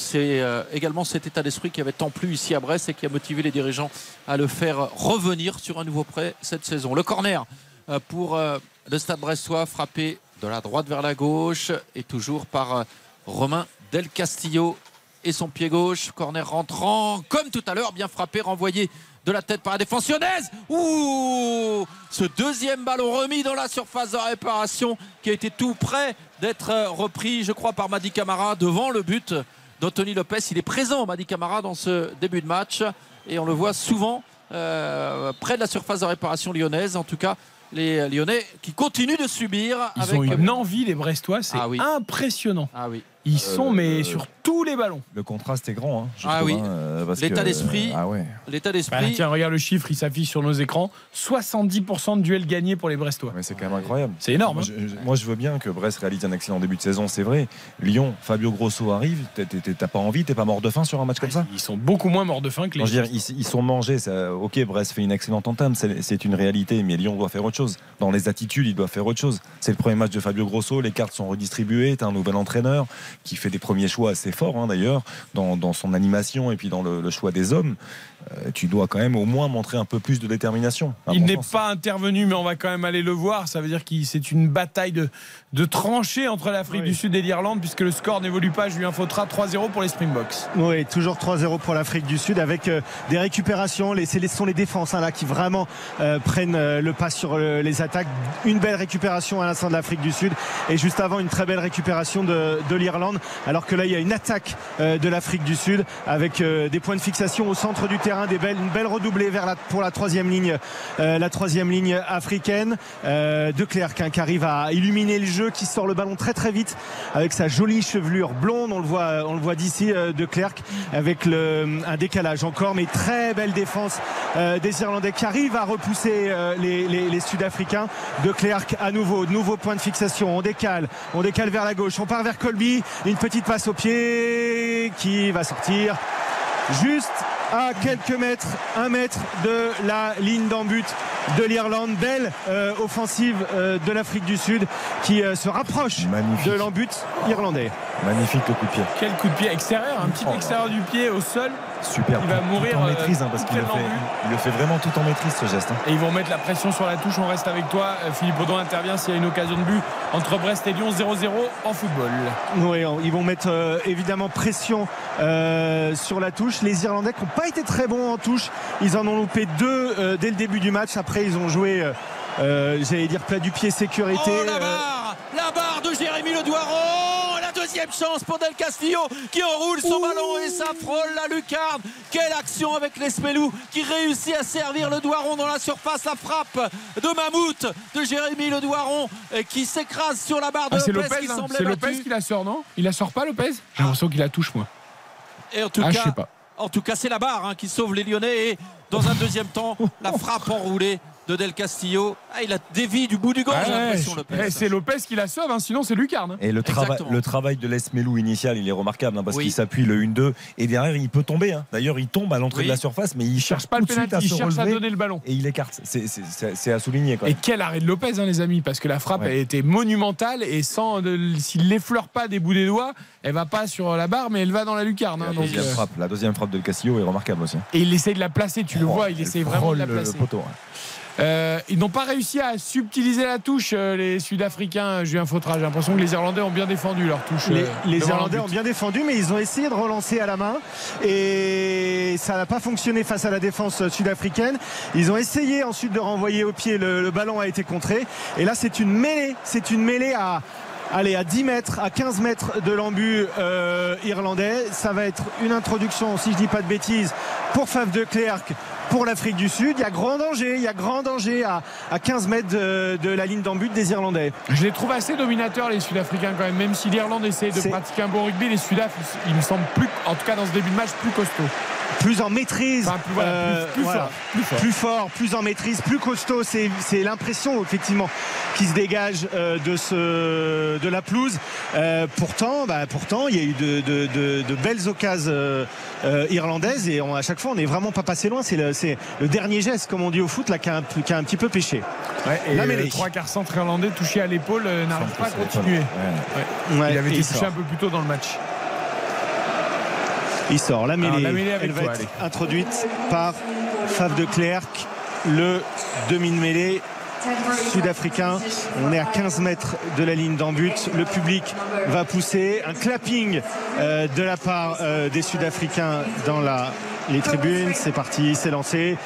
Speaker 2: euh, également cet état d'esprit qui avait tant plu ici à Brest et qui a motivé les dirigeants à le faire revenir sur un nouveau prêt cette saison. Le corner euh, pour le stade brestois, frappé de la droite vers la gauche et toujours par Romain Del Castillo et son pied gauche. Corner rentrant, comme tout à l'heure, bien frappé, renvoyé de la tête par la défense lyonnaise. Ouh Ce deuxième ballon remis dans la surface de réparation qui a été tout près d'être euh, repris, je crois, par Madi Camara devant le but d'Anthony Lopez. Il est présent, Madi Camara, dans ce début de match et on le voit souvent euh, près de la surface de réparation lyonnaise. En tout cas, les Lyonnais qui continuent de subir
Speaker 1: Ils
Speaker 2: avec.
Speaker 1: ont une envie, les Brestois, c'est
Speaker 2: Ah oui.
Speaker 1: impressionnant.
Speaker 2: Ah oui.
Speaker 1: Ils
Speaker 3: Euh,
Speaker 1: sont, mais
Speaker 3: le-
Speaker 1: sur tous les ballons.
Speaker 3: Le contraste est grand. hein, je
Speaker 2: Ah
Speaker 3: trouve,
Speaker 2: oui.
Speaker 3: hein, euh,
Speaker 2: L'état d'esprit.
Speaker 3: Ah ouais.
Speaker 2: L'état
Speaker 1: Bah,
Speaker 2: d'esprit.
Speaker 1: tiens, regarde le chiffre, il s'affiche sur nos écrans. 70% de duels gagnés pour les Brestois.
Speaker 3: Mais c'est quand même incroyable.
Speaker 1: C'est énorme.
Speaker 3: Moi
Speaker 1: hein.
Speaker 3: je, je- moi, je veux bien que Brest réalise un excellent début de saison, c'est vrai. Lyon, Fabio Grosso arrive. T'as pas envie, t'es pas mort de faim sur un match comme ça
Speaker 1: Ils sont beaucoup moins morts de faim que les.
Speaker 3: Non, je veux dire, ils, ils sont mangés. ça- ok, Brest fait une excellente entame, c'est c'est une réalité, mais Lyon doit faire autre chose. Dans les attitudes, il doit faire autre chose. C'est le premier match de Fabio Grosso, les cartes sont redistribuées. T'as un nouvel entraîneur qui fait des premiers choix assez forts, hein, d'ailleurs, dans, son animation et puis dans le choix des hommes. Euh, tu dois quand même au moins montrer un peu plus de détermination.
Speaker 1: Il n'est pas intervenu, mais on va quand même aller le voir. Ça veut dire que c'est une bataille de, de tranchées entre l'Afrique
Speaker 4: Oui.
Speaker 1: du Sud et l'Irlande, puisque le score n'évolue pas. Julien Fautra, 3-0 pour les Springboks.
Speaker 4: Oui, toujours 3-0 pour l'Afrique du Sud avec euh, des récupérations. Les, ce sont les défenses hein, là qui vraiment euh, prennent euh, le pas sur euh, les attaques. Une belle récupération à l'instant de l'Afrique du Sud et juste avant une très belle récupération de, de l'Irlande. l'Irlande. Alors que là, il y a une attaque euh, de l'Afrique du Sud avec euh, des points de fixation au centre du terrain, belles, une belle redoublée pour la troisième ligne, euh, africaine. Euh, de Clerc hein, qui arrive à illuminer le jeu, qui sort le ballon très très vite avec sa jolie chevelure blonde. On le voit, voit d'ici euh, de Clerc avec un décalage encore, mais très belle défense euh, des Irlandais qui arrivent à repousser euh, les, les- les Sud-Africains. De Clerc à nouveau, nouveau point de fixation. On décale, on décale vers la gauche, on part vers Colby. Une petite passe au pied qui va sortir juste à quelques mètres, un mètre de la ligne d'en but de l'Irlande. Belle euh, offensive euh, de l'Afrique du Sud qui euh, se rapproche
Speaker 3: Magnifique.
Speaker 4: de l'embut irlandais.
Speaker 3: Magnifique le coup de pied.
Speaker 1: Quel coup de pied extérieur, un petit
Speaker 3: Oh.
Speaker 1: extérieur du pied au sol.
Speaker 3: Super.
Speaker 1: Il va mourir,
Speaker 3: tout en
Speaker 1: euh,
Speaker 3: maîtrise hein, parce qu'il le, fait,
Speaker 1: vu.
Speaker 3: il le fait vraiment tout en maîtrise ce geste. hein.
Speaker 1: Et ils vont mettre la pression sur la touche. On reste avec toi. Euh, Philippe Audon intervient s'il y a une occasion de but entre Brest et Lyon 0-0 en football.
Speaker 4: Oui, ils vont mettre euh, évidemment pression euh, sur la touche. Les Irlandais qui n'ont pas été très bons en touche, ils en ont loupé deux euh, dès le début du match. Après, ils ont joué, j'allais dire, plat du pied sécurité.
Speaker 2: Oh la
Speaker 4: Euh,
Speaker 2: barre La barre de Jérémy Le Doiron deuxième chance pour Del Castillo qui enroule son ballon et ça frôle la lucarne. Quelle action avec l'Espelou qui réussit à servir le Doiron dans la surface. La frappe de Mammouth de Jérémy Le Doiron qui s'écrase sur la barre de
Speaker 1: Ah, c'est
Speaker 2: Lopez,
Speaker 1: Lopez,
Speaker 2: qui
Speaker 1: hein.
Speaker 2: semblait
Speaker 1: c'est. Lopez qui la sort, non? Il la sort pas, Lopez? J'ai l'impression qu'il la touche, moi.
Speaker 2: Et en tout
Speaker 1: Ah, je
Speaker 2: cas,
Speaker 1: sais pas.
Speaker 2: En tout cas, c'est la barre hein, qui sauve les Lyonnais. Et dans un deuxième temps, la <laughs> frappe enroulée de Del Castillo. Ah, il a dévié du bout du gant,
Speaker 1: Ouais,
Speaker 2: j'ai l'impression,
Speaker 1: je-
Speaker 2: Lopez.
Speaker 1: eh, c'est Lopez qui la sauve, hein, sinon c'est Lucarne. hein.
Speaker 3: Et le,
Speaker 2: Exactement.
Speaker 3: le travail de Melou initial, il est remarquable hein, parce
Speaker 2: Oui.
Speaker 3: qu'il s'appuie le 1-2 et derrière il peut tomber. hein. D'ailleurs, il tombe à l'entrée
Speaker 2: Oui.
Speaker 3: de la surface, mais il cherche
Speaker 1: pas
Speaker 3: tout
Speaker 1: le
Speaker 3: de suite
Speaker 1: pénalty,
Speaker 3: à
Speaker 1: il cherche à donner le ballon.
Speaker 3: et il écarte. C'est- à souligner. Quand
Speaker 1: Et quel arrêt de Lopez, hein, les amis, parce que la frappe
Speaker 3: Ouais.
Speaker 1: elle était monumentale et sans, de- s'il l'effleure pas des bouts des doigts, elle va pas sur la barre, mais elle va dans la lucarne. hein,
Speaker 3: la,
Speaker 1: donc,
Speaker 3: deuxième
Speaker 1: euh,
Speaker 3: frappe, la deuxième frappe de Castillo est remarquable aussi.
Speaker 1: et il essaye de la placer, tu le
Speaker 3: Oh,
Speaker 1: vois, il
Speaker 3: elle
Speaker 1: essaye vraiment de la
Speaker 3: frôle le
Speaker 1: placer.
Speaker 3: poteau.
Speaker 1: Euh, ils n'ont pas réussi à subtiliser la touche, euh, les Sud-Africains. Julien Fautra, j'ai l'impression que les Irlandais ont bien défendu leur touche.
Speaker 4: Les,
Speaker 1: euh,
Speaker 4: Irlandais ont bien défendu, mais ils ont essayé de relancer à la main et ça n'a pas fonctionné face à la défense sud-africaine. Ils ont essayé ensuite de renvoyer au pied, le, le ballon a été contré. Et là, c'est une mêlée, c'est une mêlée à. Allez, à 10 mètres, à 15 mètres de l'embut euh, irlandais. Ça va être une introduction, si je dis pas de bêtises, pour Faf de Klerk, pour l'Afrique du Sud. Il y a grand danger, il y a grand danger à, à 15 mètres de, de la ligne d'embut des Irlandais.
Speaker 1: Je les trouve assez dominateurs, les Sud-Africains, quand même. Même si l'Irlande essaie de pratiquer un bon rugby, les Sud-Af, ils, ils me semblent plus, en tout cas dans ce début de match, plus costauds.
Speaker 4: Plus en maîtrise.
Speaker 1: Enfin, plus, voilà, plus-
Speaker 4: Euh,
Speaker 1: plus
Speaker 4: voilà.
Speaker 1: fort, plus fort.
Speaker 4: plus fort, plus en maîtrise, plus costaud. C'est, c'est l'impression effectivement qui se dégage euh, de, ce, de la pelouse. Euh, pourtant, bah, pourtant, il y a eu de, de- de- de belles occasions euh, euh, irlandaises et on- à chaque fois, on n'est vraiment pas passé loin. C'est le, c'est le dernier geste, comme on dit au foot, là, qui a un, peu- qui a un petit peu pêché.
Speaker 1: Ouais, et
Speaker 4: La mêlée.
Speaker 1: le trois quarts centre irlandais touché à l'épaule euh, n'arrive pas à continuer.
Speaker 3: Ouais.
Speaker 4: Ouais,
Speaker 1: Il avait été touché
Speaker 4: sort.
Speaker 1: un peu plus tôt dans le match.
Speaker 4: Il sort. La mêlée,
Speaker 1: Alors, la mêlée avec
Speaker 4: elle va être introduite par Faf de Klerk, le demi de mêlée sud-africain. On est à 15 mètres de la ligne d'embut. Le public va pousser un clapping euh, de la part euh, des Sud-Africains dans la, les tribunes. C'est parti, c'est lancé.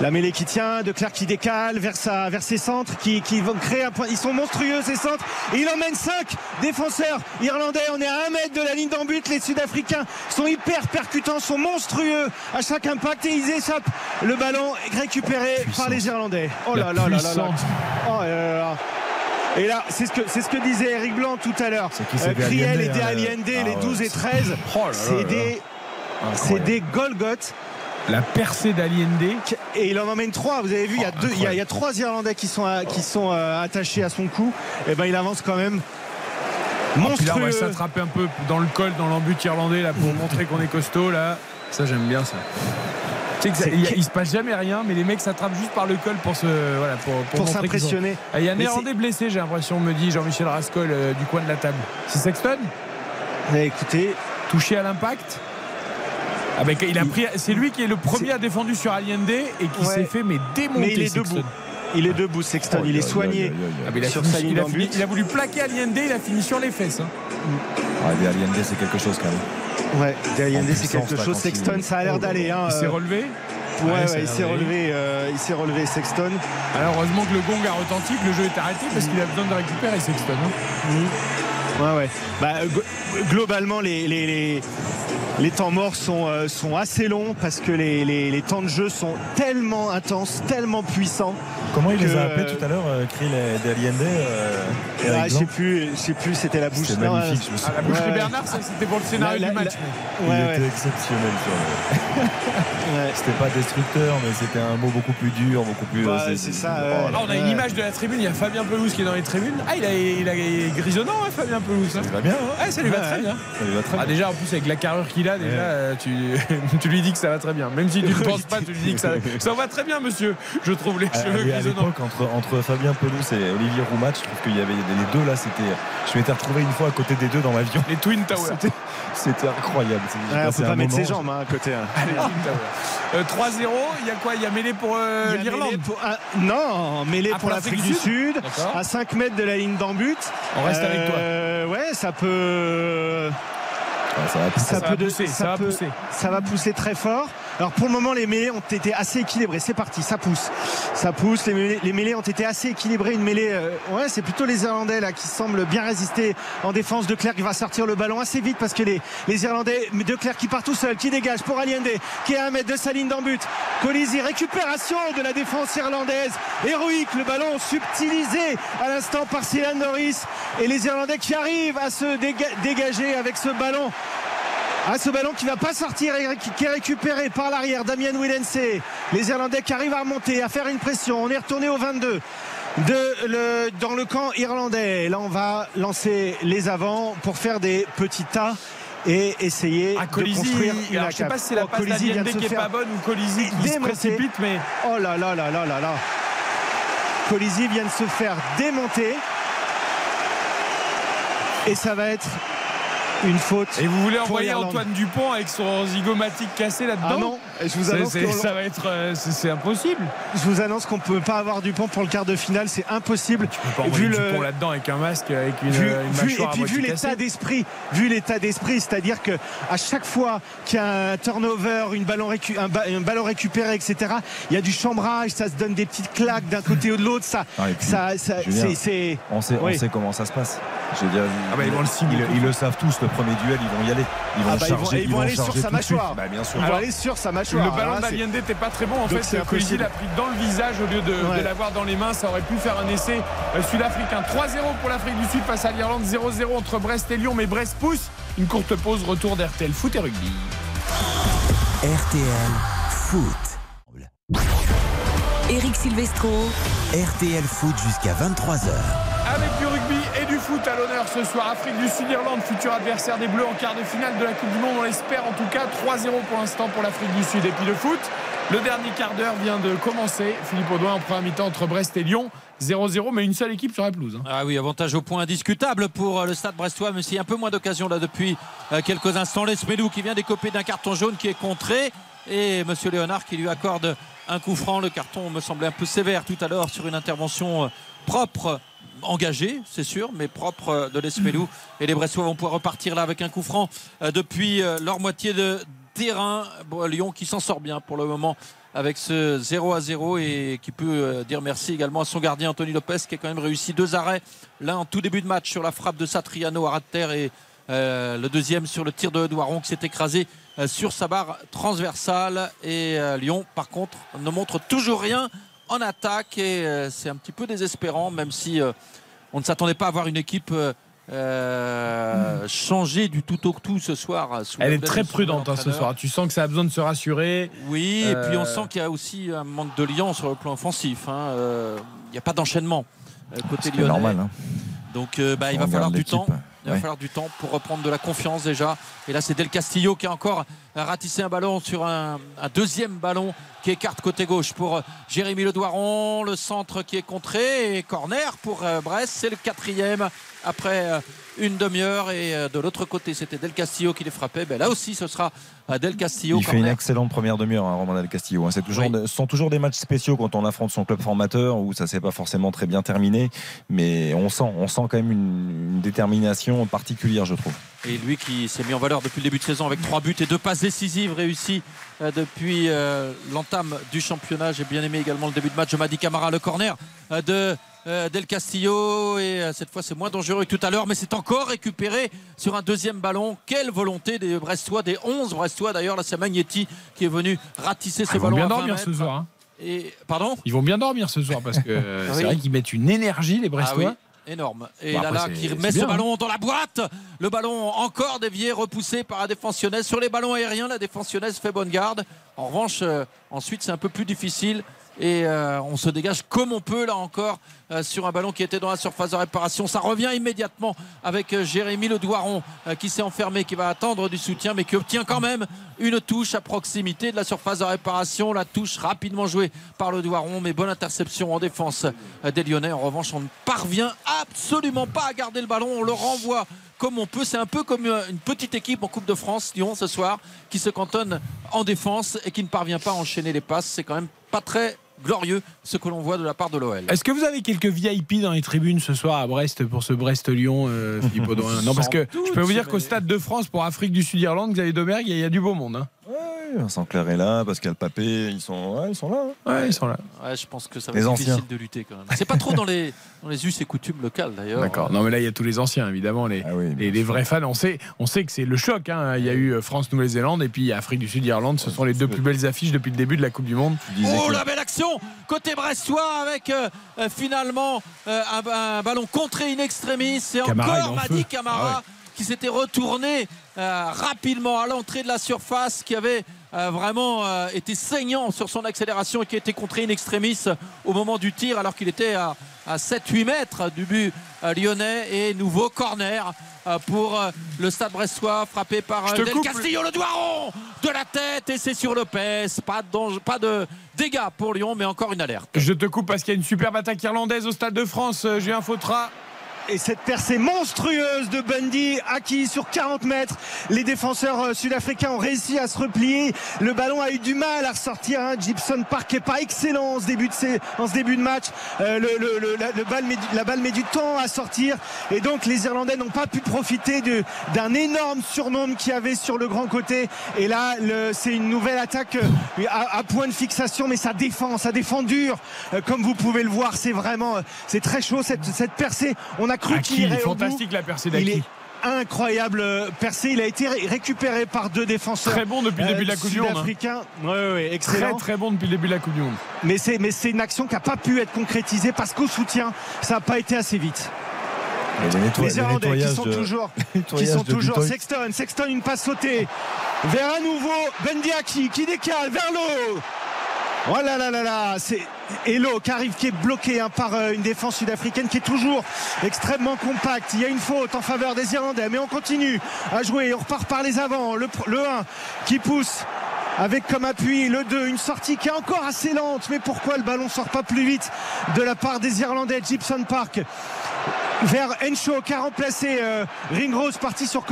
Speaker 4: La mêlée qui tient, de Clerc qui décale vers, sa, vers ses centres, qui, qui vont créer un point. Ils sont monstrueux ces centres. Et il emmène 5 défenseurs irlandais. On est à 1 mètre de la ligne d'embut. Les Sud-Africains sont hyper percutants, sont monstrueux à chaque impact et ils échappent. Le ballon est récupéré par les Irlandais. Oh là là là là là. Oh là là là. Et là, c'est ce que c'est ce que disait Eric Blanc tout à l'heure.
Speaker 3: C'est qui, c'est
Speaker 4: Euh, Criel et
Speaker 3: hein,
Speaker 4: Allende,
Speaker 3: ah
Speaker 4: les
Speaker 3: ouais,
Speaker 4: 12 et
Speaker 3: c'est-
Speaker 4: 13,
Speaker 3: Oh
Speaker 4: c'est des c'est des Golgoth
Speaker 1: La percée d'Aliende.
Speaker 4: et il en emmène trois. Vous avez vu, il y a
Speaker 1: Oh,
Speaker 4: deux, il y a, il y a trois Irlandais qui sont à- qui sont euh, attachés à son cou. Et ben il avance quand même
Speaker 1: Puis là, on va
Speaker 4: monstrueux.
Speaker 1: s'attraper un peu dans le col, dans l'embut irlandais, là, pour <laughs> montrer qu'on est costaud, là. Ça, j'aime bien ça. Tu sais que ça-
Speaker 4: C'est-
Speaker 1: il, se passe jamais rien, mais les mecs s'attrapent juste par le col pour se, voilà, pour,
Speaker 4: s'impressionner.
Speaker 1: Ah, Il y a un
Speaker 4: Mais
Speaker 1: Néerlandais blessé, j'ai l'impression, me dit Jean-Michel Rascol euh, du coin de la table. C'est Sexton?
Speaker 4: Mais écoutez,
Speaker 1: touché à l'impact? Ben, il a pris, c'est lui qui est le premier à défendu sur Allende et qui
Speaker 4: Ouais.
Speaker 1: s'est fait mais démonter.
Speaker 4: mais il est
Speaker 1: Sexton.
Speaker 4: debout. Il est debout, Sexton. Il est soigné.
Speaker 1: Ah, il, a
Speaker 4: Sur sa ligne
Speaker 1: il voulu plaquer Allende, il a fini sur les fesses. hein.
Speaker 3: Ah, Allende, c'est quelque chose quand même.
Speaker 4: Ouais,
Speaker 3: En
Speaker 4: c'est quelque chose. Sexton, ça a l'air
Speaker 3: Oh,
Speaker 4: d'aller. hein,
Speaker 1: Il s'est
Speaker 4: euh,
Speaker 1: relevé.
Speaker 4: Ouais,
Speaker 1: Ouais,
Speaker 4: il s'est relevé, euh, il s'est relevé Sexton.
Speaker 1: Alors heureusement que le gong a retenti, que le jeu est arrêté parce qu'il a besoin de récupérer Sexton. hein.
Speaker 4: Ouais, ouais. Bah, globalement, les, les, les, temps morts sont, euh, sont assez longs parce que les, les, temps de jeu sont tellement intenses, tellement puissants.
Speaker 3: Comment il les a appelés tout à l'heure, Krill et Aliende
Speaker 4: ah, Je sais plus, je sais plus, c'était la bouche.
Speaker 3: C'était magnifique.
Speaker 1: Ah, la bouche de Bernard, c'était pour le scénario du match.
Speaker 3: il était exceptionnel. <laughs> C'était pas destructeur, mais c'était un mot beaucoup plus dur, beaucoup plus.
Speaker 4: c'est ça.
Speaker 1: Oh, on a une image de la tribune. Il y a Fabien Pelouse qui est dans les tribunes. Ah, il a, il a grisonnant, hein, Fabien Pelouse.
Speaker 3: Ça lui va bien. Hein.
Speaker 1: ça lui va très bien.
Speaker 3: Ça lui va très
Speaker 1: ah, déjà, en plus, avec la carrure qu'il a, déjà, tu, <laughs> tu, lui dis que ça va très bien. Même si tu ne <laughs> penses pas, tu lui dis que ça, ça va très bien, monsieur. Je trouve les cheveux grisonnants.
Speaker 3: Entre, entre Fabien Pelouse et Olivier Roumat, je trouve qu'il y avait les deux là, c'était. Je m'étais retrouvé une fois à côté des deux dans l'avion.
Speaker 1: Les Twin <laughs> Towers.
Speaker 3: C'était incroyable.
Speaker 4: On peut pas mettre ses jambes hein, à côté. 3-0,
Speaker 1: hein. Euh, il y a quoi? Il y a mêlé pour euh, l'Irlande?
Speaker 4: Non, mêlé pour, l'Afrique du Sud, à 5 mètres de la ligne d'en but.
Speaker 1: On reste avec toi.
Speaker 4: Euh, ouais, ça peut.
Speaker 1: ça, va, ça, peut pousser, ça, va pousser.
Speaker 4: Ça va pousser très fort. Alors pour le moment, les mêlées ont été assez équilibrées. C'est parti, ça pousse. Ça pousse. Les mêlées, ont été assez équilibrées. Une mêlée, euh, ouais, c'est plutôt les Irlandais là qui semblent bien résister en défense. De Clerc va sortir le ballon assez vite parce que les, les Irlandais, De Clerc qui part tout seul, qui dégage pour Allende, qui est à un mètre de sa ligne d'en but. Colisi, récupération de la défense irlandaise. Héroïque, le ballon subtilisé à l'instant par Silan Norris. Et les Irlandais qui arrivent à se dégager avec ce ballon ah, ce ballon qui va pas sortir qui est récupéré par l'arrière Damien Willense. Les Irlandais qui arrivent à remonter, à faire une pression. On est retourné au 22 de le, dans le camp irlandais. Là, on va lancer les avants pour faire des petits tas et essayer
Speaker 1: ah, de construire une Je sais pas si c'est la oh, passe qui est pas bonne ou Colisi qui se précipite, mais
Speaker 4: oh là là là là là là. Colisi vient de se faire démonter et ça va être une faute.
Speaker 1: Et vous voulez envoyer Antoine Dupont avec son zygomatique cassé là-dedans
Speaker 4: Ah non, je vous annonce
Speaker 1: que ça va être euh, c'est impossible.
Speaker 4: Je vous annonce qu'on peut pas avoir Dupont pour le quart de finale, c'est impossible.
Speaker 1: Tu peux pas vu Dupont là-dedans avec un masque avec une, vu,
Speaker 4: Et puis vu l'état d'esprit, vu l'état d'esprit, c'est-à-dire que à chaque fois qu'il y a un turnover, une ballon un, ballon récupéré, etc. Il y a du chambrage, ça se donne des petites claques d'un côté ou de l'autre. Ça,
Speaker 3: ah, ça, c'est, on sait, on sait comment ça se passe. Je veux dire,
Speaker 1: ah bah, ils,
Speaker 3: le ils, le savent tous. Le premier duel, ils vont y aller. Ils vont
Speaker 4: ah bah,
Speaker 3: charger.
Speaker 4: Ils vont, aller sur sa mâchoire.
Speaker 3: Bah, bien sûr.
Speaker 4: Ils vont aller sur sa mâchoire.
Speaker 1: Le ballon d'Aliende n'était pas très bon. En fait, Colisi l'a pris dans le visage au lieu de, l'avoir dans les mains. Ça aurait pu faire un essai euh, sud-africain. 3-0 pour l'Afrique du Sud face à l'Irlande. 0-0 entre Brest et Lyon. Mais Brest pousse. Une courte pause. Retour d'RTL Foot et Rugby.
Speaker 5: RTL Foot.
Speaker 6: Eric Silvestro.
Speaker 5: RTL Foot jusqu'à 23h.
Speaker 1: Avec foot à l'honneur ce soir. Afrique du Sud-Irlande, futur adversaire des Bleus en quart de finale de la Coupe du Monde. On l'espère en tout cas. 3-0 pour l'instant pour l'Afrique du Sud. Et puis le foot, le dernier quart d'heure vient de commencer. Philippe Audouin en première mi-temps entre Brest et Lyon. 0-0, mais une seule équipe sur la pelouse. Hein.
Speaker 2: Ah oui, avantage au point indiscutable pour euh, le stade brestois, mais s'il un peu moins d'occasion là depuis euh, quelques instants. Lesmedou qui vient d'écoper d'un carton jaune qui est contré et Monsieur Léonard qui lui accorde un coup franc. Le carton me semblait un peu sévère tout à l'heure sur une intervention euh, propre engagé, c'est sûr, mais propre euh, de l'Espelou. Et les Bressois vont pouvoir repartir là avec un coup franc euh, depuis euh, leur moitié de terrain. Lyon qui s'en sort bien pour le moment avec ce 0 à 0 et qui peut dire merci également à son gardien Anthony Lopez qui a quand même réussi deux arrêts. L'un en tout début de match sur la frappe de Satriano à et le deuxième sur le tir de Douaron qui s'est écrasé sur sa barre transversale. Et Lyon, par contre, ne montre toujours rien en attaque et euh, c'est un petit peu désespérant, même si euh, on ne s'attendait pas à avoir une équipe euh, changée du tout au tout ce soir.
Speaker 1: Elle est très prudente hein, ce soir. Tu sens que ça a besoin de se rassurer.
Speaker 2: Oui, et puis on sent qu'il y a aussi un manque de lien sur le plan offensif. Hein. Il n'y a pas d'enchaînement côté lyonnais.
Speaker 3: normal. Hein.
Speaker 2: Donc bah, il va falloir du temps. Il va falloir du temps pour reprendre de la confiance déjà. Et là, c'est Del Castillo qui a encore ratissé un ballon sur un, deuxième ballon qui écarte côté gauche pour Jérémy Ledoiron. Le centre qui est contré et corner pour euh, Brest. C'est le quatrième après euh, une demi-heure. Et euh, de l'autre côté, c'était Del Castillo qui les frappait. Ben, là aussi, ce sera Del Castillo.
Speaker 3: Il fait une excellente première demi-heure, hein, Romain Del Castillo. Hein. C'est toujours, ce sont toujours des matchs spéciaux quand on affronte son club formateur où ça s'est pas forcément très bien terminé. Mais on sent, on sent quand même une, détermination particulière, je trouve.
Speaker 2: Et lui qui s'est mis en valeur depuis le début de saison avec trois buts et deux passes décisives réussies euh, depuis euh, l'entame du championnat. J'ai bien aimé également le début de match de Madi Camara, le corner de euh, Del Castillo et euh, cette fois c'est moins dangereux que tout à l'heure mais c'est encore récupéré sur un deuxième ballon quelle volonté des Brestois des 11 Brestois d'ailleurs là c'est Magnetti qui est venu ratisser ce
Speaker 1: Ah, Ils vont
Speaker 2: ballon
Speaker 1: bien
Speaker 2: à 20
Speaker 1: dormir ce soir. hein.
Speaker 2: et pardon?
Speaker 1: Ils vont bien dormir ce soir parce que <laughs> euh, c'est vrai qu'ils mettent une énergie les
Speaker 2: Ah
Speaker 1: Brestois.
Speaker 2: oui, énorme. Et là,
Speaker 1: c'est-
Speaker 2: qui remet ce
Speaker 1: bien, hein.
Speaker 2: ballon dans la boîte. Le ballon encore dévié, repoussé par la défense lyonnaise. Sur les ballons aériens, la défense lyonnaise fait bonne garde. En revanche, euh, ensuite, c'est un peu plus difficile. Et euh, on se dégage comme on peut, là encore, euh, sur un ballon qui était dans la surface de réparation. Ça revient immédiatement avec euh, Jérémy Le Douaron qui s'est enfermé, qui va attendre du soutien, mais qui obtient quand même une touche à proximité de la surface de réparation. La touche rapidement jouée par Le Douaron, mais bonne interception en défense des Lyonnais. En revanche, on ne parvient absolument pas à garder le ballon. On le renvoie comme on peut. C'est un peu comme une petite équipe en Coupe de France, Lyon, ce soir, qui se cantonne en défense et qui ne parvient pas à enchaîner les passes. C'est quand même pas très glorieux ce que l'on voit de la part de l'OL.
Speaker 1: Est-ce que vous avez quelques VIP dans les tribunes ce soir à Brest pour ce Brest-Lyon, euh, Philippe Audouin? Non, parce que je peux vous dire qu'au Stade de France pour Afrique du Sud-Irlande, Xavier Domergue, il y, a- il y a du beau monde. hein.
Speaker 3: Ouais, Vincent Clair est là, Pascal Papé, ils sont, ouais, ils sont là. hein.
Speaker 1: Ouais, ils sont là.
Speaker 2: Ouais, je pense que ça va
Speaker 3: Les
Speaker 2: être
Speaker 3: anciens.
Speaker 2: difficile de lutter quand même. C'est pas trop dans les, dans les us et coutumes locales d'ailleurs.
Speaker 1: D'accord. Non, mais là, il y a tous les anciens, évidemment, les,
Speaker 3: Ah oui, bien
Speaker 1: les, les
Speaker 3: sûr.
Speaker 1: vrais fans. On sait, on sait que c'est le choc. hein. Il y a eu euh, France-Nouvelle-Zélande et puis il y a Afrique du Sud-Irlande. Ce sont les deux plus belles affiches depuis le début de la Coupe du Monde.
Speaker 3: Tu disais
Speaker 2: Oh
Speaker 3: que-
Speaker 2: la belle action côté brestois avec euh, euh, finalement euh, un, un ballon contré in extremis et
Speaker 1: Camara, il est
Speaker 2: encore
Speaker 1: en
Speaker 2: Madi
Speaker 1: feu.
Speaker 2: Camara
Speaker 1: Ah ouais.
Speaker 2: Qui s'était retourné euh, rapidement à l'entrée de la surface qui avait euh, vraiment euh, été saignant sur son accélération et qui a été contré in extremis au moment du tir alors qu'il était à, à 7-8 mètres du but lyonnais et nouveau corner pour le stade brestois frappé par Del
Speaker 1: coupe.
Speaker 2: Castillo le Doiron de la tête et c'est sur Lopez pas de, danger- pas de dégâts pour Lyon mais encore une alerte
Speaker 1: Je te coupe parce qu'il y a une superbe attaque irlandaise au Stade de France. Julien Fautra.
Speaker 4: Et cette percée monstrueuse de Bundy acquis sur 40 mètres. Les défenseurs euh, sud-africains ont réussi à se replier. Le ballon a eu du mal à ressortir. hein. Gibson Park est pas excellent en ce début de, en ce début de match. Euh, le, le- le- la, le balle met la balle met du temps à sortir. Et donc les Irlandais n'ont pas pu profiter d'un énorme surnombre qu'il y avait sur le grand côté. Et là, c'est une nouvelle attaque euh, à, à point de fixation, mais ça défend, ça défend dur. Euh, comme vous pouvez le voir, c'est vraiment, c'est très chaud cette, cette percée. Cru
Speaker 1: Aki,
Speaker 4: qu'il irait au bout.
Speaker 1: fantastique la percée
Speaker 4: Il
Speaker 1: d'Aki.
Speaker 4: est incroyable euh, percé. Il a été ré- récupéré par deux défenseurs.
Speaker 1: Très bon depuis le début de la Coupe du Monde. hein.
Speaker 4: Sud-africains. Ouais, ouais, ouais,
Speaker 1: Très
Speaker 4: excellent.
Speaker 1: très bon depuis le début de la Coupe du Monde.
Speaker 4: Mais c'est mais c'est une action qui n'a pas pu être concrétisée parce qu'au soutien, ça n'a pas été assez vite.
Speaker 3: Les,
Speaker 4: Irlandais qui sont
Speaker 3: de-
Speaker 4: toujours, <laughs> qui sont toujours. Sexton, Sexton une passe sautée vers un nouveau Bendiaki qui décale vers l'eau. Oh là là là là, c'est Elo qui arrive, qui est bloqué hein, par euh, une défense sud-africaine qui est toujours extrêmement compacte. Il y a une faute en faveur des Irlandais, mais on continue à jouer. On repart par les avants. Le, pr- le 1 qui pousse avec comme appui le 2, une sortie qui est encore assez lente. Mais pourquoi le ballon sort pas plus vite de la part des Irlandais? Gibson Park vers Encho qui a remplacé euh, Ringrose parti sur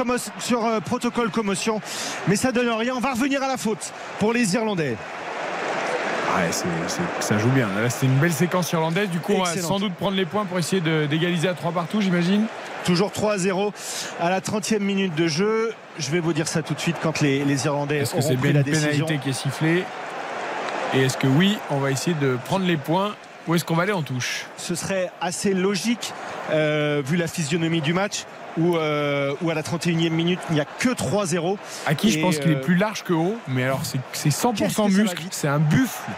Speaker 4: euh, protocole commotion mais ça donne rien on va revenir à la faute pour les Irlandais
Speaker 1: Ouais, c'est- c'est- ça joue bien. Là, c'était une belle séquence irlandaise. Du coup, on va sans doute prendre les points pour essayer d'égaliser à 3 partout, j'imagine.
Speaker 4: toujours 3 à 0 à la 30e minute de jeu je vais vous dire ça tout de suite quand les, les Irlandais
Speaker 1: Est-ce que c'est bien
Speaker 4: la
Speaker 1: une
Speaker 4: décision
Speaker 1: pénalité qui est sifflée Et est-ce que oui, on va essayer de prendre les points Ou est-ce qu'on va aller en touche?
Speaker 4: Ce serait assez logique euh, vu la physionomie du match où, euh, où à la 31e minute il n'y a que 3-0
Speaker 1: À qui je pense qu'il est
Speaker 4: euh,
Speaker 1: plus large que haut, mais alors c'est- c'est
Speaker 4: Qu'est-ce
Speaker 1: 100%
Speaker 4: que ça va
Speaker 1: muscle, c'est un buffle.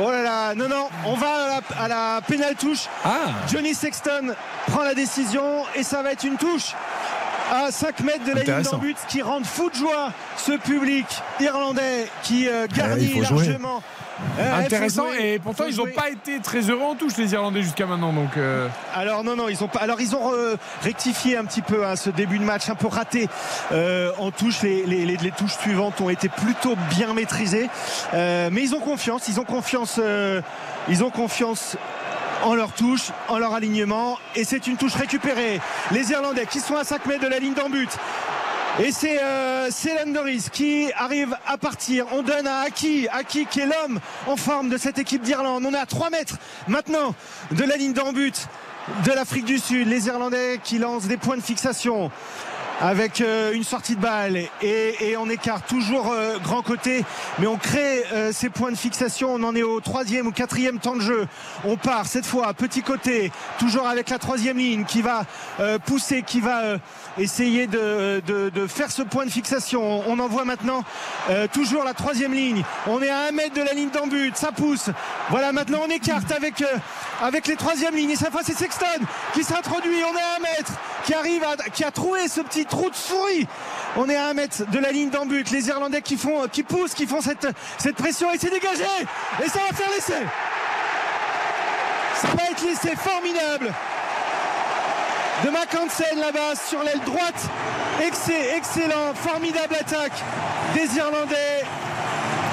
Speaker 4: oh là là non non on va à la, à la pénale touche
Speaker 1: Ah
Speaker 4: Johnny Sexton prend la décision et ça va être une touche à 5 mètres de la ligne d'en but qui rend fou de joie ce public irlandais qui euh, garnit
Speaker 3: il faut jouer.
Speaker 4: Il faut
Speaker 1: Intéressant,
Speaker 4: jouer,
Speaker 1: et pourtant ils n'ont pas été très heureux en touche les Irlandais jusqu'à maintenant. Donc euh,
Speaker 4: Alors non non ils ont pas. Alors ils ont euh, rectifié un petit peu hein, ce début de match un peu raté euh, en touche. Les, les- les- les touches suivantes ont été plutôt bien maîtrisées, Euh, mais ils ont confiance. Ils ont confiance. ils ont confiance. En leur touche, en leur alignement, et c'est une touche récupérée. Les Irlandais qui sont à 5 mètres de la ligne d'en but. Et c'est euh, Landoris qui arrive à partir. On donne à Aki, Aki qui est l'homme en forme de cette équipe d'Irlande. On est à 3 mètres maintenant de la ligne d'en but de l'Afrique du Sud. Les Irlandais qui lancent des points de fixation. Avec euh, une sortie de balle et, on écarte toujours euh, grand côté, mais on crée euh, ces points de fixation. On en est au troisième ou quatrième temps de jeu. On part cette fois petit côté, toujours avec la troisième ligne qui va pousser, qui va essayer de, faire ce point de fixation. On envoie maintenant euh, toujours la troisième ligne. On est à un mètre de la ligne d'en but, ça pousse. Voilà, maintenant on écarte avec, les troisièmes lignes. Et cette fois c'est Sexton qui s'introduit. On est à un mètre, qui arrive, à, qui a trouvé ce petit trou de souris. On est à un mètre de la ligne d'en but. Les Irlandais qui font, qui poussent, qui font cette, pression et c'est dégagé. Et ça va faire l'essai. Ça va être l'essai formidable de Mackensen là-bas sur l'aile droite. Excellent, excellent, formidable attaque des Irlandais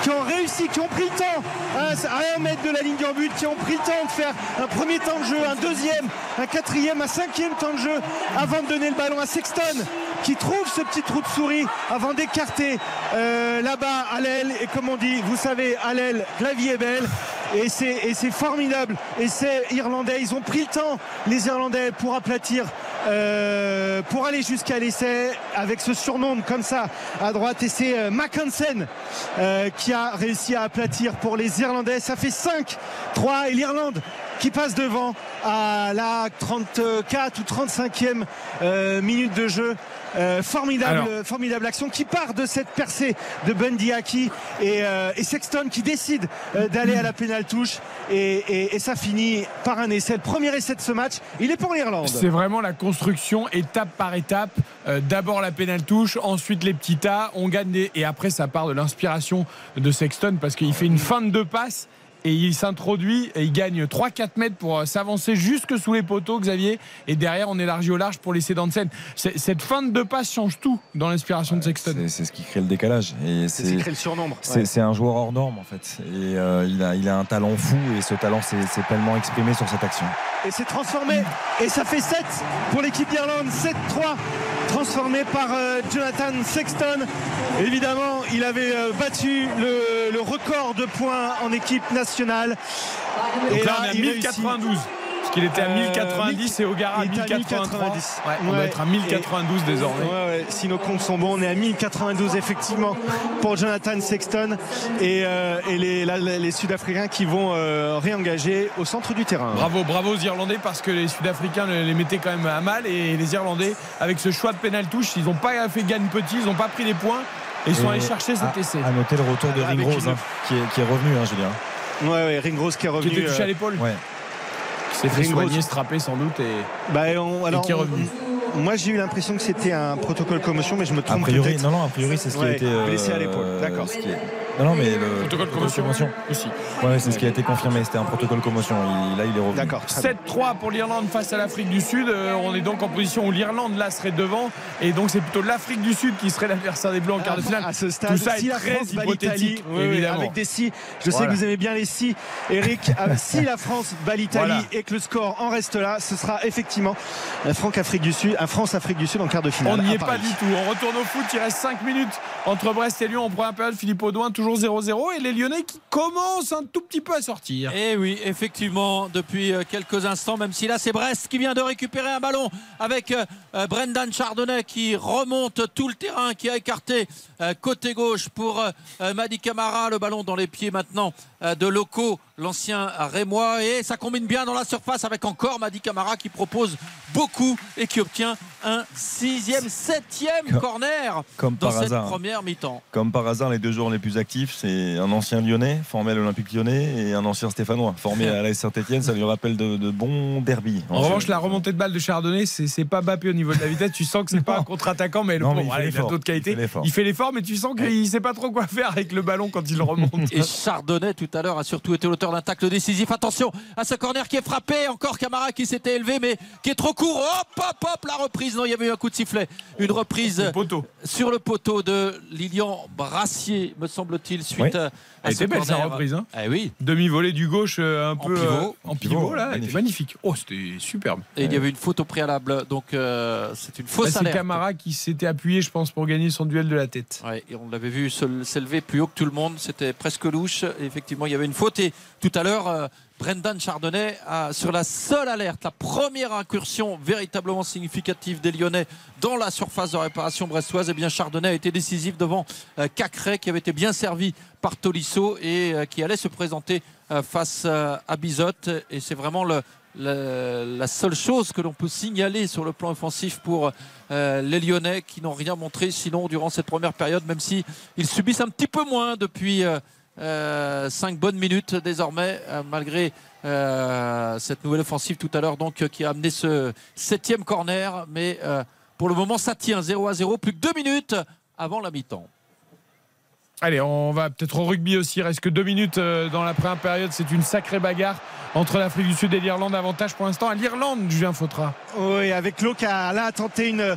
Speaker 4: qui ont réussi, qui ont pris le temps à, à un mètre de la ligne en but, qui ont pris le temps de faire un premier temps de jeu, un deuxième, un quatrième, un cinquième temps de jeu avant de donner le ballon à Sexton qui trouve ce petit trou de souris avant d'écarter euh, là-bas à et comme on dit, vous savez, à l'aile, la vie est belle. Et c'est formidable. Et c'est irlandais, ils ont pris le temps les Irlandais pour aplatir euh, pour aller jusqu'à l'essai avec ce surnom comme ça à droite. Et c'est euh, Mackensen euh, qui a réussi à aplatir pour les Irlandais. Ça fait 5-3 et l'Irlande qui passe devant à la 34 ou 35e euh, minute de jeu Euh, formidable,
Speaker 1: Alors.
Speaker 4: formidable action qui part de cette percée de Bundy Aki et, euh, et Sexton qui décide euh, d'aller à la pénale touche et, et- et ça finit par un essai. Le premier essai de ce match, il est pour l'Irlande.
Speaker 1: C'est vraiment la construction étape par étape. D'abord la pénale touche, ensuite les petits tas, on gagne des... et après ça part de l'inspiration de Sexton parce qu'il fait une fin de deux passes et il s'introduit et il gagne 3-4 mètres pour euh, s'avancer jusque sous les poteaux Xavier et derrière on élargit au large pour laisser dans le scène. Cette fin de deux passes change tout dans l'inspiration de Sexton.
Speaker 3: C'est ce qui crée le décalage. Et
Speaker 4: C'est ce qui crée le surnombre.
Speaker 3: C'est
Speaker 4: Ouais.
Speaker 3: c'est un joueur hors norme en fait. Et euh, il, a, il a un talent fou et ce talent s'est s'est pleinement exprimé sur cette action.
Speaker 4: et c'est transformé et ça fait 7 pour l'équipe d'Irlande 7-3 transformé par euh, Jonathan Sexton. Évidemment il avait euh, battu le, le record de points en équipe nationale.
Speaker 1: Donc
Speaker 4: Et
Speaker 1: là, on est à
Speaker 4: il réussit.
Speaker 1: 1092. Parce qu'il était à
Speaker 4: Euh,
Speaker 1: 1090 et Ogara à
Speaker 4: il était à
Speaker 1: 1083.
Speaker 4: 1090.
Speaker 1: Ouais, on
Speaker 4: Ouais.
Speaker 1: doit être à 1092 désormais.
Speaker 4: Ouais, ouais, si nos comptes sont bons, on est à 1092 effectivement pour Jonathan Sexton et, euh, et les, la- la- les Sud-Africains qui vont euh, réengager au centre du terrain.
Speaker 1: Bravo, bravo aux Irlandais parce que les Sud-Africains les mettaient quand même à mal et les Irlandais, avec ce choix de pénal touche, ils n'ont pas fait gagne petit, ils n'ont pas pris les points et ils sont
Speaker 3: Et
Speaker 1: allés chercher cet
Speaker 3: à-
Speaker 1: essai.
Speaker 3: À noter le retour de Ringrose
Speaker 4: une-
Speaker 3: hein, qui, est, qui est revenu, hein, Julien.
Speaker 4: Ouais, ouais, Ringrose qui est
Speaker 1: Qui
Speaker 4: revenu.
Speaker 1: était touché
Speaker 4: euh,
Speaker 1: à l'épaule,
Speaker 3: Ouais.
Speaker 1: S'est fait soigner, strapper sans doute. Et...
Speaker 4: bah, on- alors,
Speaker 1: qui est revenu.
Speaker 4: Moi j'ai eu l'impression que c'était un protocole commotion, mais je me
Speaker 3: A
Speaker 4: trompe
Speaker 3: priori,
Speaker 4: peut-être.
Speaker 3: non, non, a priori, c'est ce qui a été. euh,
Speaker 4: blessé à l'épaule. D'accord.
Speaker 3: est- Non, non, mais le
Speaker 1: Protocole commotion aussi.
Speaker 3: Ouais, c'est ce qui a été confirmé. C'était un protocole commotion. Il- là, il est revenu.
Speaker 4: D'accord. très bien.
Speaker 1: 7-3 pour l'Irlande face à l'Afrique du Sud. Euh, on est donc en position où l'Irlande là serait devant et donc c'est plutôt l'Afrique du Sud qui serait l'adversaire des Blancs en quart de finale.
Speaker 4: À ce stade,
Speaker 1: Tout ça
Speaker 4: si
Speaker 1: est
Speaker 4: la
Speaker 1: très
Speaker 4: France bat
Speaker 1: hypothétique,
Speaker 4: oui,
Speaker 1: évidemment.
Speaker 4: avec des si, je sais
Speaker 1: Voilà.
Speaker 4: que vous aimez bien les si, Eric. ah, <laughs> si la France bat l'Italie
Speaker 1: Voilà.
Speaker 4: et que le score en reste là, ce sera effectivement un France-Afrique du Sud, un France-Afrique du Sud en quart de finale.
Speaker 1: On n'y est pas du tout. On retourne au foot. Il reste 5 minutes entre Brest et Lyon en première période. Philippe Audouin, toujours 0-0. Et les Lyonnais qui commencent un tout petit peu à sortir.
Speaker 2: Et Eh oui, effectivement, depuis euh, quelques instants, même si là c'est Brest qui vient de récupérer un ballon avec euh, euh, Brendan Chardonnay qui remonte tout le terrain, qui a écarté côté gauche pour Madi Camara, le ballon dans les pieds maintenant de Loco, l'ancien Rémois, et ça combine bien dans la surface avec encore Madi Camara qui propose beaucoup et qui obtient un sixième, septième
Speaker 3: Comme-
Speaker 2: corner
Speaker 3: Comme
Speaker 2: dans
Speaker 3: par
Speaker 2: cette
Speaker 3: hasard.
Speaker 2: première mi-temps.
Speaker 3: Comme par hasard, les deux joueurs les plus actifs, c'est un ancien lyonnais formé à l'Olympique lyonnais et un ancien stéphanois formé à la Saint-Etienne. Ça lui rappelle de, de bons derbies.
Speaker 1: En revanche, la remontée de balle de Chardonnay, c'est c'est pas Bappé au niveau de la vitesse. Tu sens que c'est pas un contre-attaquant, mais le
Speaker 3: Non,
Speaker 1: pauvre,
Speaker 3: mais il
Speaker 1: il a
Speaker 3: l'effort.
Speaker 1: d'autres qualités.
Speaker 3: Il fait l'effort.
Speaker 1: Mais tu sens qu'il sait pas trop quoi faire avec le ballon quand il le remonte.
Speaker 2: Et Chardonnay tout à l'heure a surtout été l'auteur d'un tacle décisif. Attention à ce corner qui est frappé. Encore Camara qui s'était élevé mais qui est trop court. Hop, hop, hop, la reprise. Non, il y avait eu un coup de sifflet. Une reprise
Speaker 1: Le poteau.
Speaker 2: sur le poteau de Lilian Brassier, me semble-t-il, suite
Speaker 3: Oui.
Speaker 2: à,
Speaker 1: Elle était belle sa reprise. Hein.
Speaker 2: Eh oui.
Speaker 1: Demi-volée du gauche, euh, un peu
Speaker 2: pivot.
Speaker 1: euh, en pivot,
Speaker 3: Pivot,
Speaker 1: là,
Speaker 3: magnifique.
Speaker 1: magnifique. Oh, c'était superbe.
Speaker 2: Et il y avait une faute au préalable. Donc euh, c'est une fausse
Speaker 1: c'est
Speaker 2: alerte.
Speaker 1: Camara qui s'était appuyé, je pense, pour gagner son duel de la tête.
Speaker 2: Ouais, et on l'avait vu s'élever plus haut que tout le monde, c'était presque louche. Et effectivement, il y avait une faute. Et tout à l'heure, euh, Brendan Chardonnay sur la seule alerte, la première incursion véritablement significative des Lyonnais dans la surface de réparation brestoise. Eh bien Chardonnay a été décisif devant euh, Cacré qui avait été bien servi par Tolisso et euh, qui allait se présenter euh, face à Bizot. Et c'est vraiment la seule chose que l'on peut signaler sur le plan offensif pour les Lyonnais qui n'ont rien montré sinon durant cette première période, même s'ils subissent un petit peu moins depuis 5 euh, bonnes minutes désormais, euh, malgré euh, cette nouvelle offensive tout à l'heure donc qui a amené ce septième corner. Mais pour le moment, ça tient 0 à 0. Plus que 2 minutes avant la mi-temps.
Speaker 1: Allez, on va peut-être au rugby aussi. Il reste que 2 minutes dans la première période. C'est une sacrée bagarre entre l'Afrique du Sud et l'Irlande. Avantage pour l'instant à l'Irlande, Julien Fautra.
Speaker 4: Oui, avec l'eau qui a là tenté une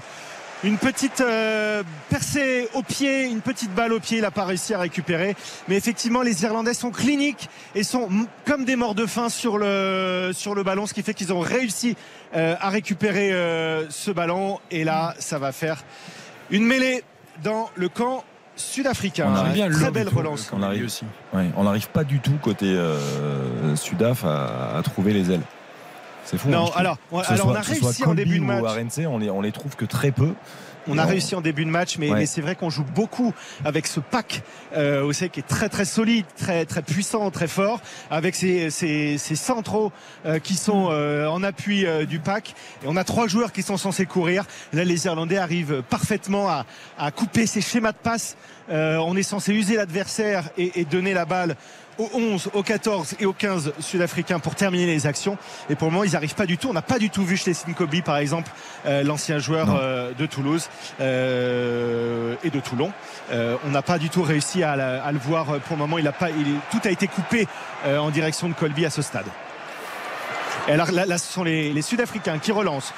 Speaker 4: une petite euh, percée au pied, une petite balle au pied, il n'a pas réussi à récupérer. Mais effectivement, les Irlandais sont cliniques et sont comme des morts de faim sur le, sur le ballon, ce qui fait qu'ils ont réussi euh, à récupérer euh, ce ballon. Et là, ça va faire une mêlée dans le camp sud-africain.
Speaker 3: On
Speaker 4: bien Très belle relance.
Speaker 3: On n'arrive pas du tout côté Sudaf à, à trouver les ailes. C'est fou.
Speaker 4: Non, hein, alors, alors on a réussi en début de match.
Speaker 3: on les, on les trouve que très peu.
Speaker 4: On a réussi en début de match, mais, c'est vrai qu'on joue beaucoup avec ce pack euh, aussi qui est très très solide, très très puissant, très fort, avec ces, ces, centraux euh, qui sont euh, en appui euh, du pack. Et on a trois joueurs qui sont censés courir. Là, les Irlandais arrivent parfaitement à, à couper ces schémas de passe. on est censé user l'adversaire et, et donner la balle au 11, au 14 et au 15 sud-africains pour terminer les actions. Et pour le moment, ils n'arrivent pas du tout. On n'a pas du tout vu Schleswig Kobe, par exemple, euh, l'ancien joueur euh, de Toulouse euh, et de Toulon. on n'a pas du tout réussi à, le voir pour le moment. Il a pas, il, tout a été coupé en direction de Colby à ce stade. Et alors là, ce sont les, les Sud-Africains qui relancent.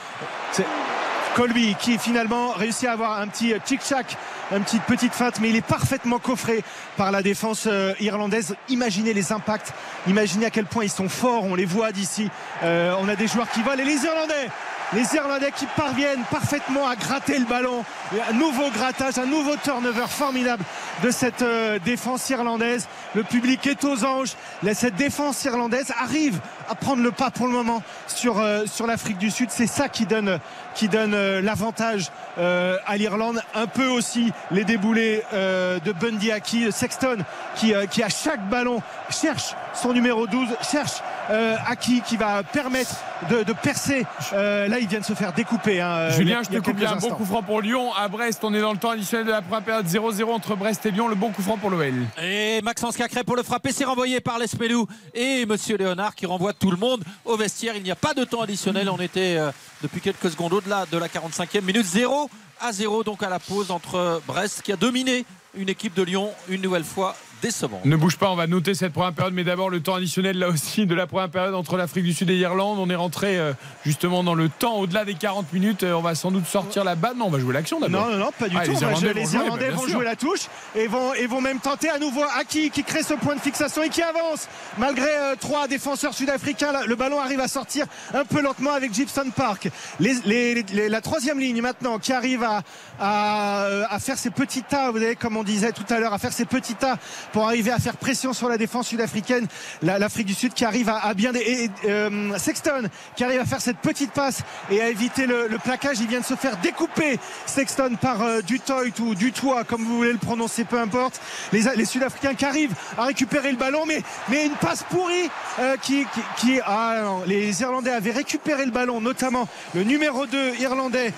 Speaker 4: Colby qui finalement réussit à avoir un petit tic-tac une petite petite feinte, mais il est parfaitement coffré par la défense euh, irlandaise. Imaginez les impacts, imaginez à quel point ils sont forts, on les voit d'ici. Euh, on a des joueurs qui volent et les Irlandais les Irlandais qui parviennent parfaitement à gratter le ballon. Un nouveau grattage, un nouveau turnover formidable de cette euh, défense irlandaise. Le public est aux anges. Cette défense irlandaise arrive à prendre le pas pour le moment sur, sur l'Afrique du Sud. C'est ça qui donne, qui donne l'avantage à l'Irlande. Un peu aussi les déboulés euh, de Bundy Aki, Sexton qui, euh, qui à chaque ballon cherche son numéro 12, cherche euh, Aki qui va permettre de, percer. là, il vient de se faire découper. Hein,
Speaker 1: Julien, je te coupe un bon coup franc pour Lyon. À Brest, on est dans le temps additionnel de la première période 0-0 entre Brest et Lyon. Le bon coup franc pour l'OL.
Speaker 2: Et Maxence Cacré pour le frapper, c'est renvoyé par l'Espelou et Monsieur Léonard qui renvoie tout le monde au vestiaire. Il n'y a pas de temps additionnel. On était depuis quelques secondes au-delà de la 45e minute. 0 à 0 donc à la pause entre Brest qui a dominé une équipe de Lyon une nouvelle fois décevant.
Speaker 1: Ne bouge pas, on va noter cette première période, mais d'abord le temps additionnel là aussi de la première période entre l'Afrique du Sud et l'Irlande. On est rentré euh, justement dans le temps au-delà des 40 minutes. Euh, on va sans doute sortir la balle. Non, on va jouer l'action d'abord.
Speaker 4: Non, non, non, pas du tout. Les Irlandais, vont, jouer, la touche et vont, et vont même tenter à nouveau Aki qui crée ce point de fixation et qui avance. Malgré euh, trois défenseurs sud-africains, le ballon arrive à sortir un peu lentement avec Gibson Park. Les, la troisième ligne maintenant qui arrive à, à, faire ses petits tas, vous savez, comme on disait tout à l'heure, à faire ses petits tas pour arriver à faire pression sur la défense sud-africaine. L'Afrique du Sud qui arrive à, bien. Et, euh, Sexton qui arrive à faire cette petite passe et à éviter le, plaquage. Il vient de se faire découper Sexton par euh, du Toit ou du Toit, comme vous voulez le prononcer, peu importe. Les, Sud-Africains qui arrivent à récupérer le ballon, mais, mais une passe pourrie euh, qui, qui, ah, les Irlandais avaient récupéré le ballon, notamment le numéro 2 irlandais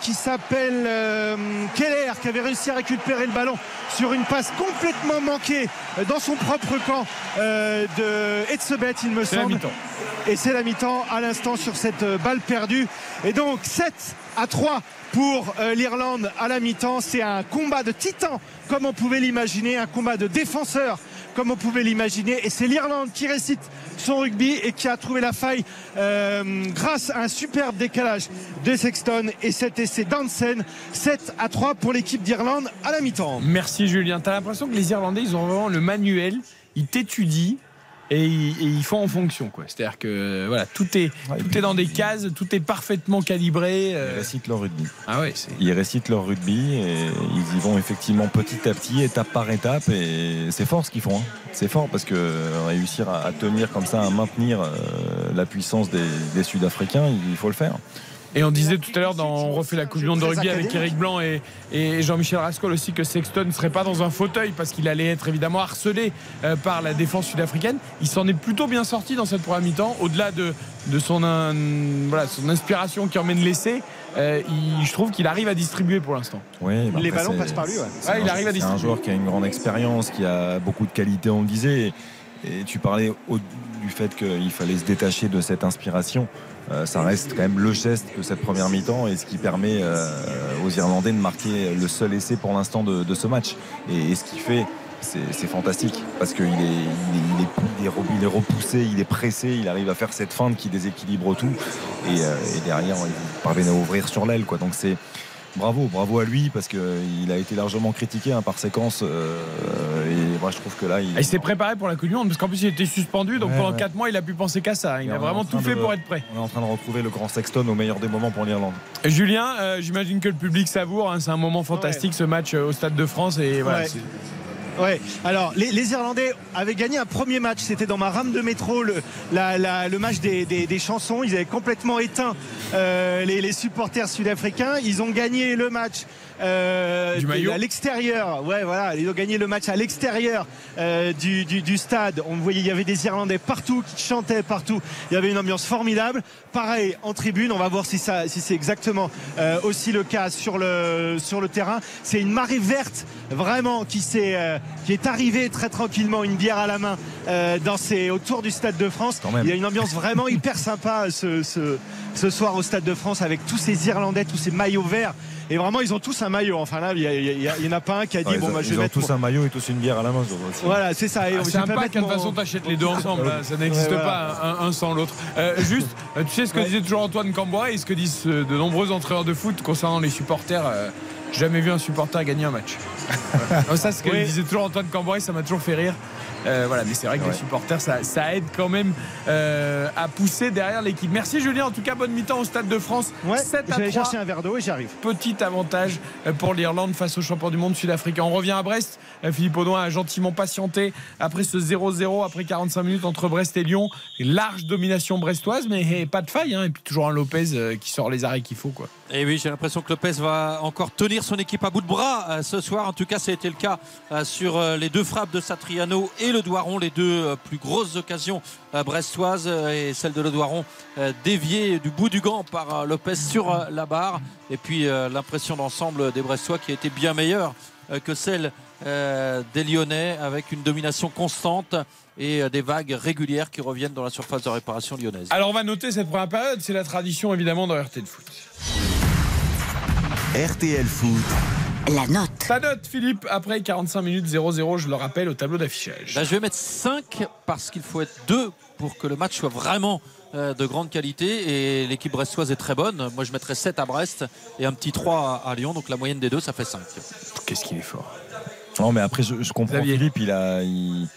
Speaker 4: qui s'appelle Keller, qui avait réussi à récupérer le ballon sur une passe complètement manquée dans son propre camp euh, de Etzebet, il me semble. Et c'est la mi-temps à l'instant sur cette euh, balle perdue. Et donc 7 à 3 pour euh, l'Irlande à la mi-temps. C'est un combat de titans, comme on pouvait l'imaginer, un combat de défenseurs, comme on pouvait l'imaginer. Et c'est l'Irlande qui récite son rugby et qui a trouvé la faille euh, grâce à un superbe décalage de Sexton et cet essai d'Ansen. 7 à 3 pour l'équipe d'Irlande à la mi-temps.
Speaker 1: Merci Julien. Tu as l'impression que les Irlandais, ils ont vraiment le manuel, ils t'étudient et ils, et ils font en fonction. quoi. C'est-à-dire que voilà, tout est,
Speaker 3: Ouais,
Speaker 1: tout est dans des cases, tout est parfaitement calibré.
Speaker 3: Ils
Speaker 1: euh,
Speaker 3: récitent leur rugby.
Speaker 1: ah ouais.
Speaker 3: Ils récitent leur rugby et ils y vont effectivement petit à petit, étape par étape. Et c'est fort ce qu'ils font. hein. C'est fort parce que réussir à, à tenir comme ça, à maintenir euh, la puissance des, des Sud-Africains, il faut le faire.
Speaker 1: Et on disait tout à l'heure, dans on refait la Coupe du Monde de rugby avec. Eric Blanc et, et Jean-Michel Rascol aussi que Sexton ne serait pas dans un fauteuil parce qu'il allait être évidemment harcelé euh, par la défense sud-africaine. Il s'en est plutôt bien sorti dans cette première mi-temps, au-delà de, de son, voilà, son inspiration qui emmène l'essai. euh, il- je trouve qu'il arrive à distribuer pour l'instant.
Speaker 3: Oui, bah
Speaker 4: Les ballons passent par lui, ouais.
Speaker 3: c'est
Speaker 1: Ouais, il
Speaker 3: un-
Speaker 1: arrive à
Speaker 3: C'est un
Speaker 1: distribuer.
Speaker 3: joueur qui a une grande expérience, qui a beaucoup de qualité, on le disait. Et, et tu parlais au- du fait qu'il fallait se détacher de cette inspiration. Euh, ça reste quand même le geste de cette première mi-temps et ce qui permet euh, aux Irlandais de marquer le seul essai pour l'instant de, ce match. Et, ce qu'il fait, c'est fantastique parce qu'il est, il est, il est, il est repoussé, il est pressé, il arrive à faire cette feinte qui déséquilibre tout. Et, euh, et derrière, il parvient à ouvrir sur l'aile. Donc c'est bravo, bravo à lui parce qu'il a été largement critiqué hein, par séquence. euh, et moi, je trouve que là, il,
Speaker 1: s'est préparé pour la Coupe du Monde parce qu'en plus il était suspendu, donc
Speaker 3: Ouais,
Speaker 1: pendant
Speaker 3: ouais.
Speaker 1: 4 mois il a pu penser qu'à ça. Il
Speaker 3: Et
Speaker 1: a vraiment
Speaker 3: en
Speaker 1: tout fait
Speaker 3: de-
Speaker 1: pour être prêt.
Speaker 3: on est en train de retrouver le grand Sexton au meilleur des moments pour l'Irlande.
Speaker 1: Julien, euh, j'imagine que le public savoure. hein, c'est un moment fantastique ce match euh, au Stade de France et voilà.
Speaker 4: Ouais. alors les, les Irlandais avaient gagné un premier match, c'était dans ma rame de métro, le, la- la- le match des, des- des chansons. Ils avaient complètement éteint euh, les, les supporters sud-africains. Ils ont gagné le match. euh,
Speaker 1: Du
Speaker 4: de-
Speaker 1: maillot
Speaker 4: à l'extérieur, ouais, voilà, ils ont gagné le match à l'extérieur euh, du, du- du stade. On voyait, il y avait des Irlandais partout qui chantaient partout. Il y avait une ambiance formidable. Pareil en tribune, on va voir si ça, si c'est exactement euh, aussi le cas sur le sur le terrain. C'est une marée verte vraiment qui s'est euh, qui est arrivée très tranquillement, une bière à la main euh, dans ces autour du stade de France. Il y a une ambiance vraiment <laughs> hyper sympa ce, ce ce soir au stade de France avec tous ces Irlandais, tous ces maillots verts. Et vraiment, ils ont tous un maillot. Enfin là, il y, a- il y a- il y en a pas un qui a dit
Speaker 3: Ouais,
Speaker 4: bon
Speaker 3: ils
Speaker 4: bah
Speaker 3: ont,
Speaker 4: je
Speaker 3: ils
Speaker 4: vais
Speaker 3: ont
Speaker 4: mettre
Speaker 3: tous
Speaker 4: mon-
Speaker 3: un maillot et tous une bière à la main.
Speaker 4: Voilà, c'est ça. Et
Speaker 1: Ah, c'est un
Speaker 4: pas
Speaker 1: pack, de toute
Speaker 4: mon-
Speaker 1: façon, t'achètes les deux <laughs> ensemble. là. Ça n'existe
Speaker 4: Ouais,
Speaker 1: pas un, un sans l'autre. Euh, juste, tu sais ce que disait toujours Antoine Camboire et ce que disent euh, de nombreux entraîneurs de foot concernant les supporters. euh, jamais vu un supporter gagner un match. <laughs> Non, ça, ce que
Speaker 4: Oui.
Speaker 1: disait toujours Antoine Camboire, ça m'a toujours fait rire. Euh, voilà, mais c'est vrai que
Speaker 3: Ouais.
Speaker 1: les supporters, ça, ça aide quand même euh, à pousser derrière l'équipe. Merci Julien, en tout cas, bonne mi-temps au Stade de France.
Speaker 4: Ouais,
Speaker 1: 7
Speaker 4: je
Speaker 1: à
Speaker 4: vais aller
Speaker 1: 3
Speaker 4: chercher un verre d'eau et j'arrive.
Speaker 1: petit avantage euh, pour l'Irlande face aux champions du monde sud-africain. On revient à Brest. Philippe Audouin a gentiment patienté après ce 0-0, après 45 minutes entre Brest et Lyon. Large domination brestoise, mais eh, pas de faille. hein. Et puis toujours un Lopez euh, qui sort les arrêts qu'il faut.
Speaker 2: Et oui, j'ai l'impression que Lopez va encore tenir son équipe à bout de bras euh, ce soir. En tout cas, ça a été le cas euh, sur les deux frappes de Satriano et le Doiron, les deux plus grosses occasions brestoises. Et celle de le Doiron déviée du bout du gant par Lopez sur la barre. Et puis l'impression d'ensemble des Brestois qui a été bien meilleure que celle euh, des Lyonnais avec une domination constante et euh, des vagues régulières qui reviennent dans la surface de réparation lyonnaise.
Speaker 1: Alors on va noter cette première période. C'est la tradition évidemment dans RTL Foot.
Speaker 5: RTL Foot,
Speaker 6: La note.
Speaker 1: Ta note, Philippe, après 45 minutes 0-0, je le rappelle, au tableau d'affichage.
Speaker 2: Là, je vais mettre 5 parce qu'il faut être 2 pour que le match soit vraiment euh, de grande qualité et l'équipe brestoise est très bonne. Moi, je mettrais 7 à Brest et un petit 3 à, Lyon. Donc la moyenne des deux, ça fait 5.
Speaker 1: Qu'est-ce qu'il est fort.
Speaker 3: Non, mais après, je, je comprends
Speaker 1: Xavier.
Speaker 3: Philippe. Il a, il-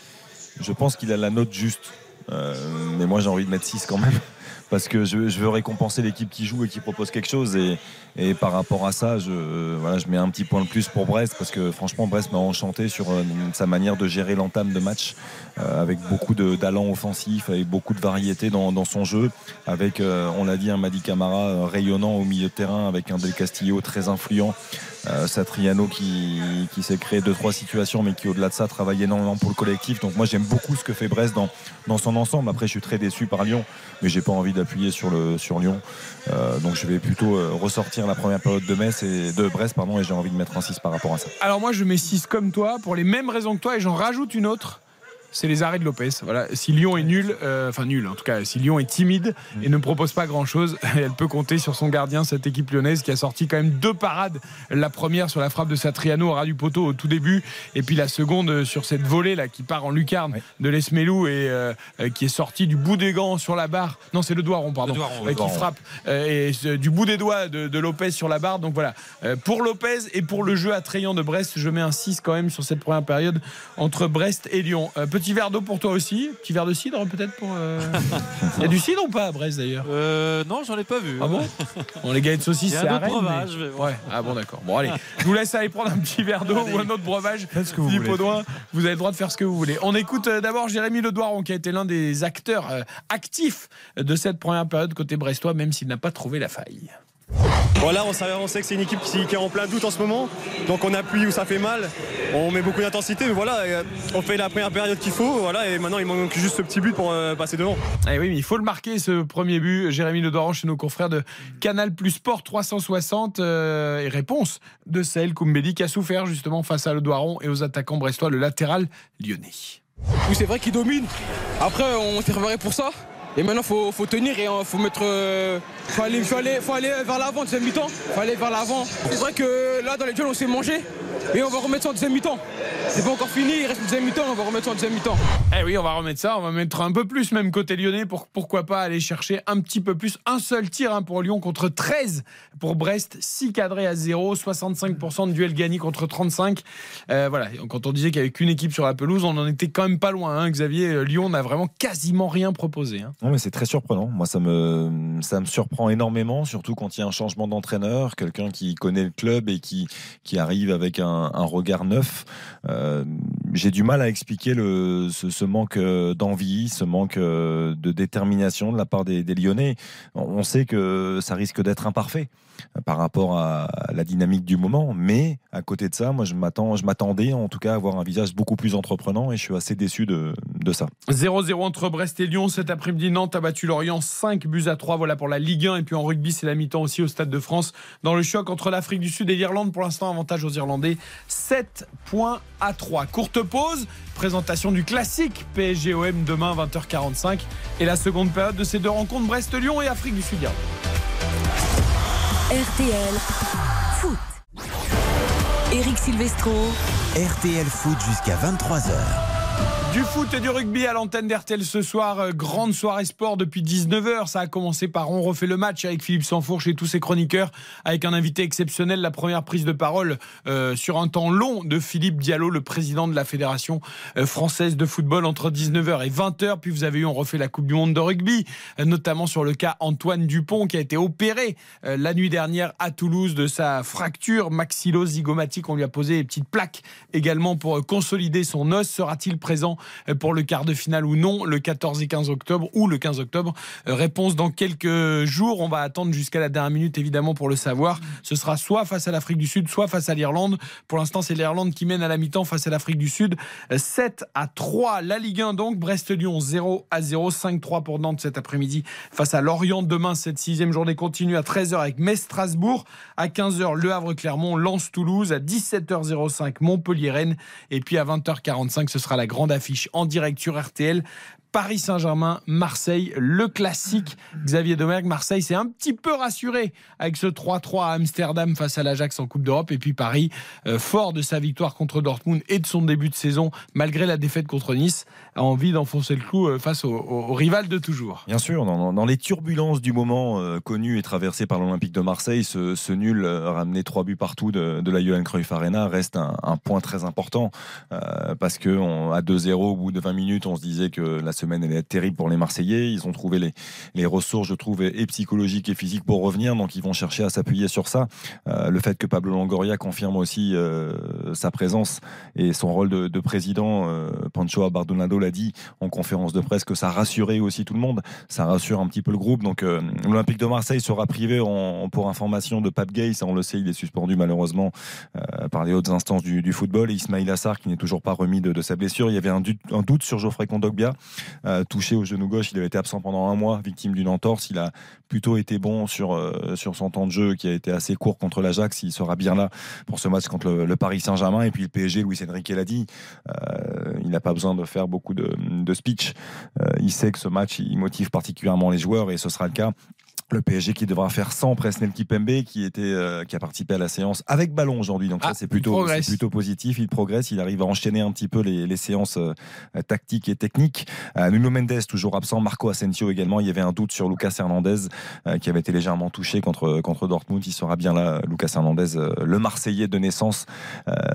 Speaker 3: je pense qu'il a la note juste. Euh, mais moi, j'ai envie de mettre 6 quand même. <laughs> Parce que je, je veux récompenser l'équipe qui joue et qui propose quelque chose. Et, et par rapport à ça, je, euh, je mets un petit point de plus pour Brest. Parce que franchement, Brest m'a enchanté sur euh, sa manière de gérer l'entame de match. euh, avec beaucoup d'allant offensif, avec beaucoup de variété dans, son jeu. Avec, on l'a dit, un Madi Camara rayonnant au milieu de terrain. Avec un Del Castillo très influent. Satriano qui, s'est créé deux trois situations mais qui au-delà de ça travaille énormément pour le collectif donc moi j'aime beaucoup ce que fait Brest dans, son ensemble après je suis très déçu par Lyon mais j'ai pas envie d'appuyer sur Lyon Euh, donc je vais plutôt euh, ressortir la première période de, Metz et, de Brest pardon, et j'ai envie de mettre un 6 par rapport à ça
Speaker 1: Alors moi je mets 6 comme toi pour les mêmes raisons que toi et j'en rajoute une autre. C'est les arrêts de Lopez. Voilà. Si Lyon est nul, euh, enfin nul en tout cas, si Lyon est timide et ne propose pas grand chose, <laughs> elle peut compter sur son gardien, cette équipe lyonnaise qui a sorti quand même deux parades. La première sur la frappe de Satriano au ras du poteau au tout début, et puis la seconde sur cette volée là qui part en lucarne
Speaker 3: Oui.
Speaker 1: de Lesmelou et euh, euh, qui est sortie du bout des gants sur la barre. Non, c'est le Doiron, pardon,
Speaker 2: Le Doiron,
Speaker 1: euh,
Speaker 2: le
Speaker 1: qui frappe et du bout des doigts de, de Lopez sur la barre. Donc voilà, pour Lopez et pour le jeu attrayant de Brest, je mets un 6 quand même sur cette première période entre Brest et Lyon. Petit verre d'eau pour toi aussi. Petit verre de cidre peut-être pour. euh, Il y a du cidre ou pas à Brest d'ailleurs?
Speaker 2: Euh, non, j'en ai pas vu.
Speaker 1: Ah bon? Bon, les gars de saucisses, c'est
Speaker 2: un breuvage,
Speaker 1: mais-. Ouais. Ah bon, d'accord. Bon, allez, je vous laisse aller prendre un petit verre d'eau ou un autre breuvage.
Speaker 3: Faites ce que vous
Speaker 1: Philippe
Speaker 3: voulez.
Speaker 1: Audouin, vous avez le droit de faire ce que vous voulez. On écoute euh, d'abord Jérémy Ledoiron, qui a été l'un des acteurs euh, actifs de cette première période côté brestois, même s'il n'a pas trouvé la faille.
Speaker 9: Voilà, on, savait, on sait que c'est une équipe qui, qui est en plein doute en ce moment. Donc on appuie où ça fait mal. On met beaucoup d'intensité, mais voilà, euh, on fait la première période qu'il faut. Voilà, et maintenant il manque juste ce petit but pour euh, passer devant.
Speaker 1: Eh oui, mais il faut le marquer, ce premier but. Jérémy Ledoiron chez nos confrères de Canal Plus Sport 360. euh, et réponse de Sahel Koumbedi qui a souffert justement face à Ledoiron et aux attaquants brestois, le latéral lyonnais.
Speaker 10: Oui, c'est vrai qu'il domine. Après, on s'est préparé pour ça. Et maintenant, faut, faut tenir et il faut mettre. euh, faut, aller, faut, aller, faut aller vers l'avant, deuxième mi-temps. faut aller vers l'avant. C'est vrai que là, dans les duels, on s'est mangé. Et on va remettre ça en deuxième mi-temps. C'est pas encore fini, il reste une deuxième mi-temps, on va remettre ça en deuxième mi-temps.
Speaker 1: Eh oui, on va remettre ça, on va mettre un peu plus même côté lyonnais pour pourquoi pas aller chercher un petit peu plus. Un seul tir hein, pour Lyon contre 13 pour Brest, 6 cadrés à 0, 65% de duel gagné contre 35. Euh, voilà, quand on disait qu'il n'y avait qu'une équipe sur la pelouse, on en était quand même pas loin. hein, Xavier, Euh, Lyon n'a vraiment quasiment rien proposé. hein.
Speaker 3: Mais c'est très surprenant. Moi, ça me, ça me surprend énormément, surtout quand il y a un changement d'entraîneur, quelqu'un qui connaît le club et qui, arrive avec un, un regard neuf. Euh, J'ai du mal à expliquer le, ce, ce manque euh, d'envie, ce manque euh, de détermination de la part des, des Lyonnais. On sait que ça risque d'être imparfait euh, par rapport à la dynamique du moment, mais à côté de ça, moi, je m'attends, je m'attendais en tout cas à avoir un visage beaucoup plus entreprenant et je suis assez déçu de, de ça.
Speaker 1: 0-0 entre Brest et Lyon cet après-midi. Nantes a battu Lorient 5 buts à 3. Voilà pour la Ligue 1. Et puis en rugby, c'est la mi-temps aussi au Stade de France. Dans le choc entre l'Afrique du Sud et l'Irlande, pour l'instant, avantage aux Irlandais. 7 points à 3. Courte pause. Présentation du classique PSG-OM demain 20h45. Et la seconde période de ces deux rencontres Brest-Lyon et Afrique du Sud.
Speaker 6: RTL Foot. Eric Silvestro.
Speaker 5: RTL Foot jusqu'à 23h.
Speaker 1: Du foot et du rugby à l'antenne d'RTL ce soir. Euh, Grande soirée sport depuis 19h. Ça a commencé par On refait le match avec Philippe Sansfourche et tous ses chroniqueurs. Avec un invité exceptionnel, la première prise de parole euh, sur un temps long de Philippe Diallo, le président de la Fédération euh, française de football entre 19h et 20h. Puis vous avez eu On refait la Coupe du Monde de rugby, euh, notamment sur le cas Antoine Dupont qui a été opéré la nuit dernière à Toulouse de sa fracture maxillo-zygomatique. On lui a posé des petites plaques également pour consolider son os. Sera-t-il présent pour le quart de finale ou non le 14 et 15 octobre ou le 15 octobre Euh, Réponse dans quelques jours. On va attendre jusqu'à la dernière minute évidemment pour le savoir. Ce sera soit face à l'Afrique du Sud, soit face à l'Irlande. Pour l'instant, c'est l'Irlande qui mène à la mi-temps face à l'Afrique du Sud. Euh, 7 à 3. La Ligue 1 donc. Brest-Lyon 0 à 0. 5-3 pour Nantes cet après-midi face à Lorient. Demain, cette sixième journée continue à 13h avec Metz-Strasbourg. À 15h, Le Havre-Clermont, Lens-Toulouse. À 17h05, Montpellier-Rennes. Et puis à 20h45, ce sera la grande affiche en direct sur RTL. Paris Saint-Germain, Marseille, le classique. Xavier Domergue, Marseille s'est un petit peu rassuré avec ce 3-3 à Amsterdam face à l'Ajax en Coupe d'Europe. Et puis Paris, euh, fort de sa victoire contre Dortmund et de son début de saison, malgré la défaite contre Nice, a envie d'enfoncer le clou euh, face au, rival de toujours.
Speaker 3: Bien sûr, dans, les turbulences du moment euh, connues et traversées par l'Olympique de Marseille, ce, nul ramené trois buts partout de, la Johan Cruyff Arena reste un, point très important parce que à 2-0 au bout de 20 minutes, on se disait que la semaine allait être terrible pour les Marseillais. Ils ont trouvé les, ressources, je trouve, et psychologiques et physiques pour revenir, donc ils vont chercher à s'appuyer sur ça. Euh, le fait que Pablo Longoria confirme aussi euh, sa présence et son rôle de, de président, euh, Pancho Bardonado l'a dit en conférence de presse que ça rassurait aussi tout le monde ça rassure un petit peu le groupe. Donc l'Olympique de Marseille sera privé pour information de Pape Gay, ça on le sait, il est suspendu malheureusement par les hautes instances du, football. Et Ismail Assar qui n'est toujours pas remis de, sa blessure. Il y avait un doute sur Geoffrey Kondogbia, euh, touché au genou gauche. Il avait été absent pendant un mois, victime d'une entorse. Il a plutôt été bon sur, euh, sur son temps de jeu qui a été assez court contre l'Ajax. Il sera bien là pour ce match contre le, Paris Saint-Germain. Et puis le PSG, Luis Enrique l'a dit, euh, il n'a pas besoin de faire beaucoup de, de speech. Il sait que ce match, il motive particulièrement les joueurs et ce sera le cas Le PSG qui devra faire 100 Presnel Kipembe qui était euh, qui a participé à la séance avec ballon aujourd'hui. Donc
Speaker 1: Ah,
Speaker 3: ça c'est plutôt c'est plutôt positif. Il progresse. Il arrive à enchaîner un petit peu les, les séances euh, tactiques et techniques. Euh, Nuno Mendes toujours absent. Marco Asensio également. Il y avait un doute sur Lucas Hernandez euh, qui avait été légèrement touché contre contre Dortmund. Il sera bien là Lucas Hernandez le Marseillais de naissance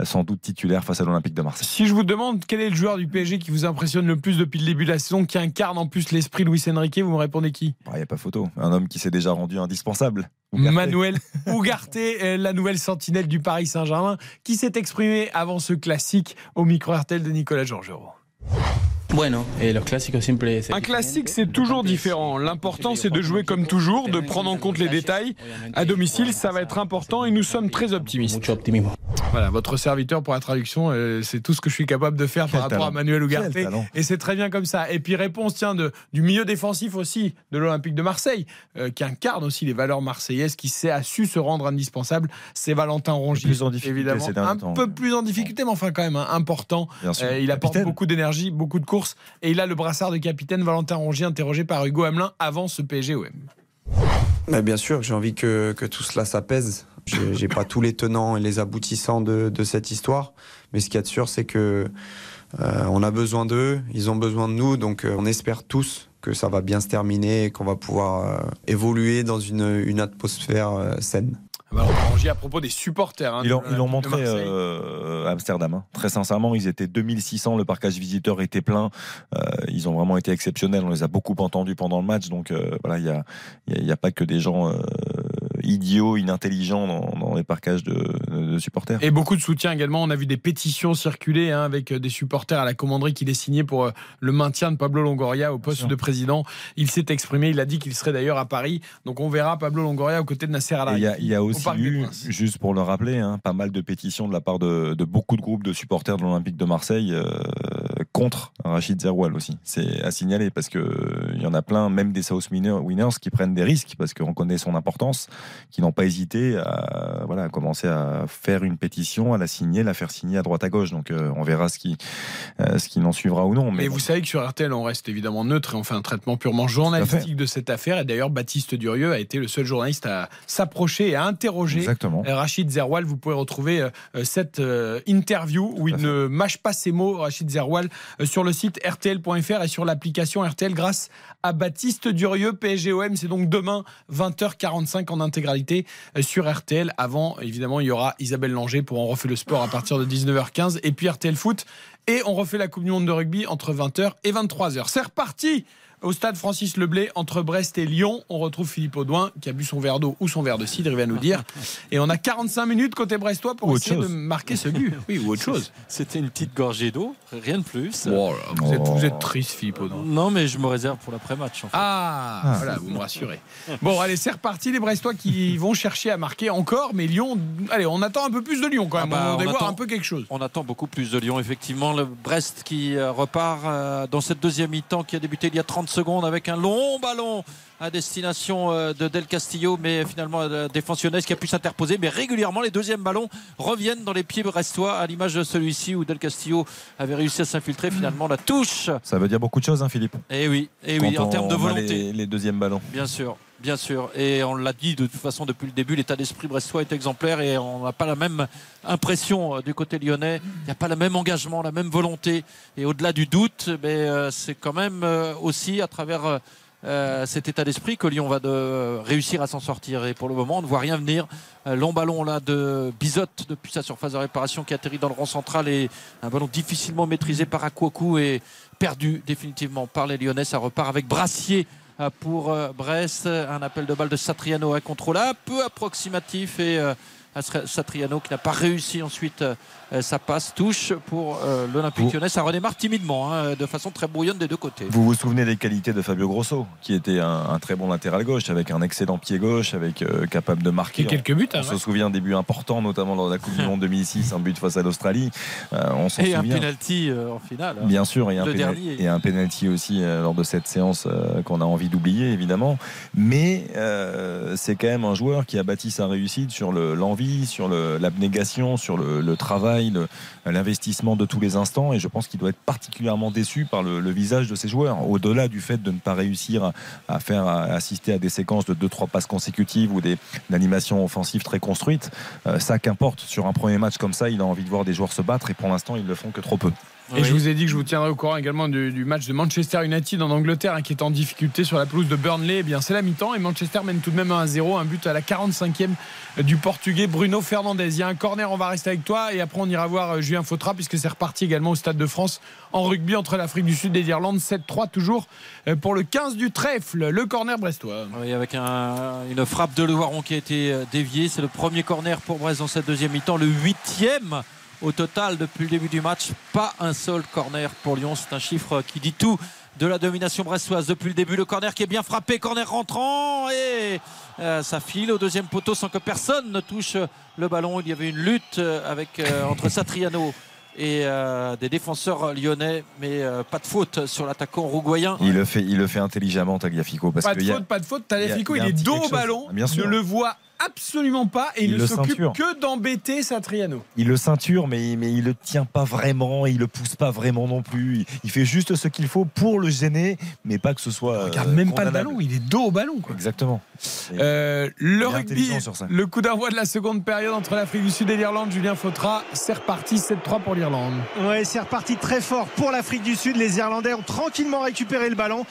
Speaker 3: sans doute titulaire face à l'Olympique de Marseille.
Speaker 1: Si je vous demande quel est le joueur du PSG qui vous impressionne le plus depuis le début de la saison, qui incarne en plus l'esprit de Luis Enrique, vous me répondez qui?
Speaker 3: Il n'y a pas photo. Un homme qui s'est déjà rendu indispensable.
Speaker 1: Manuel euh, la nouvelle sentinelle du Paris Saint-Germain, qui s'est exprimé avant ce classique au micro RTL de Nicolas Georgerot. Un classique, c'est toujours différent. L'important, c'est de jouer comme toujours, de prendre en compte les détails. À domicile, ça va être important et nous sommes très optimistes. Voilà, votre serviteur pour la traduction, euh, c'est tout ce que je suis capable de faire
Speaker 3: Quel
Speaker 1: par rapport
Speaker 3: talent.
Speaker 1: à Manuel Ugarte. Et c'est très bien comme ça. Et puis réponse, tiens, de, du milieu défensif aussi de l'Olympique de Marseille, euh, qui incarne aussi les valeurs marseillaises, qui sait, a su se rendre indispensable. C'est Valentin Rongier,
Speaker 3: Plus en difficulté
Speaker 1: évidemment, un
Speaker 3: temps.
Speaker 1: peu plus en difficulté, mais enfin quand même hein, important.
Speaker 3: Bien sûr.
Speaker 1: Euh, il apporte
Speaker 3: Capitaine.
Speaker 1: beaucoup d'énergie, beaucoup de courses, et il a le brassard de capitaine Valentin Rongier interrogé par Hugo Hamelin avant ce PSG-OM.
Speaker 11: Mais bien sûr, j'ai envie que, que tout cela s'apaise. <laughs> J'ai pas tous les tenants et les aboutissants de, de cette histoire, mais ce qu'il y a de sûr, c'est que euh, on a besoin d'eux, ils ont besoin de nous, donc euh, on espère tous que ça va bien se terminer et qu'on va pouvoir euh, évoluer dans une, une atmosphère saine.
Speaker 1: Valentin Rongier à propos des supporters. hein,
Speaker 3: Ils l'ont montré euh, à Amsterdam. hein. Très sincèrement, ils étaient 2600, le parcage visiteur était plein. Euh, ils ont vraiment été exceptionnels. On les a beaucoup entendus pendant le match. Donc euh, voilà, il n'y a, y a- il y a pas que des gens idiots, inintelligents dans, dans les parcages de, de supporters.
Speaker 1: Et beaucoup de soutien également. On a vu des pétitions circuler hein, avec euh, des supporters à la commanderie qui les signaient pour euh, le maintien de Pablo Longoria au poste de président. Il s'est exprimé. Il a dit qu'il serait d'ailleurs à Paris. Donc on verra Pablo Longoria aux côtés de Nasser Al
Speaker 3: Il y a, y aussi eu, juste pour le rappeler, hein, pas mal de pétitions de la part de, de beaucoup de groupes de supporters de l'Olympique de Marseille euh, contre Rachid Zerwal aussi. C'est à signaler parce que il y en a plein, même des South Winner- Winners, qui prennent des risques parce qu'on connaît son importance, qui n'ont pas hésité à, voilà, à commencer à faire une pétition, à la signer, la faire signer à droite à gauche. Donc euh, on verra ce qui, euh, ce qui n'en suivra ou non.
Speaker 1: Mais vous savez que sur RTL, on reste évidemment neutre et on fait un traitement purement journalistique de cette affaire. Et d'ailleurs, Baptiste Durieux a été le seul journaliste à s'approcher et à interroger
Speaker 3: exactement.
Speaker 1: Euh, Rachid Zerwal, vous pouvez retrouver cette interview où il ne mâche pas ses mots, Rachid Zerwal, sur le site rtl.fr et sur l'application RTL grâce à Baptiste Durieux, PSGOM. C'est donc demain, 20h45 en intégralité euh, sur RTL. Avant, évidemment, il y aura Isabelle Langer pour On refait le sport à partir de 19h15 et puis RTL Foot. Et on refait la Coupe du Monde de rugby entre 20h et 23h. C'est reparti au stade Francis Leblay entre Brest et Lyon. On retrouve Philippe Audouin qui a bu son verre d'eau ou son verre de cidre, il va nous dire. Et on a 45 minutes côté brestois pour de marquer ce but. <laughs> Oui, ou autre chose.
Speaker 2: C'était une petite gorgée d'eau, rien de plus.
Speaker 1: Oh là, vous, êtes, vous êtes triste, Philippe Audouin.
Speaker 2: Non, mais je me réserve pour l'après-match. en fait.
Speaker 1: Ah, voilà, vous me rassurez. Bon, allez, c'est reparti, les Brestois qui <laughs> vont chercher à marquer encore, mais Lyon, allez, on attend un peu plus de Lyon quand même.
Speaker 2: Ah bah,
Speaker 1: on
Speaker 2: on
Speaker 1: va voir
Speaker 2: attend-
Speaker 1: un peu quelque chose.
Speaker 2: On attend beaucoup plus de Lyon, effectivement. Le Brest qui euh, repart euh, dans cette deuxième mi-temps qui a débuté il y a 30 secondes avec un long ballon à destination euh, de Del Castillo, mais finalement euh, défensionnaise qui a pu s'interposer. Mais régulièrement, les deuxièmes ballons reviennent dans les pieds brestois, à l'image de celui-ci où Del Castillo avait réussi à s'infiltrer. Finalement, la touche.
Speaker 3: Ça veut dire beaucoup de choses, hein, Philippe.
Speaker 2: Et oui, et oui,
Speaker 3: Quand
Speaker 2: en termes de volonté.
Speaker 3: Les, les deuxièmes ballons.
Speaker 2: Bien sûr, bien sûr. Et on l'a dit de toute façon depuis le début, l'état d'esprit brestois est exemplaire et on n'a pas la même impression euh, du côté lyonnais. Il n'y a pas le même engagement, la même volonté. Et au-delà du doute, mais, euh, c'est quand même euh, aussi à travers cet état d'esprit que Lyon va réussir à s'en sortir. Et pour le moment, on ne voit rien venir. Long ballon là de Bizotte depuis sa surface de réparation qui atterrit dans le rond central et un ballon difficilement maîtrisé par Akwaku et perdu définitivement par les Lyonnais. Ça repart avec Brassier pour euh, Brest. Un appel de balle de Satriano incontrôlable, peu approximatif et euh, Satriano qui n'a pas réussi ensuite euh, sa passe touche pour euh, l'Olympique lyonnais. Ça redémarre timidement, hein, de façon très brouillonne des deux côtés.
Speaker 3: Vous vous souvenez des qualités de Fabio Grosso, qui était un, un très bon latéral gauche, avec un excellent pied gauche, avec euh, capable de marquer.
Speaker 1: Et quelques buts,
Speaker 3: On
Speaker 1: hein,
Speaker 3: se
Speaker 1: ouais.
Speaker 3: souvient des buts importants, notamment lors de la Coupe du Monde <laughs> 2006, un but face à l'Australie. Euh, on s'en
Speaker 2: Et un
Speaker 3: souvient.
Speaker 2: penalty euh, en finale. hein.
Speaker 3: Bien sûr, et un,
Speaker 2: Le
Speaker 3: pénal-
Speaker 2: dernier.
Speaker 3: et un penalty aussi euh, lors de cette séance euh, qu'on a envie d'oublier, évidemment. Mais euh, c'est quand même un joueur qui a bâti sa réussite sur le- l'envie sur le- l'abnégation, sur le, le travail, l'investissement de tous les instants. Et je pense qu'il doit être particulièrement déçu par le, visage de ses joueurs. Au-delà du fait de ne pas réussir à, faire assister à des séquences de 2-3 passes consécutives ou des animations offensives très construites, euh, ça qu'importe. Sur un premier match comme ça, il a envie de voir des joueurs se battre et pour l'instant, ils le font que trop peu.
Speaker 1: Et je vous ai dit que je vous tiendrai au courant également du, du match de Manchester United en Angleterre hein, qui est en difficulté sur la pelouse de Burnley. Eh bien, c'est la mi-temps et Manchester mène tout de même 1-0, un but à la 45e du Portugais Bruno Fernandez. Il y a un corner, on va rester avec toi et après on ira voir euh, Julien Fautra puisque c'est reparti également au Stade de France en rugby entre l'Afrique du Sud et l'Irlande. 7-3 toujours euh, pour le 15 du trèfle, le corner brestois.
Speaker 2: Oui, avec un- une frappe de Lewaron qui a été euh, déviée. C'est le premier corner pour Brest dans cette deuxième mi-temps, le huitième au total depuis le début du match. Pas un seul corner pour Lyon. C'est un chiffre qui dit tout de la domination brestoise depuis le début. Le corner qui est bien frappé, corner rentrant et euh, ça file au deuxième poteau sans que personne ne touche le ballon. Il y avait une lutte euh, avec, euh, entre Satriano et euh, des défenseurs lyonnais, mais euh, pas de faute sur l'attaquant uruguayen.
Speaker 3: Il le fait, il le fait intelligemment, Tagliafico. Parce
Speaker 1: Pas de
Speaker 3: qu'il y a-
Speaker 1: faute, pas de faute. Tagliafico,
Speaker 3: il
Speaker 1: est dos au ballon.
Speaker 3: Bien sûr.
Speaker 1: Ne le voit absolument pas et il,
Speaker 3: Il
Speaker 1: ne s'occupe que d'embêter Satriano.
Speaker 3: Il le ceinture, mais, mais il le tient pas vraiment, il le pousse pas vraiment non plus. Il, il fait juste ce qu'il faut pour le gêner, mais pas que ce soit.
Speaker 1: Regarde
Speaker 3: euh,
Speaker 1: même pas le ballon, il est dos au ballon. Quoi.
Speaker 3: Exactement.
Speaker 1: Euh, le
Speaker 3: Il
Speaker 1: rugby,
Speaker 3: intelligent sur ça.
Speaker 1: le coup d'envoi de la seconde période entre l'Afrique du Sud et l'Irlande, Julien Fautra, c'est reparti 7-3 pour l'Irlande.
Speaker 4: Ouais, c'est reparti très fort pour l'Afrique du Sud. Les Irlandais ont tranquillement récupéré le ballon.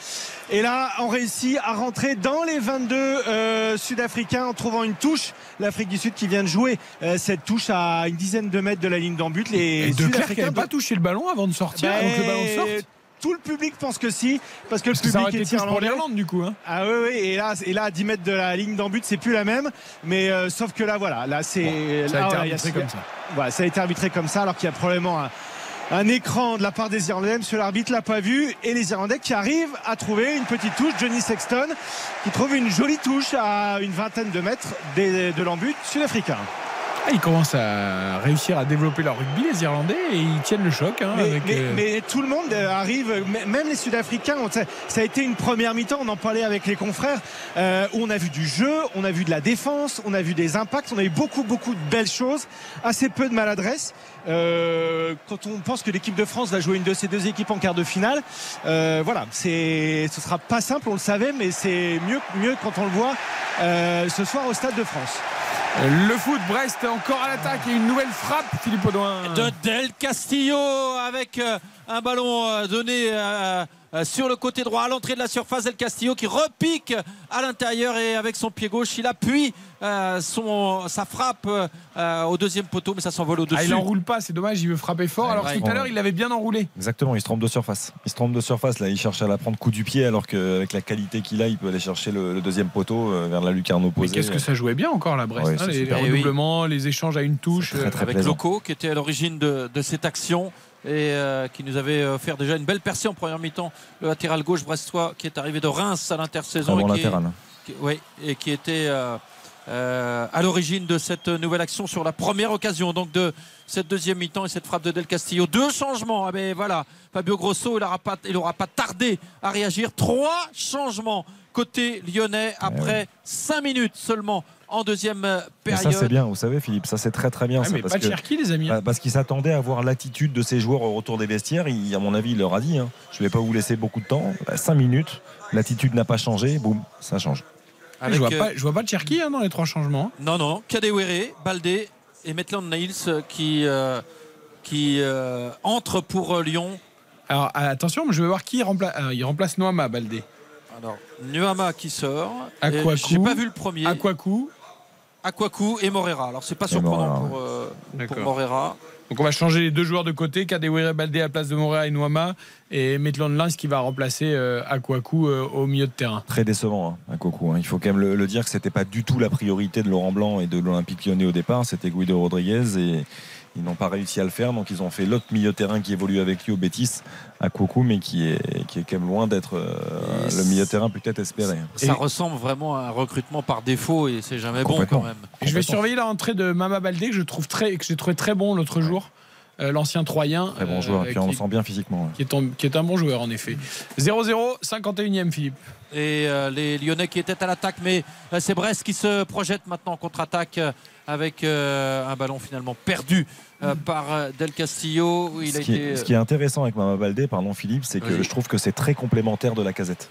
Speaker 4: Et là, ont réussi à rentrer dans les 22 euh, Sud-Africains en trouvant une touche. L'Afrique du Sud qui vient de jouer euh, cette touche à une dizaine de mètres de la ligne d'en but. Les
Speaker 1: Et De
Speaker 4: Sud-Africains
Speaker 1: n'avait pas touché le ballon avant de sortir,
Speaker 4: Ben,
Speaker 1: avant que le ballon sorte.
Speaker 4: Tout le public pense que si, parce que
Speaker 1: Parce
Speaker 4: le public est
Speaker 1: touche pour
Speaker 4: irlandais.
Speaker 1: l'Irlande du coup. Hein.
Speaker 4: Ah oui, oui, et là, et là, à 10 mètres de la ligne d'en but, c'est plus la même. Mais euh, sauf que là, voilà, là, c'est.
Speaker 1: ça a été arbitré comme ça.
Speaker 4: Voilà, ça a été arbitré comme ça, alors qu'il y a probablement un, un écran de la part des Irlandais. Monsieur l'arbitre l'a pas vu. Et les Irlandais qui arrivent à trouver une petite touche. Johnny Sexton qui trouve une jolie touche à une vingtaine de mètres de l'embut sud-africain.
Speaker 1: Ah, ils commencent à réussir à développer leur rugby, les Irlandais, et ils tiennent le choc. hein,
Speaker 4: Mais,
Speaker 1: avec,
Speaker 4: mais-
Speaker 1: euh,
Speaker 4: mais tout le monde euh, arrive, même les Sud-Africains. Ça, a été une première mi-temps, on en parlait avec les confrères, euh, où on a vu du jeu, on a vu de la défense, on a vu des impacts, on a eu beaucoup, beaucoup de belles choses, assez peu de maladresse. Euh, quand on pense que l'équipe de France va jouer une de ces deux équipes en quart de finale, euh, voilà, ce sera pas simple, on le savait, mais c'est mieux, mieux quand on le voit euh, ce soir au Stade de France.
Speaker 1: Le foot, Brest encore à l'attaque et une nouvelle frappe, Philippe Audouin.
Speaker 2: de Del Castillo avec euh, un ballon euh, donné euh, sur le côté droit à l'entrée de la surface Del Castillo qui repique à l'intérieur et avec son pied gauche il appuie euh, son, sa frappe euh, au deuxième poteau mais ça s'envole au-dessus.
Speaker 1: Ah, il enroule pas, c'est dommage, il veut frapper fort.
Speaker 3: Ouais,
Speaker 1: alors tout à l'heure, il l'avait bien enroulé.
Speaker 3: Exactement, il se trompe de surface. Il se trompe de surface. Là, il cherche à la prendre coup du pied, alors qu'avec la qualité qu'il a, il peut aller chercher le, le deuxième poteau euh, vers la lucarne
Speaker 1: Mais
Speaker 3: opposée.
Speaker 1: qu'est-ce que ça jouait bien encore là, Brest
Speaker 3: Ouais,
Speaker 1: hein, Les, les
Speaker 2: oui.
Speaker 1: les échanges à une touche.
Speaker 3: Très, très
Speaker 2: avec
Speaker 3: plaisant.
Speaker 2: Loco qui était à l'origine de, de cette action et euh, qui nous avait offert déjà une belle percée en première mi-temps. Le latéral gauche brestois qui est arrivé de Reims à l'intersaison.
Speaker 3: Avant
Speaker 2: et qui est-
Speaker 3: latéral.
Speaker 2: qui- oui, et qui était euh, euh, à l'origine de cette nouvelle action sur la première occasion donc de cette deuxième mi-temps et cette frappe de Del Castillo. Deux changements. Ah ben voilà, Fabio Grosso, il n'aura pas, il aura pas tardé à réagir. Trois changements côté lyonnais après cinq minutes seulement en deuxième euh,
Speaker 3: Et ça,
Speaker 2: période.
Speaker 3: c'est bien, vous savez, Philippe, ça, c'est très très bien.
Speaker 1: Ah,
Speaker 3: ça,
Speaker 1: mais
Speaker 3: parce
Speaker 1: pas de
Speaker 3: que-
Speaker 1: Cherki, les amis. hein.
Speaker 3: Bah, Parce qu'il s'attendait à voir l'attitude de ses joueurs au retour des vestiaires. Il, à mon avis, il leur a dit hein, je ne vais pas vous laisser beaucoup de temps. 5 minutes, l'attitude n'a pas changé. Boum, ça change.
Speaker 2: Avec,
Speaker 1: je, vois
Speaker 2: euh,
Speaker 1: pas, je vois pas de Cherki hein, dans les trois changements.
Speaker 2: Non, non, Kadewere, Baldé et Maitland Niles euh, qui, euh, qui euh, entrent pour euh, Lyon.
Speaker 1: Alors attention, je vais voir qui remplace. il remplace Noama Baldé.
Speaker 2: Alors, Nuama qui sort.
Speaker 1: Akwaku.
Speaker 2: Et J'ai pas vu le premier.
Speaker 1: Akwaku.
Speaker 2: Akwaku et Morera. Alors, c'est pas surprenant
Speaker 3: Morera,
Speaker 2: pour, euh, pour. Morera.
Speaker 1: Donc on va changer les deux joueurs de côté, Kadewere Baldé à la place de Morea et Noama et Maitland Lins qui va remplacer euh, Akwaku euh, au milieu de terrain.
Speaker 3: Très décevant, hein, hein. Il faut quand même le, le dire que c'était pas du tout la priorité de Laurent Blanc et de l'Olympique lyonnais au départ. C'était Guido Rodriguez et ils n'ont pas réussi à le faire. Donc ils ont fait l'autre milieu terrain qui évolue avec lui au Bétis, à Coco, mais qui est, qui est quand même loin d'être euh, le milieu terrain peut-être espéré.
Speaker 2: Ça ressemble vraiment à un recrutement par défaut et c'est jamais bon quand même.
Speaker 1: Je vais surveiller l'entrée de Mama Baldé que je trouve très, que j'ai trouvé très bon l'autre jour, Euh, l'ancien Troyen.
Speaker 3: Très bon
Speaker 1: euh,
Speaker 3: joueur. Et puis on le
Speaker 1: qui,
Speaker 3: sent bien physiquement.
Speaker 1: qui est un, qui est un bon joueur en effet. 0-0, 51e Philippe.
Speaker 2: et euh, les Lyonnais qui étaient à l'attaque. Mais euh, c'est Brest qui se projette maintenant en contre-attaque avec euh, un ballon finalement perdu euh, par Del Castillo. Il
Speaker 3: ce,
Speaker 2: a
Speaker 3: qui
Speaker 2: été...
Speaker 3: est, ce qui est intéressant avec Mama Baldé, pardon Philippe, c'est que je trouve que c'est très complémentaire de la casette.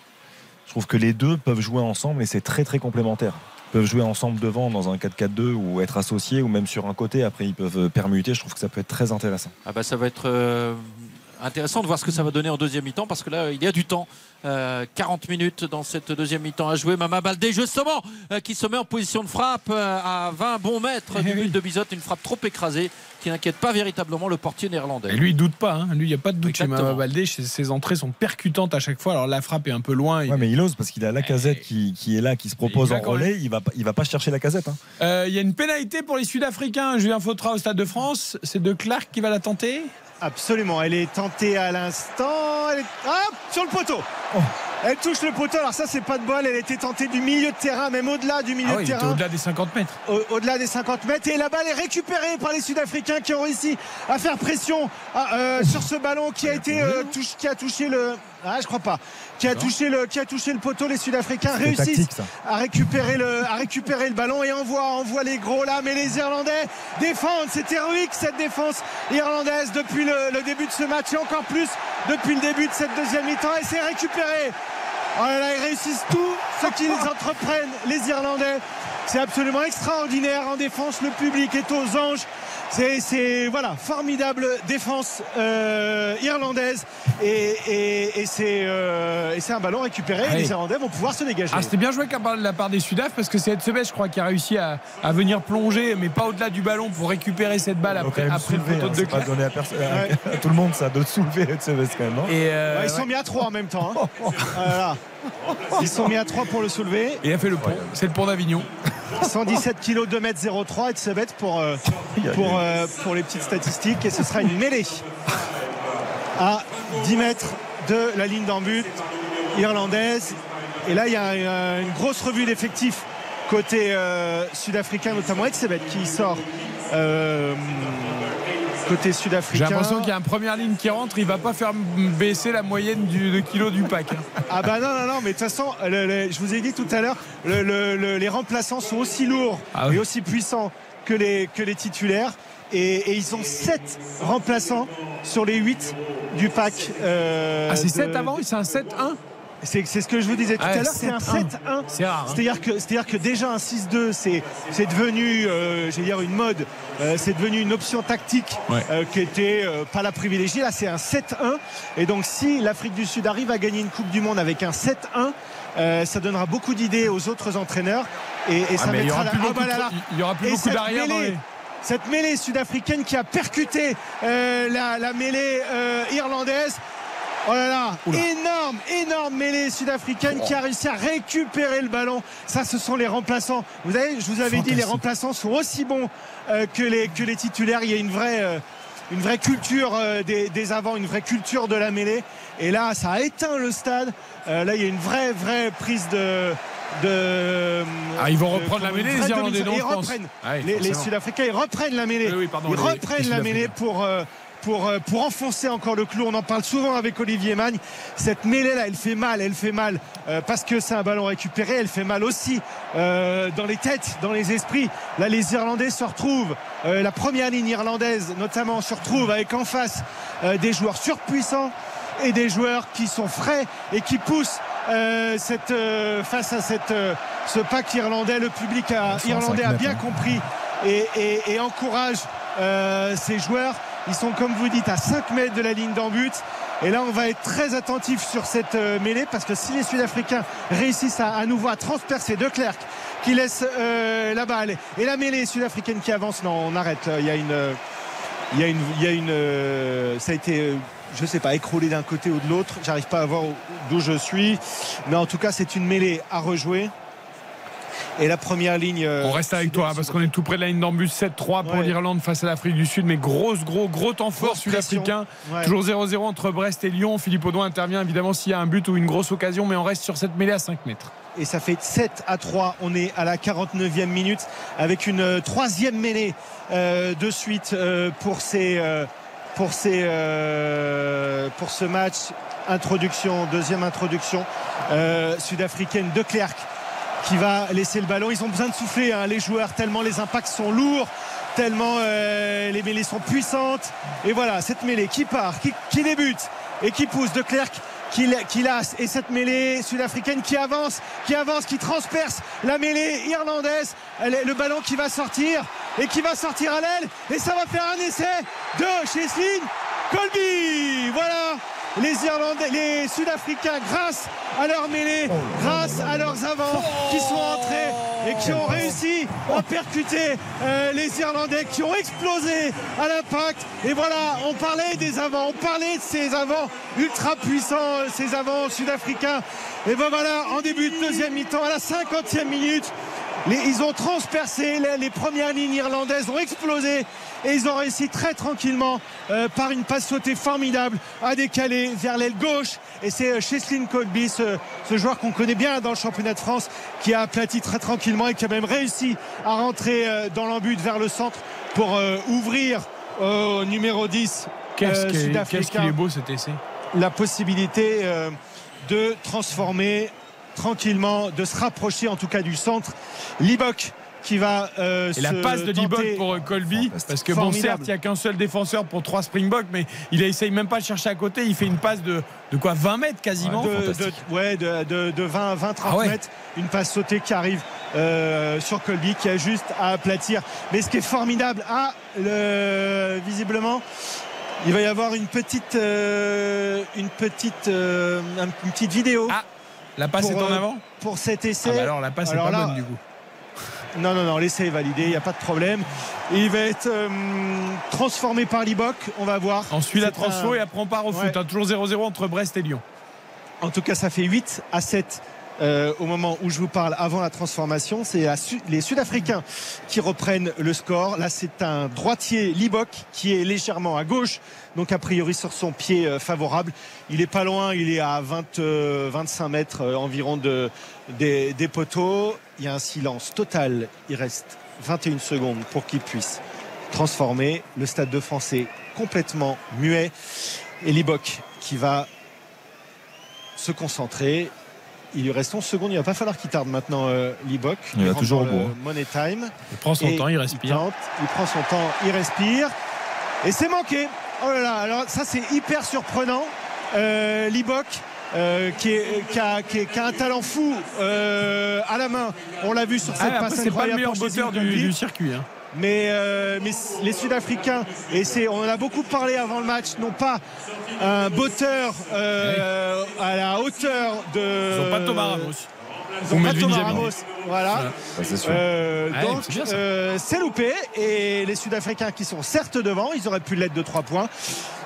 Speaker 3: Je trouve que les deux peuvent jouer ensemble et c'est très très complémentaire. Ils peuvent jouer ensemble devant dans un 4-4-2 ou être associés ou même sur un côté. Après, ils peuvent permuter. Je trouve que ça peut être très intéressant.
Speaker 2: Ah bah ça va être euh, intéressant de voir ce que ça va donner en deuxième mi-temps parce que là il y a du temps. Euh, 40 minutes dans cette deuxième mi-temps à jouer. Mama Baldé justement euh, qui se met en position de frappe euh, à 20 bons mètres du but de Bizot. Une frappe trop écrasée qui n'inquiète pas véritablement le portier néerlandais.
Speaker 1: Et lui, il doute pas. hein. Lui, il n'y a pas de doute chez
Speaker 2: Exactement.
Speaker 1: Baldé. Ses entrées sont percutantes à chaque fois. Alors la frappe est un peu loin. Il-
Speaker 3: Ouais, mais il ose parce qu'il a la casette qui, qui est là, qui se propose en relais. Il va, pas- il va pas chercher la casette. hein.
Speaker 1: Euh, Il y a une pénalité pour les Sud-Africains. Julien Fautra au Stade de France. C'est de Clark qui va la tenter.
Speaker 4: Absolument, elle est tentée à l'instant. Elle est... Hop, sur le poteau.
Speaker 1: Oh.
Speaker 4: Elle touche le poteau. Alors ça, c'est pas de bol. Elle était tentée du milieu de terrain, même au-delà du milieu
Speaker 1: Ah
Speaker 4: de
Speaker 1: oui,
Speaker 4: terrain.
Speaker 1: au-delà des 50 mètres.
Speaker 4: Au- au-delà des 50 mètres et la balle est récupérée par les Sud-Africains qui ont réussi à faire pression à, euh, sur ce ballon qui a été euh, touche- qui a touché le ah je crois pas qui a touché le qui a touché le poteau les Sud-Africains réussissent
Speaker 3: tactique,
Speaker 4: à récupérer le à récupérer le ballon et envoie envoie les gros là mais les Irlandais défendent c'est héroïque cette défense irlandaise depuis le, le début de ce match et encore plus depuis le début de cette deuxième mi-temps et c'est récupéré Oh là là, ils réussissent tout ce qu'ils <laughs> entreprennent, les Irlandais. C'est absolument extraordinaire en défense. Le public est aux anges. C'est, voilà, formidable défense euh, irlandaise et, et- et c'est, euh, et c'est un ballon récupéré.
Speaker 1: Allez.
Speaker 4: Les Irlandais vont pouvoir se dégager.
Speaker 1: Ah, c'était bien joué de la part des Sudaf parce que c'est Edsebet, je crois, qui a réussi à, à venir plonger, mais pas au-delà du ballon pour récupérer cette balle après, après le poteau
Speaker 3: hein,
Speaker 1: de
Speaker 3: c'est pas donné à, personne- à- <laughs> à tout le monde ça de soulever veste quand même. non
Speaker 1: Et, euh,
Speaker 4: Ouais, ils sont mis à 3 en même temps. hein. <laughs> Voilà. Ils sont mis à 3 pour le soulever.
Speaker 1: et il a fait le pont. C'est le pont d'Avignon.
Speaker 4: 117 kg 2 m 03 et de se mettre pour, euh, pour, euh, pour les petites statistiques et ce sera une mêlée à 10 mètres de la ligne d'en but irlandaise. Et là il y a une grosse revue d'effectifs côté euh, sud-africain notamment Edsebet qui sort euh, côté
Speaker 1: J'ai
Speaker 4: sud-africain
Speaker 1: l'impression qu'il y a une première ligne qui rentre, il va pas faire baisser la moyenne du, de kilos du pack. hein.
Speaker 4: Ah bah non, non, non, mais de toute façon, le- le- je vous ai dit tout à l'heure, le- le- le- les remplaçants sont aussi lourds
Speaker 1: Ah oui.
Speaker 4: et aussi puissants que les, que les titulaires. Et, et ils ont 7 remplaçants sur les 8 du pack. euh,
Speaker 1: Ah, c'est
Speaker 4: de-
Speaker 1: 7 avant, c'est un 7-1
Speaker 4: C'est ce que je vous disais tout
Speaker 1: Ah,
Speaker 4: à l'heure, c'est un
Speaker 1: 7-1.
Speaker 4: 7-1.
Speaker 1: C'est rare. hein.
Speaker 4: C'est-à-dire que, que déjà un 6-2, c'est, c'est devenu, euh, j'allais dire une mode, euh, c'est devenu une option tactique
Speaker 1: Ouais.
Speaker 4: euh, qui était euh, pas la privilégiée. Là, c'est un 7-1. Et donc, si l'Afrique du Sud arrive à gagner une Coupe du Monde avec un 7-1, euh, ça donnera beaucoup d'idées aux autres entraîneurs. Et, et ça
Speaker 1: Ah, y
Speaker 4: mettra la- Ah, bah là là.
Speaker 1: il y aura plus
Speaker 4: Et
Speaker 1: beaucoup d'arrière dans
Speaker 4: mêlée-
Speaker 1: les.
Speaker 4: Cette mêlée sud-africaine qui a percuté euh, la, la mêlée euh, irlandaise. Oh là là, énorme, énorme mêlée sud-africaine qui a réussi à récupérer le ballon. Ça, ce sont les remplaçants. Vous savez, je vous avais dit, les remplaçants sont aussi bons euh, que, les, que les titulaires. Il y a une vraie, euh, une vraie culture euh, des, des avants, une vraie culture de la mêlée. Et là, ça a éteint le stade. Là, il y a une vraie, vraie prise de. de
Speaker 1: Ah, ils vont reprendre la mêlée, les Irlandais, non,
Speaker 4: Ils reprennent. Les. Sud-Africains, ils reprennent la mêlée.
Speaker 1: Oui, oui, pardon,
Speaker 4: ils
Speaker 1: les-
Speaker 4: reprennent
Speaker 1: les
Speaker 4: la mêlée pour. euh, pour, euh, pour enfoncer encore le clou, on en parle souvent avec Olivier Magne. Cette mêlée là, elle fait mal, elle fait mal euh, parce que c'est un ballon récupéré, elle fait mal aussi euh, dans les têtes, dans les esprits. Là, les Irlandais se retrouvent, euh, la première ligne irlandaise notamment se retrouve avec en face des joueurs surpuissants et des joueurs qui sont frais et qui poussent euh, cette, euh, face à cette, euh, ce pack irlandais. Le public a-
Speaker 3: 105
Speaker 4: irlandais a bien
Speaker 3: hein.
Speaker 4: compris et, et- et encourage ces joueurs. Ils sont, comme vous dites, à 5 mètres de la ligne d'en but. Et là, on va être très attentif sur cette euh, mêlée parce que si les Sud-Africains réussissent à, nouveau à transpercer De Klerk qui laisse euh, la balle et la mêlée sud-africaine qui avance, non, on arrête. Il y a une, il y a une, il y a une, euh, ça a été, je sais pas, écroulé d'un côté ou de l'autre. J'arrive pas à voir où- d'où je suis, mais en tout cas, c'est une mêlée à rejouer. Et la première ligne. euh,
Speaker 1: On reste avec toi parce qu'on est tout près de la ligne d'embut 7-3 pour
Speaker 4: Ouais.
Speaker 1: l'Irlande face à l'Afrique du Sud mais grosse gros gros temps fort sud-africain.
Speaker 4: Ouais.
Speaker 1: toujours 0-0 entre Brest et Lyon Philippe Audouin intervient évidemment s'il y a un but ou une grosse occasion mais on reste sur cette mêlée à 5 mètres
Speaker 4: et ça fait 7 à 3. On est à la 49e minute avec une euh, troisième mêlée euh, de suite euh, pour ces. euh, pour, ces, pour ce match, introduction, deuxième introduction sud-africaine de Clerc qui va laisser le ballon. Ils ont besoin de souffler, hein, les joueurs, tellement les impacts sont lourds, tellement euh, les mêlées sont puissantes. Et voilà, cette mêlée qui part, qui, débute et qui pousse de Clerc qui, lasse et cette mêlée sud-africaine qui avance, qui avance, qui transperce la mêlée irlandaise. Elle le ballon qui va sortir et qui va sortir à l'aile et ça va faire un essai de Cheslin Colby. Voilà. Les Irlandais, les Sud-Africains, grâce à leur mêlée, grâce à leurs avants qui sont entrés et qui ont réussi à percuter euh, les Irlandais, qui ont explosé à l'impact. Et voilà, on parlait des avants, on parlait de ces avants ultra puissants, euh, ces avants sud-africains. Et ben voilà, en début de deuxième mi-temps, à la 50e minute, les- ils ont transpercé les, les premières lignes irlandaises, ont explosé et ils ont réussi très tranquillement euh, par une passe sautée formidable à décaler vers l'aile gauche. Et c'est euh, Cheslin Colby, ce, ce joueur qu'on connaît bien dans le championnat de France, qui a aplati très tranquillement et qui a même réussi à rentrer euh, dans l'embut vers le centre pour euh, ouvrir au numéro 10
Speaker 1: Qu'est-ce
Speaker 4: euh,
Speaker 1: qu'il est- beau cet essai.
Speaker 4: la possibilité euh, de transformer tranquillement, de se rapprocher en tout cas du centre. Libok qui va euh,
Speaker 1: Et la
Speaker 4: se
Speaker 1: passe de Dibok pour euh, Colby, parce que bon, certes, il n'y a qu'un seul défenseur pour trois Springboks, mais il essaye même pas de chercher à côté. Il fait une passe de, de quoi 20 mètres quasiment.
Speaker 4: de,
Speaker 1: Fantastique.
Speaker 4: de- ouais, de, de- de 20, 20 30
Speaker 1: Ah ouais.
Speaker 4: mètres. Une passe sautée qui arrive euh, sur Colby qui a juste à aplatir. Mais ce qui est formidable, ah, le- visiblement, il va y avoir une petite, euh, une petite, une petite vidéo.
Speaker 1: Ah, la passe est en avant
Speaker 4: Pour cet essai.
Speaker 1: Ah bah alors la passe
Speaker 4: Alors
Speaker 1: est pas
Speaker 4: là,
Speaker 1: bonne du coup.
Speaker 4: Non, non, non, l'essai est validé, il n'y a pas de problème. Il va être euh, transformé par Libok, on va voir.
Speaker 1: On suit la transfo
Speaker 4: un-
Speaker 1: et après on part au
Speaker 4: Ouais.
Speaker 1: foot. hein. Toujours 0-0 entre Brest et Lyon.
Speaker 4: En tout cas, ça fait 8 à 7 euh, au moment où je vous parle avant la transformation. C'est les Sud-Africains qui reprennent le score. Là, c'est un droitier Libok qui est légèrement à gauche, donc a priori sur son pied euh, favorable. Il est pas loin, il est à 20, euh, 25 mètres environ de, des, des poteaux. Il y a un silence total. Il reste 21 secondes pour qu'il puisse transformer. Le stade de France est complètement muet. Et Libok qui va se concentrer. Il lui reste 11 secondes. Il va pas falloir qu'il tarde maintenant, euh, Libok.
Speaker 3: Il va toujours au bout, hein.
Speaker 4: Money time.
Speaker 1: Il prend son
Speaker 4: Et
Speaker 1: temps, il respire.
Speaker 4: tente, il prend son temps, il respire. Et c'est manqué. Oh là là, alors ça c'est hyper surprenant. Euh, Libok. Euh, qui, est- qui a, qui est- qui a un talent fou euh, à la main. On l'a vu sur
Speaker 1: Ah,
Speaker 4: cette
Speaker 1: après,
Speaker 4: passe
Speaker 1: c'est pas le
Speaker 4: incroyable
Speaker 1: meilleur botteur du, du circuit. hein.
Speaker 4: Mais, euh, mais les Sud-Africains, et c'est, on en a beaucoup parlé avant le match, n'ont pas un botteur euh, à la hauteur de.
Speaker 1: Ils n'ont pas Thomas Ramos.
Speaker 4: Ils n'ont pas Thomas. Ramos. Voilà.
Speaker 3: Ouais, c'est sûr.
Speaker 4: Euh,
Speaker 1: Ouais,
Speaker 4: donc
Speaker 1: c'est
Speaker 4: euh, c'est loupé et les Sud-Africains qui sont certes devant, ils auraient pu l'être de 3 points.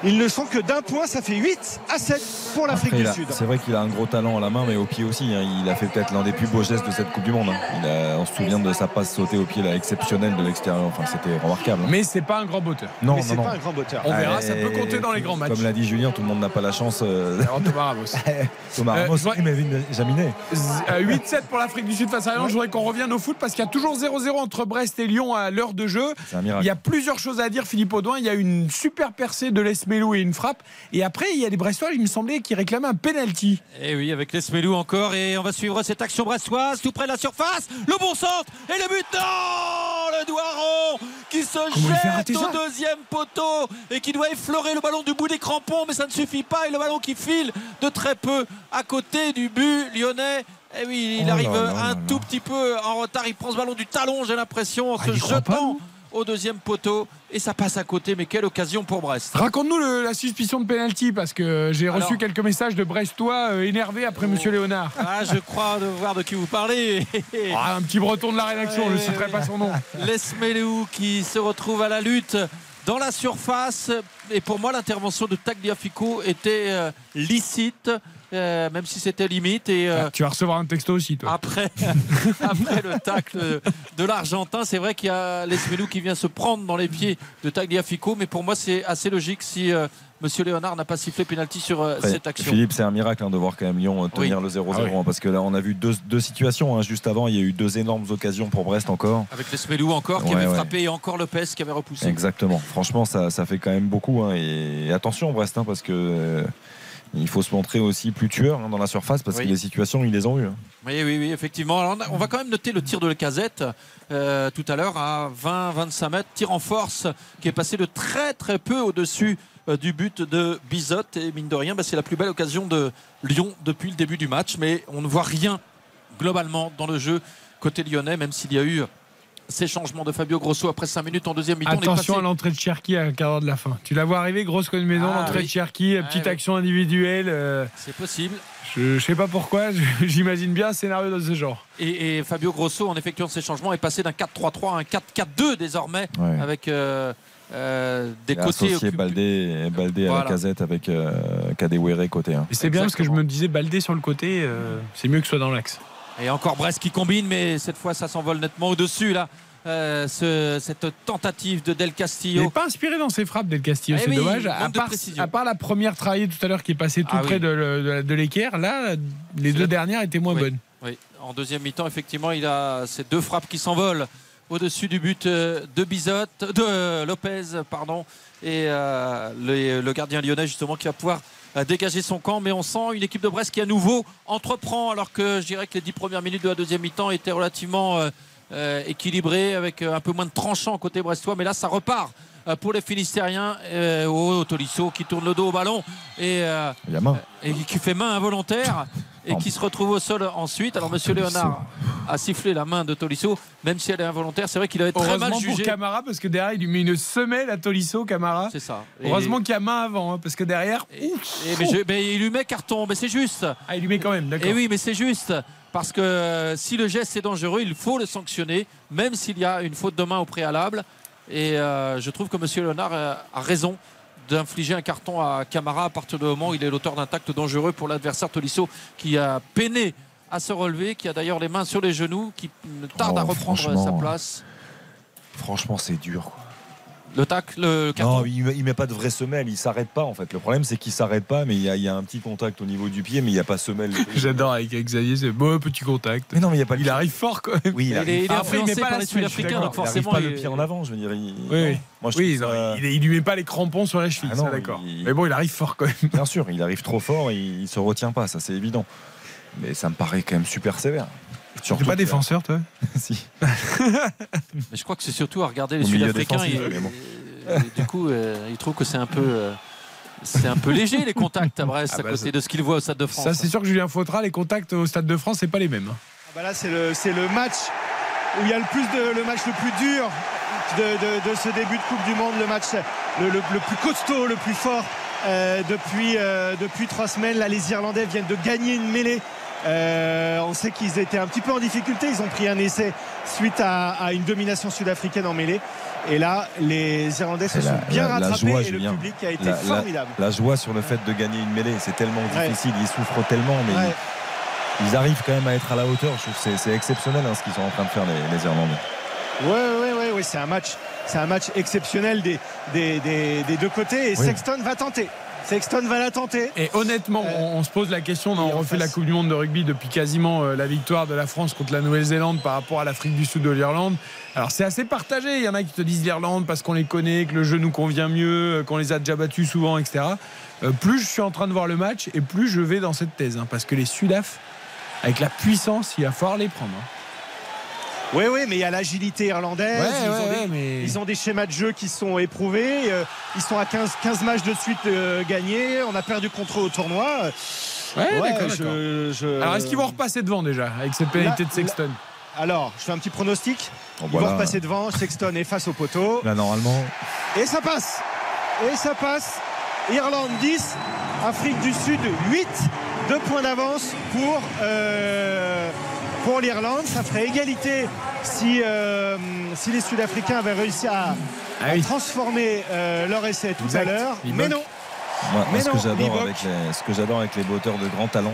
Speaker 4: Ils ne sont que d'un point, ça fait 8 à 7 pour l'Afrique du
Speaker 3: a-
Speaker 4: Sud.
Speaker 3: C'est vrai qu'il a un gros talent à la main, mais au pied aussi. hein. Il a fait peut-être l'un des plus beaux gestes de cette Coupe du Monde. hein. Il a- on se souvient de sa passe sautée au pied là, exceptionnelle de l'extérieur. Enfin, c'était remarquable. hein.
Speaker 1: Mais c'est pas un grand botteur.
Speaker 3: Non,
Speaker 4: Mais
Speaker 3: non,
Speaker 4: c'est
Speaker 3: non.
Speaker 4: pas un grand botteur.
Speaker 1: On verra, ça peut compter dans les grands matchs.
Speaker 3: Comme l'a dit Julien, tout le monde n'a pas la chance. euh,
Speaker 1: Alors, Thomas Ramos. <laughs>
Speaker 3: Thomas
Speaker 1: Euh,
Speaker 3: Ramos Melvin Jaminet.
Speaker 1: Z- euh, 8-7 pour l'Afrique du Sud face à Lyon. Je voudrais qu'on revienne au foot parce qu'il y a toujours 0-0 entre Brest et Lyon à l'heure de jeu. Il y a plusieurs choses à dire, Philippe Audouin. Il y a une super percée de Lesmelou et une frappe. Et après, il y a les Brestois, il me semblait, qui réclamaient un penalty.
Speaker 2: Et oui, avec les Smelou encore. Et on va suivre cette action brestoise, tout près de la surface. Le bon centre et le but. Non Le doigt rond qui se jette au deuxième poteau et qui doit effleurer le ballon du bout des crampons. Mais ça ne suffit pas. Et le ballon qui file de très peu à côté du but lyonnais. Et oui, il
Speaker 3: Oh
Speaker 2: arrive
Speaker 3: là là
Speaker 2: un
Speaker 3: là.
Speaker 2: tout petit peu en retard. Il prend ce ballon du talon, j'ai l'impression, en
Speaker 1: Ah,
Speaker 2: se jetant au deuxième poteau. Et ça passe à côté. Mais quelle occasion pour Brest.
Speaker 1: Raconte-nous la suspicion de penalty parce que j'ai reçu quelques messages de Brestois euh, énervés après Monsieur Léonard.
Speaker 2: Ah, je crois de voir de qui vous parlez. <laughs>
Speaker 1: Ah, un petit breton de la rédaction, je ne citerai
Speaker 2: ouais,
Speaker 1: pas son nom. <laughs>
Speaker 2: Lesmelou qui se retrouve à la lutte dans la surface. Et pour moi, l'intervention de Tagliafico était euh, licite, euh, même si c'était limite. Et euh,
Speaker 1: Ah, tu vas recevoir un texto aussi, toi.
Speaker 2: après, <laughs> <laughs> après le tacle de l'Argentin, c'est vrai qu'il y a Lesmelou qui vient se prendre dans les pieds de Tagliafico. Mais pour moi, c'est assez logique si euh, Monsieur Léonard n'a pas sifflé pénalty sur euh, cette action.
Speaker 3: Philippe, c'est un miracle hein, de voir quand même Lyon euh, tenir
Speaker 2: Oui.
Speaker 3: le 0-0.
Speaker 1: Ah oui.
Speaker 3: hein, parce que là, on a vu deux, deux situations. hein. Juste avant, il y a eu deux énormes occasions pour Brest encore.
Speaker 2: Avec Lesmelou encore qui avait
Speaker 3: ouais.
Speaker 2: frappé et encore Lopez qui avait repoussé.
Speaker 3: Exactement. Franchement, ça, ça fait quand même beaucoup. hein. Et attention, Brest, hein, parce que. Il faut se montrer aussi plus tueur hein, dans la surface parce
Speaker 2: Oui.
Speaker 3: que les situations, ils les ont eues. hein.
Speaker 2: Oui, oui, oui, effectivement. Alors, on, a- on va quand même noter le tir de la casette euh, tout à l'heure à 20-25 mètres. Tir en force qui est passé de très très peu au-dessus euh, du but de Bizot. Et mine de rien, bah, c'est la plus belle occasion de Lyon depuis le début du match. Mais on ne voit rien globalement dans le jeu côté lyonnais, même s'il y a eu ces changements de Fabio Grosso après 5 minutes en deuxième mi-temps.
Speaker 1: Attention
Speaker 2: passé-
Speaker 1: à l'entrée de Cherki à un quart d'heure de la fin. Tu la vois arriver, grosse comme une maison,
Speaker 2: Ah,
Speaker 1: l'entrée
Speaker 2: oui.
Speaker 1: de Cherki,
Speaker 2: Ah,
Speaker 1: petite
Speaker 2: oui.
Speaker 1: action individuelle. euh,
Speaker 2: C'est possible.
Speaker 1: je, je sais pas pourquoi, <laughs> j'imagine bien un scénario de ce genre.
Speaker 2: Et, et Fabio Grosso, en effectuant ces changements, est passé d'un 4-3-3 à un 4-4-2 désormais,
Speaker 3: Ouais.
Speaker 2: avec euh, euh, des côtés.
Speaker 3: associé
Speaker 2: occup-
Speaker 3: Baldé, Baldé à la casette avec euh, Kadewere côté. hein.
Speaker 1: Et c'est bien parce que je me disais Baldé sur le côté, euh, c'est mieux que ce soit dans l'axe.
Speaker 2: Et encore Brest qui combine, mais cette fois ça s'envole nettement au-dessus là. Euh, ce- cette tentative de Del
Speaker 1: Il
Speaker 2: Castillo.
Speaker 1: n'est pas inspiré dans ses frappes, Del Castillo,
Speaker 2: Eh
Speaker 1: c'est
Speaker 2: oui,
Speaker 1: dommage. À part,
Speaker 2: précision.
Speaker 1: à part la première travaillée tout à l'heure qui est passée tout
Speaker 2: Ah
Speaker 1: près
Speaker 2: oui.
Speaker 1: de, l'équerre, là, les deux
Speaker 2: la-
Speaker 1: dernières étaient moins
Speaker 2: Oui.
Speaker 1: bonnes.
Speaker 2: Oui, en deuxième mi-temps, effectivement, il a ces deux frappes qui s'envolent au-dessus du but euh, de Bizot, de Lopez, pardon, et euh, le, le gardien lyonnais justement qui va pouvoir dégager son camp. Mais on sent une équipe de Brest qui à nouveau entreprend, alors que je dirais que les dix premières minutes de la deuxième mi-temps étaient relativement euh, euh, équilibrées, avec euh, un peu moins de tranchant côté brestois. Mais là, ça repart. Pour les Finistériens, au Tolisso qui tourne le dos au ballon et qui fait main involontaire et qui se retrouve au sol ensuite. Alors Monsieur Léonard a sifflé la main de Tolisso, même si elle est involontaire. C'est vrai qu'il avait très mal
Speaker 1: Heureusement pour
Speaker 2: jugé.
Speaker 1: Camara, parce que derrière, il lui met une semelle à Tolisso, Camara.
Speaker 2: C'est ça. Et-
Speaker 1: Heureusement qu'il y a main avant, hein, parce que derrière.
Speaker 2: Et- mais, je- mais il lui met carton, mais c'est juste.
Speaker 1: Ah, il lui met quand même, d'accord.
Speaker 2: Et oui, mais c'est juste. Parce que si le geste est dangereux, il faut le sanctionner, même s'il y a une faute de main au préalable. Et euh, je trouve que M. Léonard euh, a raison d'infliger un carton à Camara à partir du moment où il est l'auteur d'un acte dangereux pour l'adversaire Tolisso qui a peiné à se relever, qui a d'ailleurs les mains sur les genoux, qui tarde à
Speaker 3: Oh,
Speaker 2: reprendre sa place.
Speaker 3: Franchement, c'est dur. quoi.
Speaker 2: Le tacle, le carton.
Speaker 3: Non, il met, il met pas de vraie semelle, il s'arrête pas en fait. Le problème, c'est qu'il s'arrête pas, mais il y, a, il y a un petit contact au niveau du pied, mais il n'y a pas semelle. <laughs>
Speaker 1: J'adore avec Xavier, c'est beau petit contact.
Speaker 3: Mais non, mais il y a pas le
Speaker 1: Il arrive fort quand même.
Speaker 3: Oui, il
Speaker 2: il,
Speaker 3: arrive.
Speaker 2: est, il est
Speaker 1: Ah, après, il met pas
Speaker 2: par
Speaker 1: la
Speaker 2: les Sud-Africains, donc
Speaker 3: Il
Speaker 2: forcément.
Speaker 3: pas le
Speaker 2: il-
Speaker 3: pied en avant, je veux dire. il-
Speaker 1: Oui, oui.
Speaker 3: Moi, je
Speaker 1: Oui, non,
Speaker 3: ça-
Speaker 1: il, il lui met pas les crampons sur les chevilles,
Speaker 3: Ah non,
Speaker 1: d'accord.
Speaker 3: il-
Speaker 1: Mais bon, il arrive fort quand même.
Speaker 3: Bien sûr, il arrive trop fort et il se retient pas, ça c'est évident. Mais ça me paraît quand même super sévère.
Speaker 1: Tu
Speaker 3: Surtout
Speaker 1: pas défenseur, toi <laughs>
Speaker 3: si. <laughs>
Speaker 2: Mais je crois que c'est surtout à regarder les Sud-Africains.
Speaker 3: bon.
Speaker 2: et du coup, euh, il trouve que c'est un peu. euh, c'est un peu léger les contacts à Brest
Speaker 1: Ah
Speaker 2: à côté
Speaker 1: ça-
Speaker 2: de ce qu'il voit au Stade de France.
Speaker 1: Ça, c'est sûr que Julien Fautras, les contacts au Stade de France, c'est pas les mêmes. hein.
Speaker 4: Ah bah là, c'est le, c'est le match où il y a le plus de, le match le plus dur de, de- de ce début de Coupe du Monde, le match le, le- le plus costaud, le plus fort euh, depuis, euh, depuis trois semaines. Là, les Irlandais viennent de gagner une mêlée. Euh, on sait qu'ils étaient un petit peu en difficulté. Ils ont pris un essai suite à, à une domination sud-africaine en mêlée. Et là, les Irlandais se sont
Speaker 3: la-
Speaker 4: bien
Speaker 3: la- la
Speaker 4: rattrapés
Speaker 3: joie,
Speaker 4: et le public a été formidable.
Speaker 3: La joie sur le fait de gagner une mêlée, c'est tellement
Speaker 4: Ouais.
Speaker 3: difficile, ils souffrent tellement, mais
Speaker 4: Ouais.
Speaker 3: ils, ils arrivent quand même à être à la hauteur. Je trouve que c'est- exceptionnel hein, ce qu'ils sont en train de faire les, les Irlandais.
Speaker 4: Ouais, ouais, ouais, c'est un match, c'est un match exceptionnel des, des, des- des deux côtés. Et
Speaker 3: Oui.
Speaker 4: Sexton va tenter. Sexton va la tenter.
Speaker 1: Et honnêtement, on, on se pose la question, on refait la Coupe du Monde de rugby depuis quasiment euh, la victoire de la France contre la Nouvelle-Zélande par rapport à l'Afrique du Sud de l'Irlande. Alors c'est assez partagé, il y en a qui te disent l'Irlande parce qu'on les connaît, que le jeu nous convient mieux, euh, qu'on les a déjà battus souvent, etc. Euh, plus je suis en train de voir le match et plus je vais dans cette thèse, hein, parce que les Sudaf, avec la puissance, il va falloir les prendre. hein.
Speaker 4: Oui, oui, mais il y a l'agilité irlandaise.
Speaker 1: Ouais,
Speaker 4: ils,
Speaker 1: ouais,
Speaker 4: ont
Speaker 1: ouais,
Speaker 4: des,
Speaker 1: mais-
Speaker 4: ils ont des schémas de jeu qui sont éprouvés. Euh, Ils sont à 15, 15 matchs de suite euh, gagnés. On a perdu contre eux au tournoi. Je- je-
Speaker 1: Alors est-ce qu'ils vont repasser devant déjà avec cette pénalité de Sexton
Speaker 4: Alors, je fais un petit pronostic.
Speaker 3: Bon,
Speaker 4: Ils
Speaker 3: voilà.
Speaker 4: vont repasser devant. Sexton est face au poteau.
Speaker 3: Là, normalement,
Speaker 4: Et ça passe. Et ça passe. Irlande 10, Afrique du Sud 8. Deux points d'avance pour, euh, pour l'Irlande. Ça ferait égalité si, euh, si les Sud-Africains avaient réussi à,
Speaker 1: Ah
Speaker 4: à transformer euh, leur essai tout
Speaker 1: Exact.
Speaker 4: à l'heure. Mais non.
Speaker 3: moi,
Speaker 4: Mais
Speaker 3: ce,
Speaker 4: non,
Speaker 3: que j'adore avec les, ce que j'adore avec les batteurs de grand talent,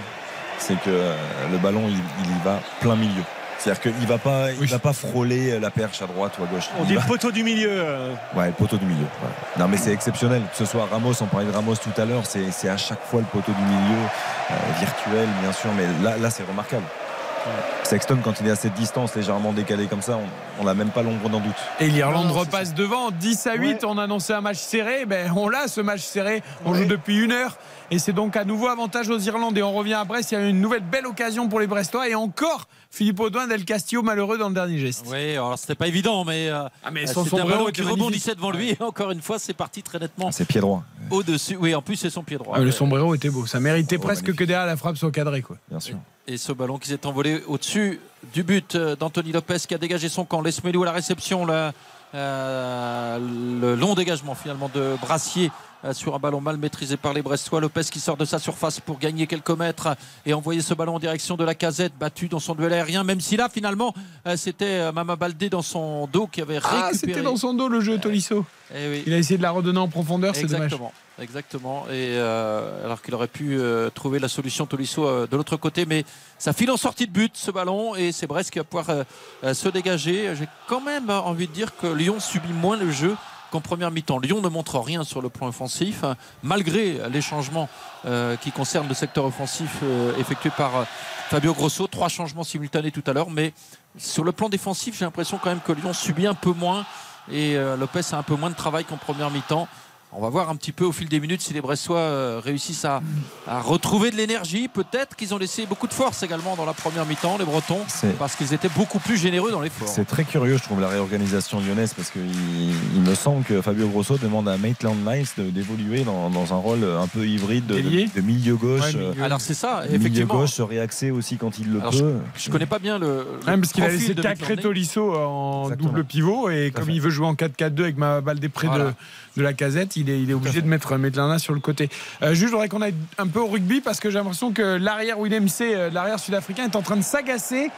Speaker 3: c'est que euh, le ballon, il, il y va plein milieu. C'est-à-dire qu'il ne va, pas- il
Speaker 1: Oui.
Speaker 3: va pas frôler la perche à droite ou à gauche.
Speaker 4: On
Speaker 3: Il
Speaker 4: dit
Speaker 3: va-
Speaker 4: le poteau du milieu. euh,
Speaker 3: Ouais, le poteau du milieu. ouais. Non, mais c'est exceptionnel. Que ce soit Ramos, on parlait de Ramos tout à l'heure, c'est c'est à chaque fois le poteau du milieu, euh, virtuel, bien sûr, mais là, là c'est remarquable. Sexton, quand il est à cette distance légèrement décalé comme ça, on n'a même pas l'ombre d'un doute.
Speaker 1: Et l'Irlande repasse devant 10 à 8. On annonçait un match serré. Ben, on l'a ce match serré. On joue depuis une heure. Et c'est donc à nouveau avantage aux Irlandais. On revient à Brest. Il y a une nouvelle belle occasion pour les Brestois. Et encore Philippe Audouin d'El Castillo malheureux dans le dernier geste.
Speaker 2: Oui, alors c'était pas évident, mais, euh,
Speaker 1: ah, mais
Speaker 2: son
Speaker 1: sombrero
Speaker 2: un ballon qui rebondissait devant lui. Et <laughs> encore une fois, c'est parti très nettement.
Speaker 3: C'est pied droit.
Speaker 2: Au-dessus. Oui, en plus, c'est son pied droit.
Speaker 1: Ah, le sombrero était beau. Ça méritait oh, presque que derrière la frappe soit cadrée. Quoi.
Speaker 3: Bien sûr.
Speaker 2: Et ce ballon qui s'est envolé au-dessus du but d'Anthony Lopez qui a dégagé son camp. Laisse Melou à la réception. Là, euh, le long dégagement finalement de Brassier euh, sur un ballon mal maîtrisé par les Brestois. Lopez qui sort de sa surface pour gagner quelques mètres et envoyer ce ballon en direction de la casette, battu dans son duel aérien, même si là finalement euh, c'était Mama Baldé dans son dos qui avait récupéré. Ah,
Speaker 1: c'était dans son dos le jeu Tolisso.
Speaker 2: Eh
Speaker 1: Il a essayé de la redonner en profondeur, c'est dommage.
Speaker 2: Exactement. Et euh, alors qu'il aurait pu euh, trouver la solution Tolisso euh, de l'autre côté, mais ça file en sortie de but ce ballon et c'est Brest qui va pouvoir se dégager. J'ai quand même envie de dire que Lyon subit moins le jeu qu'en première mi-temps. Lyon ne montre rien sur le plan offensif, malgré les changements qui concernent le secteur offensif effectué par Fabio Grosso. Trois changements simultanés tout à l'heure, mais sur le plan défensif, j'ai l'impression quand même que Lyon subit un peu moins et Lopez a un peu moins de travail qu'en première mi-temps. On va voir un petit peu au fil des minutes si les Bressois euh, réussissent à, retrouver de l'énergie. Peut-être qu'ils ont laissé beaucoup de force également dans la première mi-temps, les Bretons, parce qu'ils étaient beaucoup plus généreux dans l'effort.
Speaker 3: C'est très curieux, je trouve, la réorganisation lyonnaise, parce qu'il il me semble que Fabio Grosso demande à Maitland Nice d'évoluer dans, un rôle un peu hybride de, milieu gauche.
Speaker 2: Alors c'est ça, effectivement. Milieu
Speaker 3: gauche, réaxé aussi quand il le peut.
Speaker 2: Je, ne connais pas bien le.
Speaker 1: parce qu'il a laissé Cacreto Lisso en double pivot, et comme il veut jouer en 4-4-2 avec ma balle des près de, de la casette, il est, obligé de mettre Medlana sur le côté. Euh, juste, je voudrais qu'on aille un peu au rugby parce que j'ai l'impression que l'arrière William C, euh, l'arrière sud-africain, est en train de s'agacer.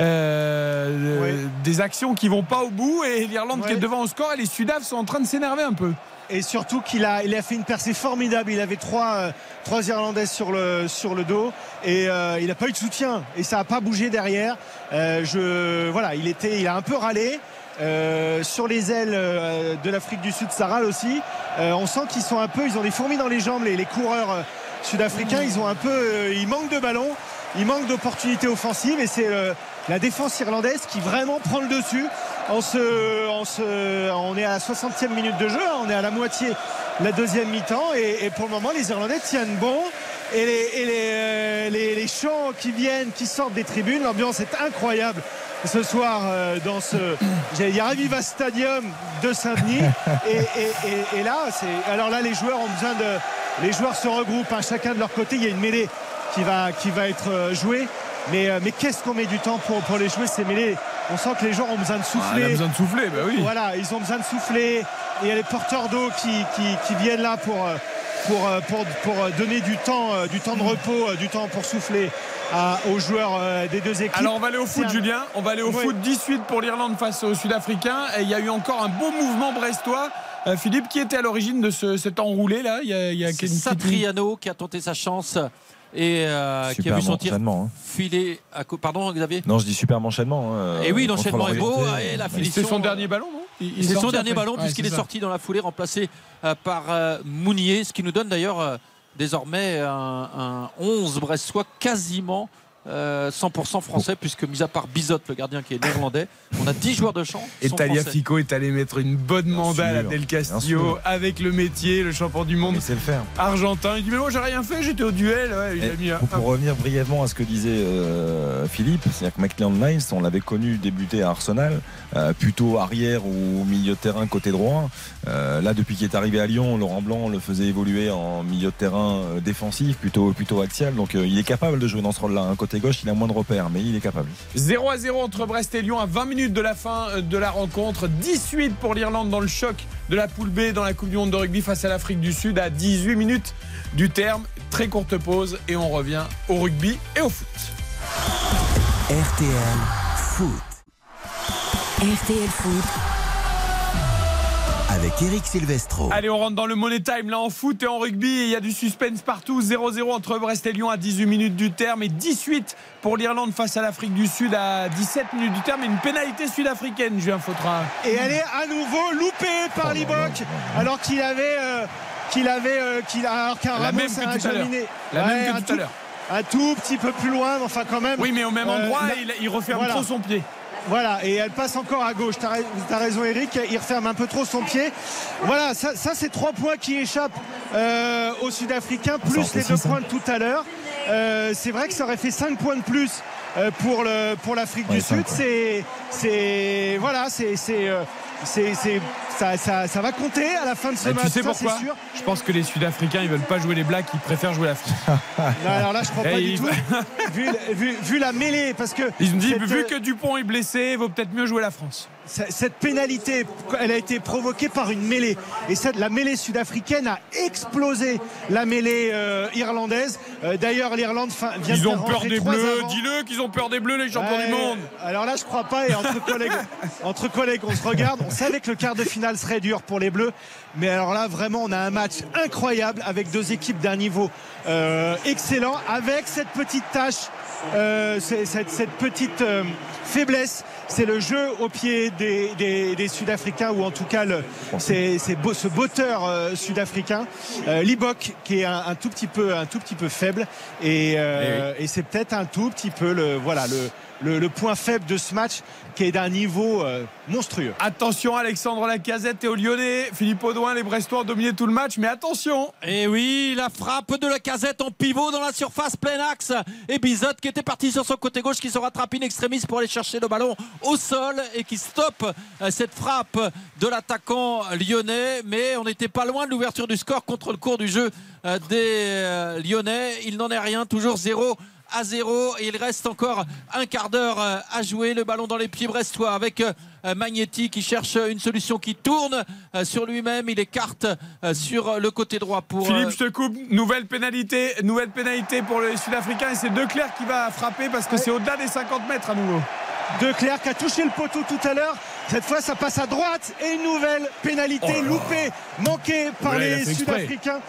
Speaker 1: Euh, des actions qui vont pas au bout et l'Irlande qui est devant au score et les Sudaf sont en train de s'énerver un peu
Speaker 4: et surtout qu'il a, il a fait une percée formidable. Il avait trois, trois Irlandaises sur le, sur le dos et il n'a pas eu de soutien et ça n'a pas bougé derrière. je, voilà, il, était, il a un peu râlé. Euh, sur les ailes euh, de l'Afrique du Sud, râle aussi. Euh, on sent qu'ils sont un peu, ils ont des fourmis dans les jambes, les, coureurs sud-africains. Ils ont un peu, ils manquent de ballon, ils manquent d'opportunités offensives et c'est la défense irlandaise qui vraiment prend le dessus. On, est à la 60e minute de jeu, hein. on est à la moitié la deuxième mi-temps et, pour le moment les Irlandais tiennent bon et, les, chants qui viennent, qui sortent des tribunes, l'ambiance est incroyable ce soir euh, dans ce Viva Stadium de Saint-Denis <laughs> et, là c'est alors là les joueurs ont besoin de les joueurs se regroupent hein, chacun de leur côté il y a une mêlée qui va qui va être euh, jouée mais, euh, mais qu'est-ce qu'on met du temps pour, pour les jouer ces mêlées? On sent que les joueurs ont besoin de souffler.
Speaker 1: Ah, besoin de souffler, bah oui.
Speaker 4: Voilà, ils ont besoin de souffler. Et il y a les porteurs d'eau qui, qui, viennent là pour, pour, pour, pour, donner du temps, du temps de repos, du temps pour souffler aux joueurs euh, des deux équipes.
Speaker 1: Alors on va aller au foot, Julien. On va aller au foot 18 pour l'Irlande face aux Sud-Africains. Et il y a eu encore un beau mouvement brestois. Euh, Philippe, qui était à l'origine de ce, cet enroulé là?
Speaker 2: Il y a, Satriano qui a tenté sa chance et euh, qui a vu son tir hein. filer à pardon Xavier?
Speaker 3: Non je dis super enchaînement hein,
Speaker 2: et oui l'enchaînement est beau et la
Speaker 1: c'est son dernier ballon non?
Speaker 2: C'est son dernier ballon puisqu'il est, sorti dans la foulée remplacé par Mounier ce qui nous donne d'ailleurs désormais un, un 11 brestois quasiment 100% euh, français, puisque mis à part Bizot, le gardien qui est néerlandais, on a 10 joueurs de champ.
Speaker 1: Et Talia Fico est allé mettre une bonne mandale à Del Castillo avec le métier, le champion du monde
Speaker 3: le faire.
Speaker 1: argentin. Il dit Mais moi, j'ai rien fait, j'étais au duel.
Speaker 3: pour, revenir brièvement à ce que disait euh, Philippe, c'est-à-dire que McLean Niles, on l'avait connu débuter à Arsenal, euh, plutôt arrière ou milieu de terrain côté droit. là, depuis qu'il est arrivé à Lyon, Laurent Blanc le faisait évoluer en milieu de terrain défensif, plutôt, plutôt axial. Donc, il est capable de jouer dans ce rôle-là. Hein, côté gauche, il a moins de repères, mais il est capable.
Speaker 1: 0 à 0 entre Brest et Lyon à 20 minutes de la fin euh, de la rencontre. 18 pour l'Irlande dans le choc de la poule B dans la Coupe du Monde de rugby face à l'Afrique du Sud à 18 minutes du terme. Très courte pause et on revient au rugby et au foot.
Speaker 6: RTL Foot. RTL Foot avec Eric Silvestro.
Speaker 1: Allez, on rentre dans le Money Time là en foot et en rugby. Il y a du suspense partout. 0-0 entre Brest et Lyon à 18 minutes du terme et 18 pour l'Irlande face à l'Afrique du Sud à 17 minutes du terme. Et une pénalité sud-africaine, Julien Fautra.
Speaker 4: Et elle est à nouveau loupée par oh, Liboc alors qu'il avait. Euh, qu'il avait. Euh, qu'il a, alors qu'un
Speaker 1: La même que tout à l'heure. La même que tout à l'heure
Speaker 4: un tout petit peu plus loin, enfin quand même.
Speaker 1: Oui, mais au même endroit, il, il, referme trop son pied.
Speaker 4: Voilà, et elle passe encore à gauche. Tu as, raison, Eric. Il referme un peu trop son pied. Voilà, ça, c'est trois points qui échappent euh, aux Sud-Africains, plus les deux points de tout à l'heure. Euh, c'est vrai que ça aurait fait 5 points de plus euh, pour le pour l'Afrique du Sud. C'est c'est voilà, c'est c'est ça, ça, ça, va compter à la fin de ce match.
Speaker 1: Tu sais pourquoi Je pense que les Sud-Africains ils veulent pas jouer les Blacks, ils préfèrent jouer l'Afrique.
Speaker 4: alors là, je crois pas du tout. <laughs> vu, la mêlée, parce que
Speaker 1: ils me disent vu que Dupont est blessé, il vaut peut-être mieux jouer la France
Speaker 4: cette pénalité, elle a été provoquée par une mêlée. Et cette, la mêlée sud-africaine a explosé la mêlée euh, irlandaise. Euh, d'ailleurs, l'Irlande vient
Speaker 1: Ils
Speaker 4: de
Speaker 1: ont peur des bleus, dis-le qu'ils ont peur des bleus, les champions du monde.
Speaker 4: Alors là, je crois pas. Et entre collègues, <laughs> entre collègues, on se regarde. On savait que le quart de finale serait dur pour les bleus. Mais alors là, vraiment, on a un match incroyable avec deux équipes d'un niveau euh, excellent, avec cette petite tâche, cette, cette, petite faiblesse c'est le jeu au pied des, Sud-Africains ou en tout cas c'est ce botteur euh, sud-africain euh, Libok qui est un, tout petit peu un tout petit peu faible. Et, euh, eh et c'est peut-être un tout petit peu le voilà le le, point faible de ce match qui est d'un niveau euh, monstrueux.
Speaker 1: Attention Alexandre Lacazette et au Lyonnais, Philippe Audouin, les Brestois ont dominé tout le match, mais attention
Speaker 2: Et oui, la frappe de Lacazette en pivot dans la surface plein axe. Et Bizot qui était parti sur son côté gauche qui se rattrape in extremis pour aller chercher le ballon au sol et qui stoppe euh, cette frappe de l'attaquant lyonnais. Mais on n'était pas loin de l'ouverture du score contre le cours du jeu euh, des Lyonnais. Il n'en est rien, toujours 0 à 0 et il reste encore un quart d'heure euh, à jouer. Le ballon dans les pieds brestois avec euh, Magnetti qui cherche une solution qui tourne euh, sur lui-même. Il écarte sur le côté droit pour.
Speaker 1: Philippe, je te coupe. Nouvelle pénalité, nouvelle pénalité pour les Sud-Africains et c'est Declerc qui va frapper parce que c'est au-delà des 50 mètres à nouveau.
Speaker 4: Declerc qui a touché le poteau tout à l'heure. Cette fois, ça passe à droite et une nouvelle pénalité oh loupée, manquée par les Sud-Africains.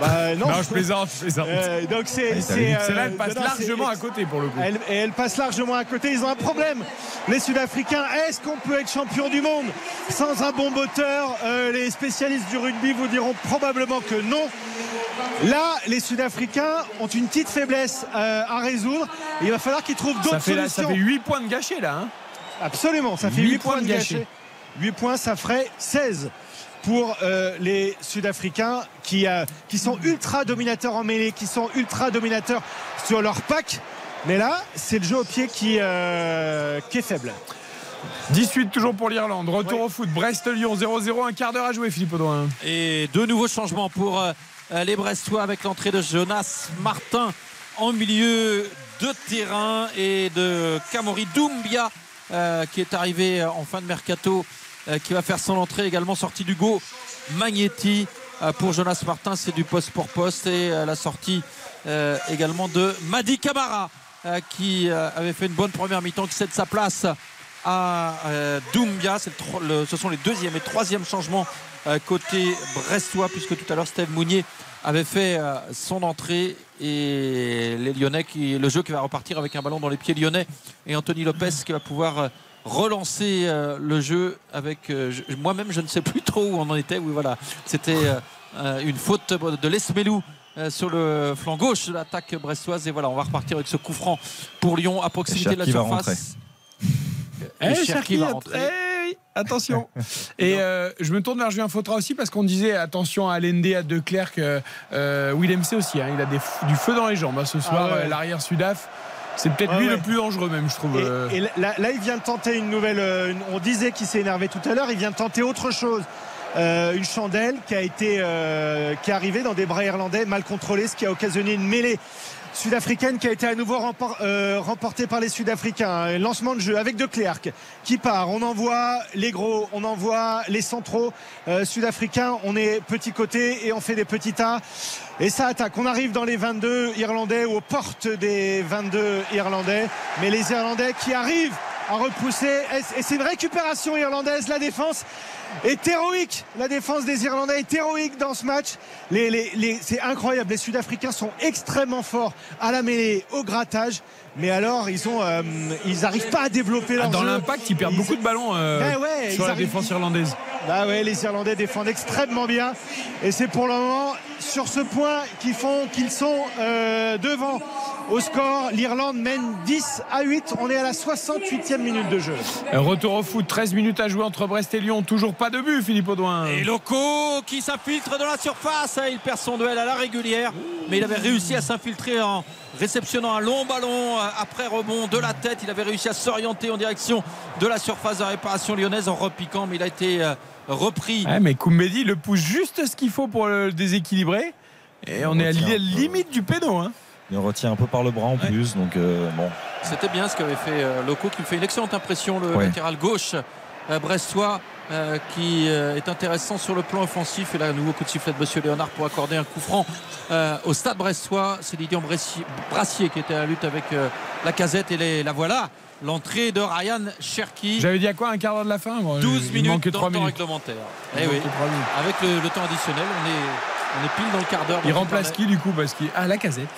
Speaker 1: Bah, non, je plaisante, je plaisante. Euh,
Speaker 4: donc c'est c'est
Speaker 1: là elle euh, passe largement à côté pour le coup.
Speaker 4: Elle, et elle passe largement à côté. Ils ont un problème. Les Sud-Africains, est-ce qu'on peut être champion du monde sans un bon moteur euh, Les spécialistes du rugby vous diront probablement que non. Là, les Sud-Africains ont une petite faiblesse à résoudre. il va falloir qu'ils trouvent d'autres solutions.
Speaker 1: ça fait 8 points de gâchés là. Hein
Speaker 4: Absolument, ça fait 8, points de gâchés. 8 points, ça ferait 16 pour euh, les Sud-Africains qui, euh, qui sont ultra dominateurs en mêlée, qui sont ultra dominateurs sur leur pack. Mais là, c'est le jeu au pied qui, euh, qui est faible.
Speaker 1: 18 toujours pour l'Irlande. Retour au foot. Brest-Lyon 0-0, un quart d'heure à jouer, Philippe Audouin.
Speaker 2: Et deux nouveaux changements pour les Brestois avec l'entrée de Jonas Martin en milieu de terrain et de Kamori Doumbia qui est arrivé en fin de mercato qui va faire son entrée également sortie d'Hugo Magnetti euh, pour Jonas Martin c'est du poste pour poste et euh, la sortie également de Madi Camara qui avait fait une bonne première mi-temps qui cède sa place à Doumbia. Ce sont les deuxième et troisième changements côté brestois puisque tout à l'heure Steve Mounier avait fait son entrée et les Lyonnais qui le jeu qui va repartir avec un ballon dans les pieds lyonnais et Anthony Lopez qui va pouvoir relancer euh, le jeu avec euh, moi-même je ne sais plus trop où on en était. Oui voilà. C'était euh, une faute de Lesmelou sur le flanc gauche de l'attaque brestoise. Et voilà on va repartir avec ce coup franc pour Lyon à proximité de la surface.
Speaker 1: et eh, va rentrer. eh attention. <laughs> Et je me tourne vers Julien Fautra aussi parce qu'on disait attention à Lende, à Declerc, euh, Willem C aussi. Hein, il a du feu dans les jambes hein, ce soir, ah l'arrière Sudaf. C'est peut-être lui le plus dangereux même, je trouve.
Speaker 4: Et, euh. là, il vient de tenter une nouvelle. Euh, on disait qu'il s'est énervé tout à l'heure. Il vient de tenter autre chose. Euh, une chandelle qui a été qui est arrivée dans des bras irlandais mal contrôlés, ce qui a occasionné une mêlée sud-africaine qui a été à nouveau euh, remportée par les Sud-Africains. Lancement de jeu avec De Klerk qui part. On envoie les gros, on envoie les centraux euh, sud-africains. On est petit côté et on fait des petits tas. Et ça attaque. On arrive dans les 22 Irlandais ou aux portes des 22 Irlandais. Mais les Irlandais qui arrivent à repousser. Et c'est une récupération irlandaise. La défense est héroïque. La défense des Irlandais est héroïque dans ce match. c'est incroyable. Les Sud-Africains sont extrêmement forts à la mêlée, au grattage. Mais alors, ils ont, euh, ils n'arrivent pas à développer leur
Speaker 1: Dans l'impact, ils perdent beaucoup de ballons euh, ben sur la défense irlandaise.
Speaker 4: Bah ouais, les Irlandais défendent extrêmement bien. Et c'est pour le moment sur ce point qu'ils font qu'ils sont euh, devant au score. L'Irlande mène 10 à 8. On est à la 68e minute de jeu.
Speaker 1: Retour au foot, 13 minutes à jouer entre Brest et Lyon. Toujours pas de but, Philippe Audouin.
Speaker 2: Et Loco qui s'infiltre dans la surface. Il perd son duel à la régulière, mais il avait réussi à s'infiltrer en réceptionnant un long ballon après rebond de la tête. Il avait réussi à s'orienter en direction de la surface de réparation lyonnaise en repiquant, mais il a été euh, repris.
Speaker 1: Ouais, mais Koumbedi le pousse juste ce qu'il faut pour le déséquilibrer. Et on, est à la limite du péno. Hein.
Speaker 3: Il retient un peu par le bras en plus. Donc euh, bon.
Speaker 2: C'était bien ce qu'avait fait euh, Loco qui me fait une excellente impression, le latéral gauche brestois. Qui est intéressant sur le plan offensif. Et là, un nouveau coup de sifflet de Monsieur Léonard pour accorder un coup franc au stade brestois. C'est Didier Brassier qui était à la lutte avec la casette et la voilà l'entrée de Ryan Cherki.
Speaker 1: J'avais dit à quoi un quart d'heure de la fin
Speaker 2: 12 minutes dans le temps réglementaire. Eh avec le, temps additionnel, on est, on est pile dans le quart d'heure.
Speaker 1: Il remplace qui du coup? Parce qu'il Ah, la casette.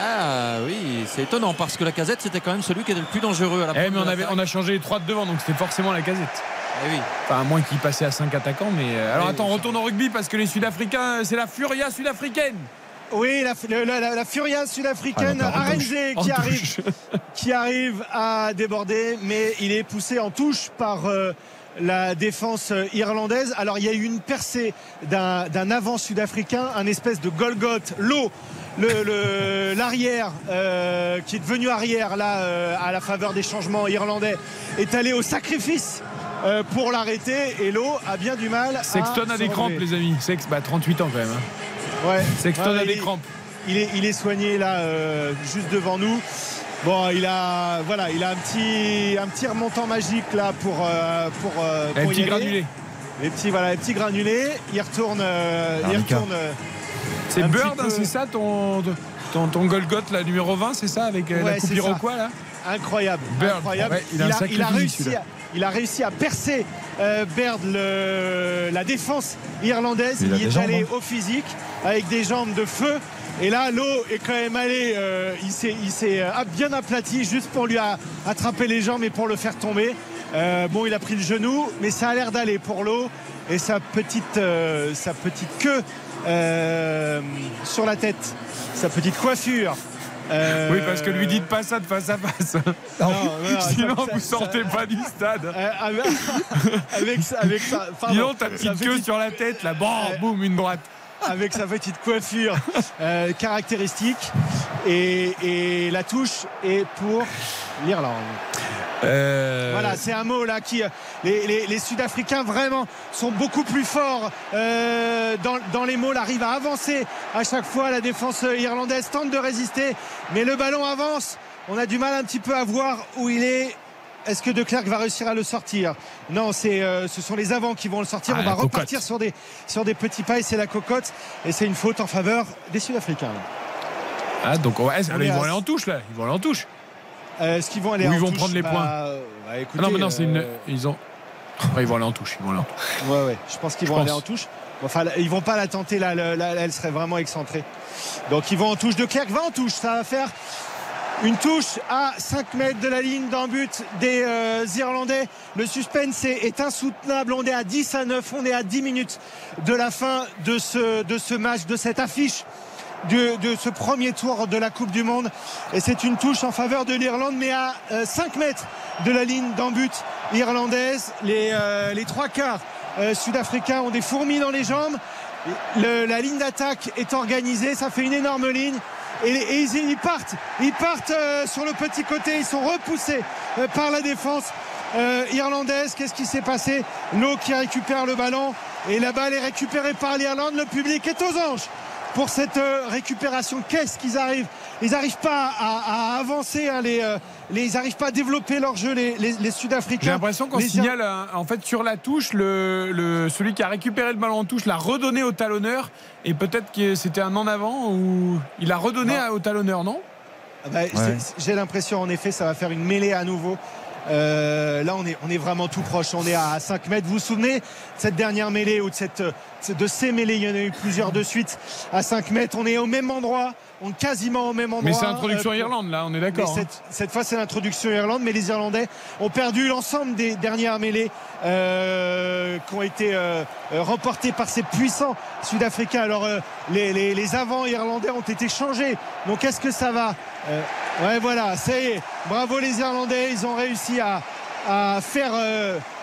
Speaker 2: Ah oui, c'est étonnant parce que la casette c'était quand même celui qui était le plus dangereux à la
Speaker 1: eh, mais on, avait, on a changé les trois de devant donc c'était forcément la casette.
Speaker 2: Eh oui.
Speaker 1: Enfin, à moins qu'il passait à 5 attaquants, mais. Euh, alors eh attends, on retourne au rugby parce que les Sud-Africains, c'est la furia sud-africaine.
Speaker 4: Oui, la, Furia sud-africaine, ah, qui arrive, <laughs> qui arrive à déborder, mais il est poussé en touche par euh, la défense irlandaise. Alors il y a eu une percée d'un avant sud-africain, un espèce de Golgoth, l'eau. L'arrière euh, qui est devenu arrière là euh, à la faveur des changements irlandais est allé au sacrifice pour l'arrêter et l'eau a bien du mal.
Speaker 1: Sexton a des crampes les amis. Sex, bah, 38 ans quand même. Hein.
Speaker 4: Ouais.
Speaker 1: Sexton a des crampes.
Speaker 4: Il est, il est soigné là, euh, juste devant nous. Bon, il a, voilà, il a un petit, un petit remontant magique là pour, euh, pour, euh,
Speaker 1: pour un petit granulé.
Speaker 4: Les petits, voilà, les petits granulés. Il retourne, il retourne.
Speaker 1: C'est Bird, hein, c'est ça ton, ton, ton Golgoth, la numéro 20, c'est ça avec la coupe Iroquois là?
Speaker 4: Incroyable. incroyable. il, a, il, a, réussi à, il, a, réussi à, percer euh, le, la défense irlandaise. Il, est allé hein. au physique avec des jambes de feu. Et là, l'eau est quand même allé. Euh, il s'est euh, bien aplati juste pour lui attraper les jambes et pour le faire tomber. Euh, bon, il a pris le genou, mais ça a l'air d'aller pour l'eau. Et sa petite, sa petite queue sur la tête, sa petite coiffure.
Speaker 1: Oui, parce que lui dites pas ça de face à face. <laughs> Sinon, vous sortez pas du stade.
Speaker 4: avec, avec, ça.
Speaker 1: Sinon, ta petite queue sur la tête, là, bon, boum, une droite
Speaker 4: avec sa petite coiffure euh, caractéristique. Et, la touche est pour l'Irlande. Euh, voilà, c'est un mot là qui. Les, Sud-Africains vraiment sont beaucoup plus forts euh, dans, les mots, arrivent à avancer à chaque fois. La défense irlandaise tente de résister, mais le ballon avance. On a du mal un petit peu à voir où il est est-ce que De Klerk va réussir à le sortir? Non, c'est, euh, ce sont les avants qui vont le sortir. Ah, On va repartir sur des, sur des petits pas et c'est la cocotte. Et c'est une faute en faveur des Sud-Africains.
Speaker 1: Ah, donc ils vont aller en touche là. Ils vont aller en touche.
Speaker 4: Euh, est-ce qu'ils vont aller
Speaker 1: Ou
Speaker 4: ils
Speaker 1: vont prendre les bah, points bah, Non, mais non, c'est une. Ils ont. <laughs> ils vont aller en touche. Ils vont aller en touche.
Speaker 4: Ouais, ouais. Je pense qu'ils vont aller en touche. Enfin, ils vont pas la tenter là, là, elle serait vraiment excentrée. Donc ils vont en touche. De Klerk va en touche. Ça va faire une touche à 5 mètres de la ligne d'un des euh, Irlandais. Le suspense est, insoutenable. On est à 10 à 9. On est à 10 minutes de la fin de ce, match, de cette affiche. De, ce premier tour de la Coupe du Monde. Et c'est une touche en faveur de l'Irlande, mais à 5 euh, mètres de la ligne d'un but irlandaise. Les, euh, les trois quarts sud-africains ont des fourmis dans les jambes. la ligne d'attaque est organisée, ça fait une énorme ligne et, ils, partent, ils partent euh, sur le petit côté, ils sont repoussés euh, par la défense euh, irlandaise. Qu'est-ce qui s'est passé? L'eau qui récupère le ballon et la balle est récupérée par l'Irlande. Le public est aux anges pour cette récupération. Qu'est-ce qu'ils arrivent? Ils n'arrivent pas à, avancer, hein, les, ils n'arrivent pas à développer leur jeu, les, Sud-Africains.
Speaker 1: J'ai l'impression qu'on signale en fait sur la touche, le, celui qui a récupéré le ballon en touche l'a redonné au talonneur. Et peut-être que c'était un en avant ou il a redonné au talonneur, non?
Speaker 4: Ah bah, J'ai l'impression en effet ça va faire une mêlée à nouveau Euh, là, on est, on est vraiment tout proche. On est à 5 mètres. Vous vous souvenez de cette dernière mêlée ou de, cette, de ces mêlées? Il y en a eu plusieurs de suite à 5 mètres. On est au même endroit. On est quasiment au même endroit.
Speaker 1: Mais c'est l'introduction euh, Irlande, là, on est d'accord.
Speaker 4: Hein. Cette, fois, c'est l'introduction Irlande. Mais les Irlandais ont perdu l'ensemble des dernières mêlées euh, qui ont été euh, remportées par ces puissants Sud-Africains. Alors, les, les, les avants irlandais ont été changés. Donc, est-ce que ça va Ouais, voilà, ça y est. Bravo les Irlandais, ils ont réussi à, faire,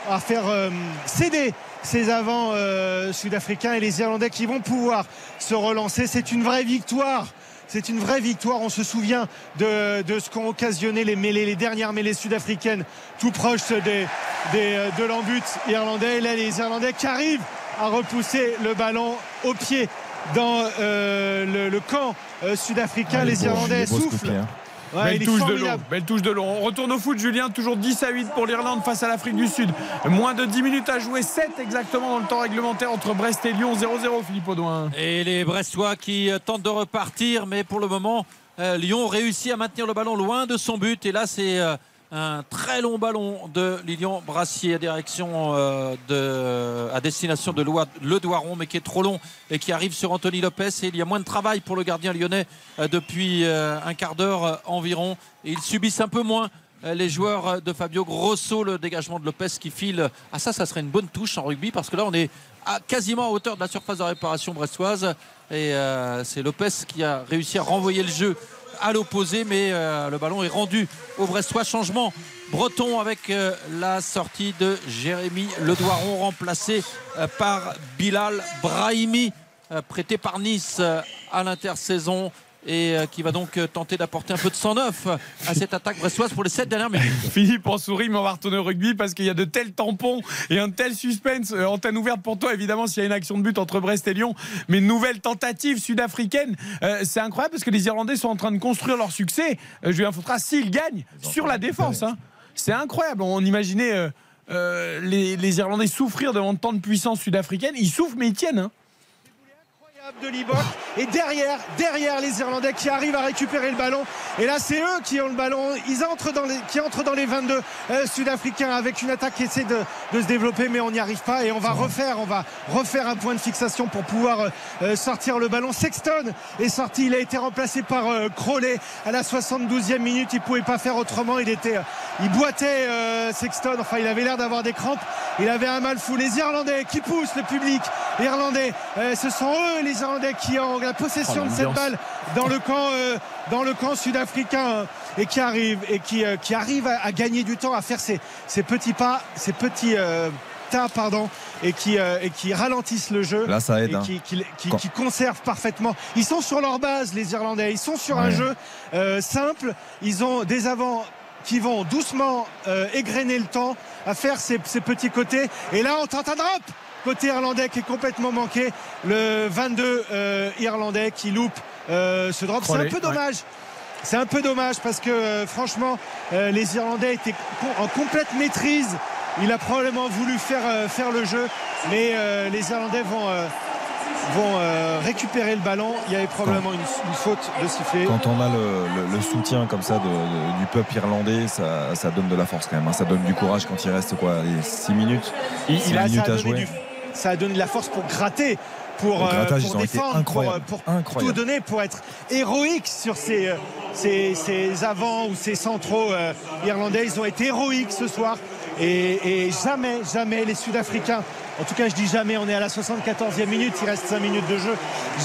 Speaker 4: à faire euh, euh, céder ces avants euh, sud-africains et les Irlandais qui vont pouvoir se relancer. C'est une vraie victoire. C'est une vraie victoire. On se souvient de, ce qu'ont occasionné les mêlées, les dernières mêlées sud-africaines, tout proche des, de l'embut irlandais. Et là, les Irlandais qui arrivent à repousser le ballon au pied dans le, camp sud-africain. les Irlandais soufflent. Hein.
Speaker 1: Belle, touche de l'eau, belle touche de l'eau. On retourne au foot, Julien. Toujours 10 à 8 pour l'Irlande face à l'Afrique du Sud. Moins de 10 minutes à jouer, 7 exactement dans le temps réglementaire entre Brest et Lyon. 0-0, Philippe Audouin.
Speaker 2: Et les Brestois qui euh, tentent de repartir, mais pour le moment, euh, Lyon réussit à maintenir le ballon loin de son but. Et là, c'est euh, un très long ballon de Lilian Brassier à direction euh, à destination de Le Doiron mais qui est trop long et qui arrive sur Anthony Lopez. Et il y a moins de travail pour le gardien lyonnais euh, depuis euh, un quart d'heure environ. Et ils subissent un peu moins les joueurs de Fabio Grosso. Le dégagement de Lopez qui file. Ah ça ça serait une bonne touche en rugby parce que là on est à, quasiment à hauteur de la surface de réparation brestoise. Et c'est Lopez qui a réussi à renvoyer le jeu à l'opposé, mais euh, le ballon est rendu au Brestois. Changement breton avec euh, la sortie de Jérémy Ledoiron, remplacé euh, par Bilal Brahimi, prêté par Nice à l'intersaison et euh, qui va donc euh, tenter d'apporter un peu de sang neuf à cette attaque brestoise pour les 7 dernières minutes. <laughs>
Speaker 1: Philippe en sourit, mais on va retourner au rugby parce qu'il y a de tels tampons et un tel suspense. Euh, antenne ouverte pour toi, évidemment, s'il y a une action de but entre Brest et Lyon. Mais une nouvelle tentative sud-africaine. c'est incroyable parce que les Irlandais sont en train de construire leur succès. Julien Fautra, s'ils gagnent sur la défense. Hein. C'est incroyable. On imaginait les, Irlandais souffrir devant tant de puissance sud-africaine. Ils souffrent, mais ils tiennent. Hein
Speaker 4: de Libok et derrière derrière les Irlandais qui arrivent à récupérer le ballon. Et là c'est eux qui ont le ballon. Ils entrent dans les qui entrent dans les 22 euh, sud-africains avec une attaque qui essaie de, se développer mais on n'y arrive pas. Et on va refaire on va refaire un point de fixation pour pouvoir euh, euh, sortir le ballon. Sexton est sorti. Il a été remplacé par Crowley. À la 72e minute il pouvait pas faire autrement. Il était il boitait Sexton. Enfin il avait l'air d'avoir des crampes. Il avait un mal fou. Les Irlandais qui poussent le public. Irlandais ce sont eux les Irlandais qui ont la possession oh, de cette balle dans le camp, euh, dans le camp sud-africain et qui arrive et qui, euh, qui arrive à, gagner du temps, à faire ces, petits pas, ces petits euh, tas, pardon, et qui, et qui ralentissent le jeu.
Speaker 3: Là, ça aide.
Speaker 4: Et hein. qui, qui, conservent parfaitement. Ils sont sur leur base, les Irlandais. Ils sont sur un jeu simple. Ils ont des avants qui vont doucement égrener le temps à faire ces petits côtés. Et là, on tente un drop côté irlandais qui est complètement manqué. Le 22 euh, irlandais qui loupe euh, ce drop. C'est un peu dommage. C'est un peu dommage parce que euh, franchement, les Irlandais étaient en complète maîtrise. Il a probablement voulu faire, faire le jeu, mais les Irlandais vont vont récupérer le ballon. Il y avait probablement une, faute de siffler.
Speaker 3: Quand on a le, soutien comme ça du peuple irlandais, ça, donne de la force quand même. Hein. Ça donne du courage quand il reste quoi, 6 minutes, 6 minutes à jouer
Speaker 4: ça a donné de la force pour gratter pour, euh, défendre, pour, tout donner, pour être héroïque sur ces, euh, ces, avants ou ces centraux euh, irlandais. Ils ont été héroïques ce soir. Et, jamais, jamais les Sud-Africains, en tout cas je dis jamais, on est à la 74e minute, il reste 5 minutes de jeu,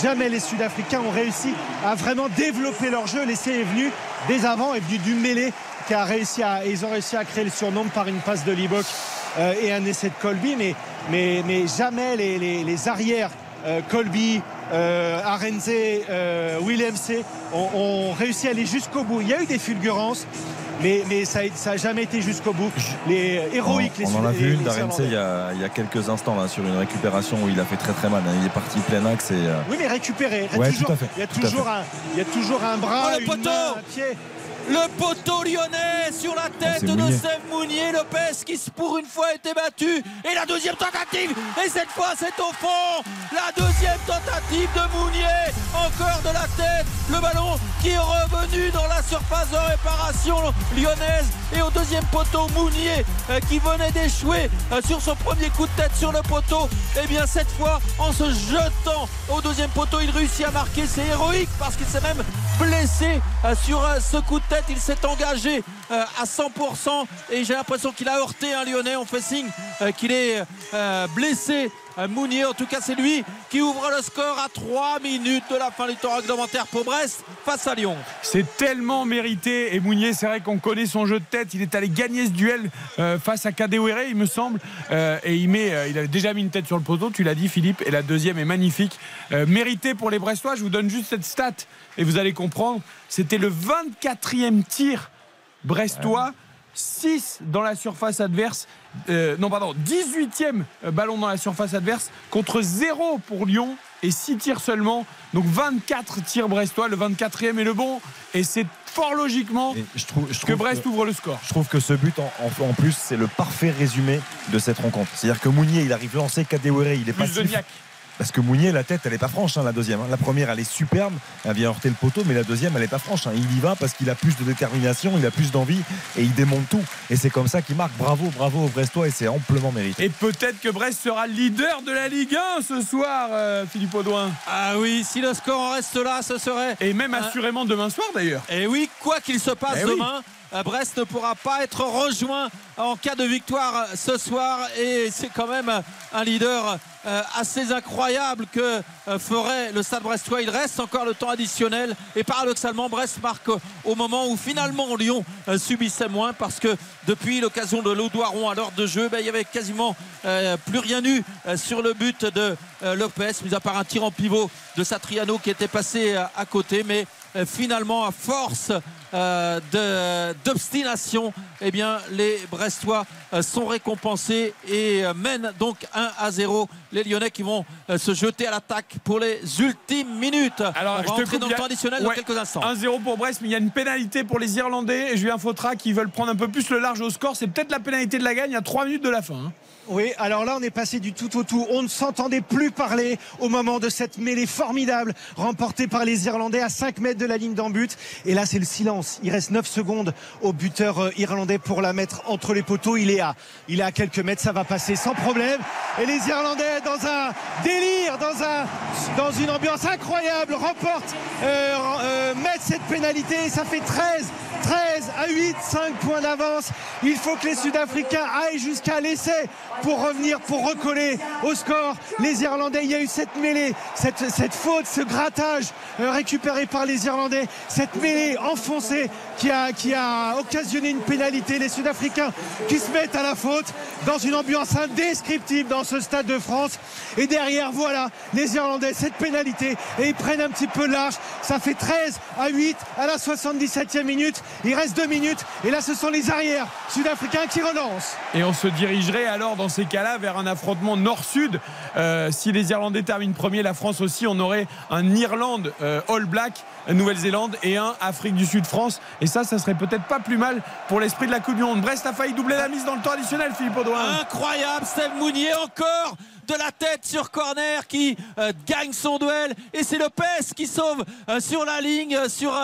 Speaker 4: jamais les Sud-Africains ont réussi à vraiment développer leur jeu. L'essai est venu des avants, est venu du mêlée qui a réussi à, ils ont réussi à créer le surnom par une passe de Libok et un essai de Colby, mais mais, mais jamais les, les, les arrières euh, Colby, euh, Arenze, euh, Williams ont, réussi à aller jusqu'au bout. Il y a eu des fulgurances, mais, mais ça n'a jamais été jusqu'au bout. Les héroïques,
Speaker 3: on, les On en a vu une d'Arenze il, y a, il y a quelques instants là, sur une récupération où il a fait très très mal. Hein. Il est parti plein axe.
Speaker 4: Oui, mais récupérer. Il y a, toujours, il y a toujours, un, il y a toujours un bras, oh, une main, un pied.
Speaker 2: le poteau lyonnais sur la tête de Steve Mounier. Lopez qui pour une fois a été battu. Et la deuxième tentative. Et cette fois c'est au fond. La deuxième tentative de Mounier. Encore de la tête. Le ballon qui est revenu dans la surface de réparation lyonnaise. Et au deuxième poteau, Mounier euh, qui venait d'échouer euh, sur son premier coup de tête sur le poteau. Et eh bien cette fois, en se jetant au deuxième poteau, il réussit à marquer. C'est héroïque parce qu'il s'est même blessé euh, sur ce coup de tête. Il s'est engagé à 100% et j'ai l'impression qu'il a heurté un Lyonnais. On fait signe qu'il est blessé Mounier. En tout cas, c'est lui qui ouvre le score à 3 minutes de la fin du temps réglementaire pour Brest face à Lyon.
Speaker 1: C'est tellement mérité. Et Mounier, c'est vrai qu'on connaît son jeu de tête. Il est allé gagner ce duel euh, face à Kadewere, il me semble. Euh, et il, met, euh, il a déjà mis une tête sur le poteau, tu l'as dit, Philippe. Et la deuxième est magnifique. mérité pour les Brestois. Je vous donne juste cette stat et vous allez comprendre. C'était le 24e tir brestois. 6 dans la surface adverse. Euh, non, pardon, 18e ballon dans la surface adverse contre 0 pour Lyon et 6 tirs seulement. Donc 24 tirs brestois. Le 24e est le bon. Et c'est fort logiquement je trouve, que Brest ouvre le score.
Speaker 3: Je trouve que ce but, en, plus, c'est le parfait résumé de cette rencontre. C'est-à-dire que Mounier, il arrive lancé, Kadewere, il est pas parce que Mounier, la tête, elle n'est pas franche, hein, la deuxième. Hein. La première, elle est superbe, elle vient heurter le poteau, mais la deuxième, elle n'est pas franche. Hein. Il y va parce qu'il a plus de détermination, il a plus d'envie et il démonte tout. Et c'est comme ça qu'il marque. Bravo, bravo au Brestois et c'est amplement mérité.
Speaker 1: Et peut-être que Brest sera leader de la Ligue 1 ce soir, euh, Philippe Audouin.
Speaker 2: Ah oui, si le score reste là, ce serait.
Speaker 1: Et même assurément demain soir d'ailleurs.
Speaker 2: Et oui, quoi qu'il se passe eh demain. Brest ne pourra pas être rejoint en cas de victoire ce soir et c'est quand même un leader euh, assez incroyable que euh, ferait le Stade Brestois. Il reste encore le temps additionnel et paradoxalement Brest marque au moment où finalement Lyon euh, subissait moins parce que depuis l'occasion de l'Audoiron à l'heure de jeu, ben, il y avait quasiment plus rien eu sur le but de Lopez, mis à part un tir en pivot de Satriano qui était passé à côté. Mais finalement, à force d'obstination, eh bien, les Brestois sont récompensés et mènent donc 1 à 0 les Lyonnais qui vont euh, se jeter à l'attaque pour les ultimes minutes.
Speaker 1: Alors,
Speaker 2: On va je dans le temps additionnel dans quelques instants.
Speaker 1: 1-0 pour Brest, mais il y a une pénalité pour les Irlandais et Julien Fautra qui veulent prendre un peu plus le large au score. C'est peut-être la pénalité de la gagne à 3 minutes de la fin. Hein.
Speaker 4: Oui, alors là, on est passé du tout au tout. On ne s'entendait plus parler au moment de cette mêlée formidable remportée par les Irlandais à 5 mètres de la ligne d'en but. Et là, c'est le silence. Il reste 9 secondes au buteur euh, irlandais pour la mettre entre les poteaux. Il est à, il est quelques mètres. Ça va passer sans problème. Et les Irlandais, dans un délire, dans une ambiance incroyable, remportent, euh, euh, mettent cette pénalité. Ça fait 13 13 à 8, 5 points d'avance. Il faut que les Sud-Africains aillent jusqu'à l'essai pour revenir, pour recoller au score. Les Irlandais, il y a eu cette mêlée, cette, faute, ce grattage euh, récupéré par les Irlandais, cette mêlée enfoncée qui a, occasionné une pénalité. Les Sud-Africains qui se mettent à la faute dans une ambiance indescriptible dans ce stade de France. Et derrière, voilà, les Irlandais, cette pénalité. Et ils prennent un petit peu large. Ça fait 13 à 8 à la 77e minute. Il reste deux minutes. Et là, ce sont les arrières sud-africains qui relancent.
Speaker 1: Et on se dirigerait alors dans ces cas-là vers un affrontement nord-sud. Euh, si les Irlandais terminent premier, la France aussi, on aurait un Irlande euh, All Black, Nouvelle-Zélande et un Afrique du Sud-France. Et ça, ça serait peut-être pas plus mal pour l'esprit de la Coupe du Monde. Brest a failli doubler la mise dans le temps additionnel, Philippe Audouin.
Speaker 2: Incroyable, Steve Mounier encore de la tête sur corner qui euh, gagne son duel et c'est Lopez qui sauve euh, sur la ligne euh, sur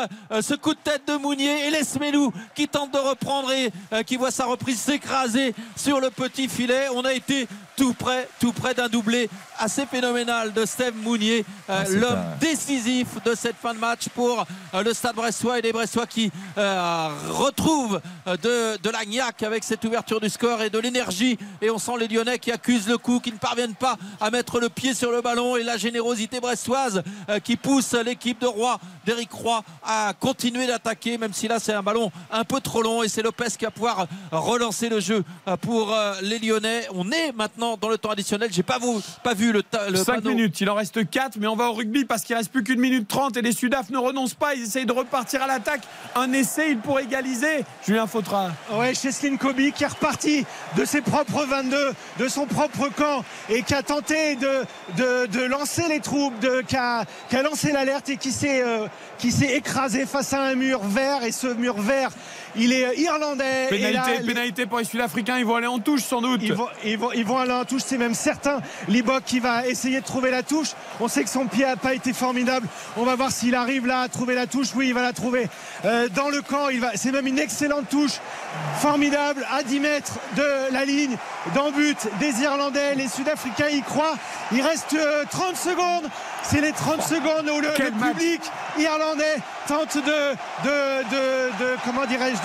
Speaker 2: ce coup de tête de Mounier et Lesmelou qui tente de reprendre et qui voit sa reprise s'écraser sur le petit filet. On a été tout près, tout près d'un doublé assez phénoménal de Steve Mounier, ah, l'homme décisif de cette fin de match pour le Stade Bressois et les Bressois qui retrouvent de, de la gnaque avec cette ouverture du score et de l'énergie et on sent les Lyonnais qui accusent le coup, qui ne parviennent pas à mettre le pied sur le ballon et la générosité brestoise euh, qui pousse l'équipe de Roy, d'Eric Roy, à continuer d'attaquer, même si là c'est un ballon un peu trop long et c'est Lopez qui va pouvoir relancer le jeu euh, pour euh, les Lyonnais. On est maintenant dans le temps additionnel. J'ai pas, pas vu le, le
Speaker 1: 5 minutes, il en reste 4, mais on va au rugby parce qu'il reste plus qu'une minute 30 et les Sudaf ne renoncent pas. Ils essayent de repartir à l'attaque. Un essai, il pourrait égaliser. Julien Fautra.
Speaker 4: Ouais, Cheslin Kobe qui est reparti de ses propres 22, de son propre camp et qui a tenté de, de, lancer les troupes, de, qui, a, lancé l'alerte et qui s'est euh, qui s'est écrasé face à un mur vert et ce mur vert il est irlandais.
Speaker 1: Pénalité, pénalité pour les Sud-Africains. Ils vont aller en touche sans doute.
Speaker 4: Ils vont, ils vont, ils vont aller en touche, c'est même certain. Libok qui va essayer de trouver la touche. On sait que son pied n'a pas été formidable. On va voir s'il arrive là à trouver la touche. Oui, il va la trouver euh, dans le camp. C'est même une excellente touche. Formidable à 10 mètres de la ligne dans but des Irlandais. Les Sud-Africains y croient. Il reste 30 euh, secondes. C'est les 30 secondes où le, public irlandais tente de, de, de, comment dirais-je,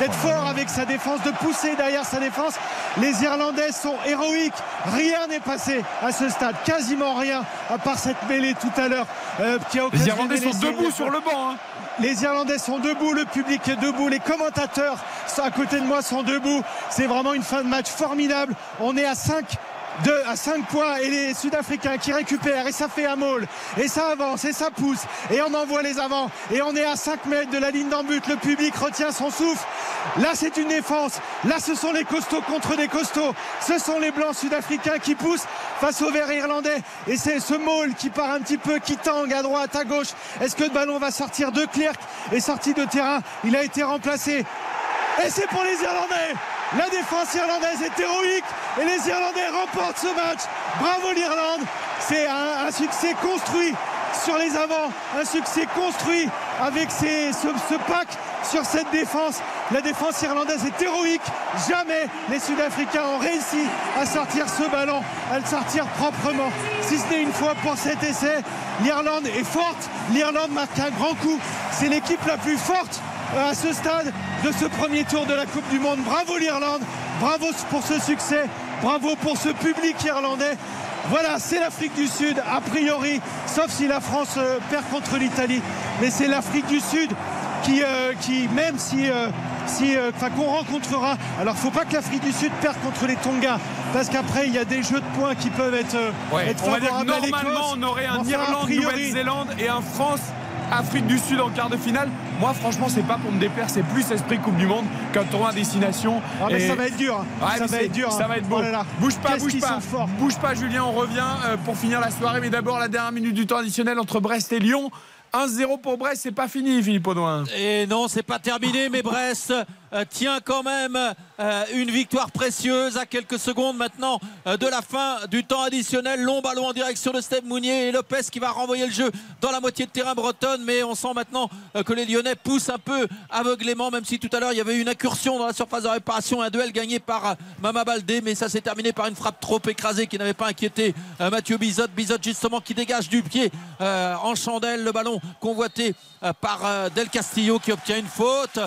Speaker 4: d'être fort avec sa défense, de pousser derrière sa défense. Les Irlandais sont héroïques. Rien n'est passé à ce stade, quasiment rien, à part cette mêlée tout à l'heure.
Speaker 1: Euh, les Irlandais sont debout sur le banc. Hein.
Speaker 4: Les Irlandais sont debout, le public est debout, les commentateurs à côté de moi sont debout. C'est vraiment une fin de match formidable. On est à 5 2 à 5 points et les Sud-Africains qui récupèrent et ça fait un maul et ça avance et ça pousse et on envoie les avants et on est à 5 mètres de la ligne d'en le public retient son souffle. Là c'est une défense. Là ce sont les costauds contre des costauds. Ce sont les blancs sud-africains qui poussent face au vert irlandais. Et c'est ce maul qui part un petit peu qui tangue à droite à gauche. Est-ce que le ballon va sortir de Clerc est sorti de terrain. Il a été remplacé. Et c'est pour les Irlandais la défense irlandaise est héroïque et les Irlandais remportent ce match. Bravo l'Irlande. C'est un, succès construit sur les avants, un succès construit avec ce, pack sur cette défense. La défense irlandaise est héroïque. Jamais les Sud-Africains ont réussi à sortir ce ballon, à le sortir proprement. Si ce n'est une fois pour cet essai, l'Irlande est forte. L'Irlande marque un grand coup. C'est l'équipe la plus forte à ce stade de ce premier tour de la Coupe du Monde. Bravo l'Irlande, bravo pour ce succès, bravo pour ce public irlandais. Voilà, c'est l'Afrique du Sud, a priori, sauf si la France euh, perd contre l'Italie. Mais c'est l'Afrique du Sud qui, euh, qui même si, euh, si qu'on rencontrera. Alors, il ne faut pas que l'Afrique du Sud perde contre les Tonga, parce qu'après, il y a des jeux de points qui peuvent être, être
Speaker 1: on va dire normalement, on aurait un Irlande, Nouvelle-Zélande et un France Afrique du Sud en quart de finale. Moi, franchement, c'est pas pour me déplaire, c'est plus esprit Coupe du Monde qu'un tournoi à destination.
Speaker 4: Ah, mais ça va être dur. ça va être dur.
Speaker 1: Ça va être beau. Oh bouge pas, bouge pas. Bouge pas, Julien. On revient euh, pour finir la soirée. Mais d'abord, la dernière minute du temps additionnel entre Brest et Lyon. 1-0 pour Brest, c'est pas fini, Philippe Audouin.
Speaker 2: Et non, c'est pas terminé, mais Brest tient quand même euh, une victoire précieuse à quelques secondes maintenant euh, de la fin du temps additionnel. Long ballon en direction de Steve Mounier et Lopez qui va renvoyer le jeu dans la moitié de terrain bretonne. Mais on sent maintenant que les Lyonnais poussent un peu aveuglément, même si tout à l'heure il y avait eu une incursion dans la surface de réparation, un duel gagné par Mama Baldé. Mais ça s'est terminé par une frappe trop écrasée qui n'avait pas inquiété Mathieu Bizot. Bizot justement qui dégage du pied en chandelle le ballon convoité par Del Castillo qui obtient une faute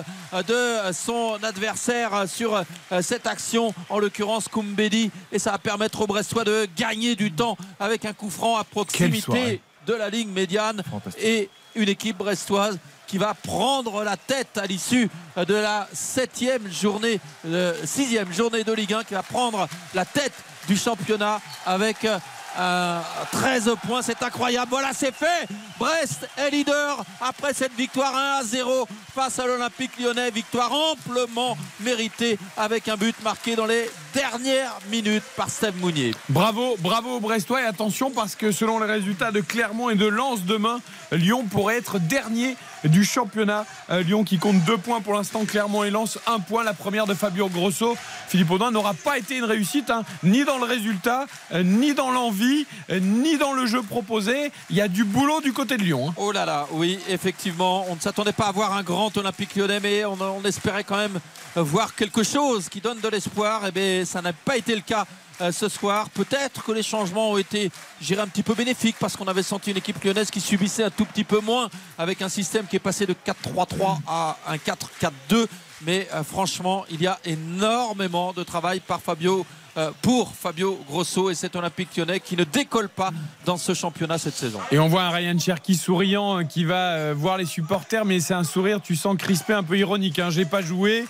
Speaker 2: de son adversaire sur euh, cette action, en l'occurrence Koumbedi. Et ça va permettre aux Brestois de gagner du temps avec un coup franc à proximité de la ligne médiane. Et une équipe brestoise qui va prendre la tête à l'issue de la septième journée, euh, sixième journée de Ligue 1, qui va prendre la tête du championnat avec 13 euh, points, c'est incroyable. Voilà, c'est fait. Brest est leader après cette victoire 1 à 0 face à l'Olympique lyonnais. Victoire amplement méritée avec un but marqué dans les dernières minutes par Steve Mounier.
Speaker 1: Bravo, bravo aux Brestois et attention parce que selon les résultats de Clermont et de Lens demain, Lyon pourrait être dernier du championnat. Euh, Lyon qui compte deux points pour l'instant, Clermont et Lens un point. La première de Fabio Grosso. Philippe Audin n'aura pas été une réussite, hein, ni dans le résultat, euh, ni dans l'envie, euh, ni dans le jeu proposé. Il y a du boulot du côté de Lyon. Hein.
Speaker 2: Oh là là, oui, effectivement. On ne s'attendait pas à voir un grand Olympique lyonnais, mais on, espérait quand même voir quelque chose qui donne de l'espoir. Et eh bien, ça n'a pas été le cas euh, ce soir. Peut-être que les changements ont été, un petit peu bénéfiques parce qu'on avait senti une équipe lyonnaise qui subissait un tout petit peu moins avec un système qui est passé de 4-3-3 à un 4-4-2. Mais euh, franchement, il y a énormément de travail par Fabio pour Fabio Grosso et cet Olympique lyonnais qui ne décolle pas dans ce championnat cette saison.
Speaker 1: Et on voit un Ryan Cherky souriant euh, qui va euh, voir les supporters, mais c'est un sourire, tu sens crispé, un peu ironique. Hein. J'ai pas joué,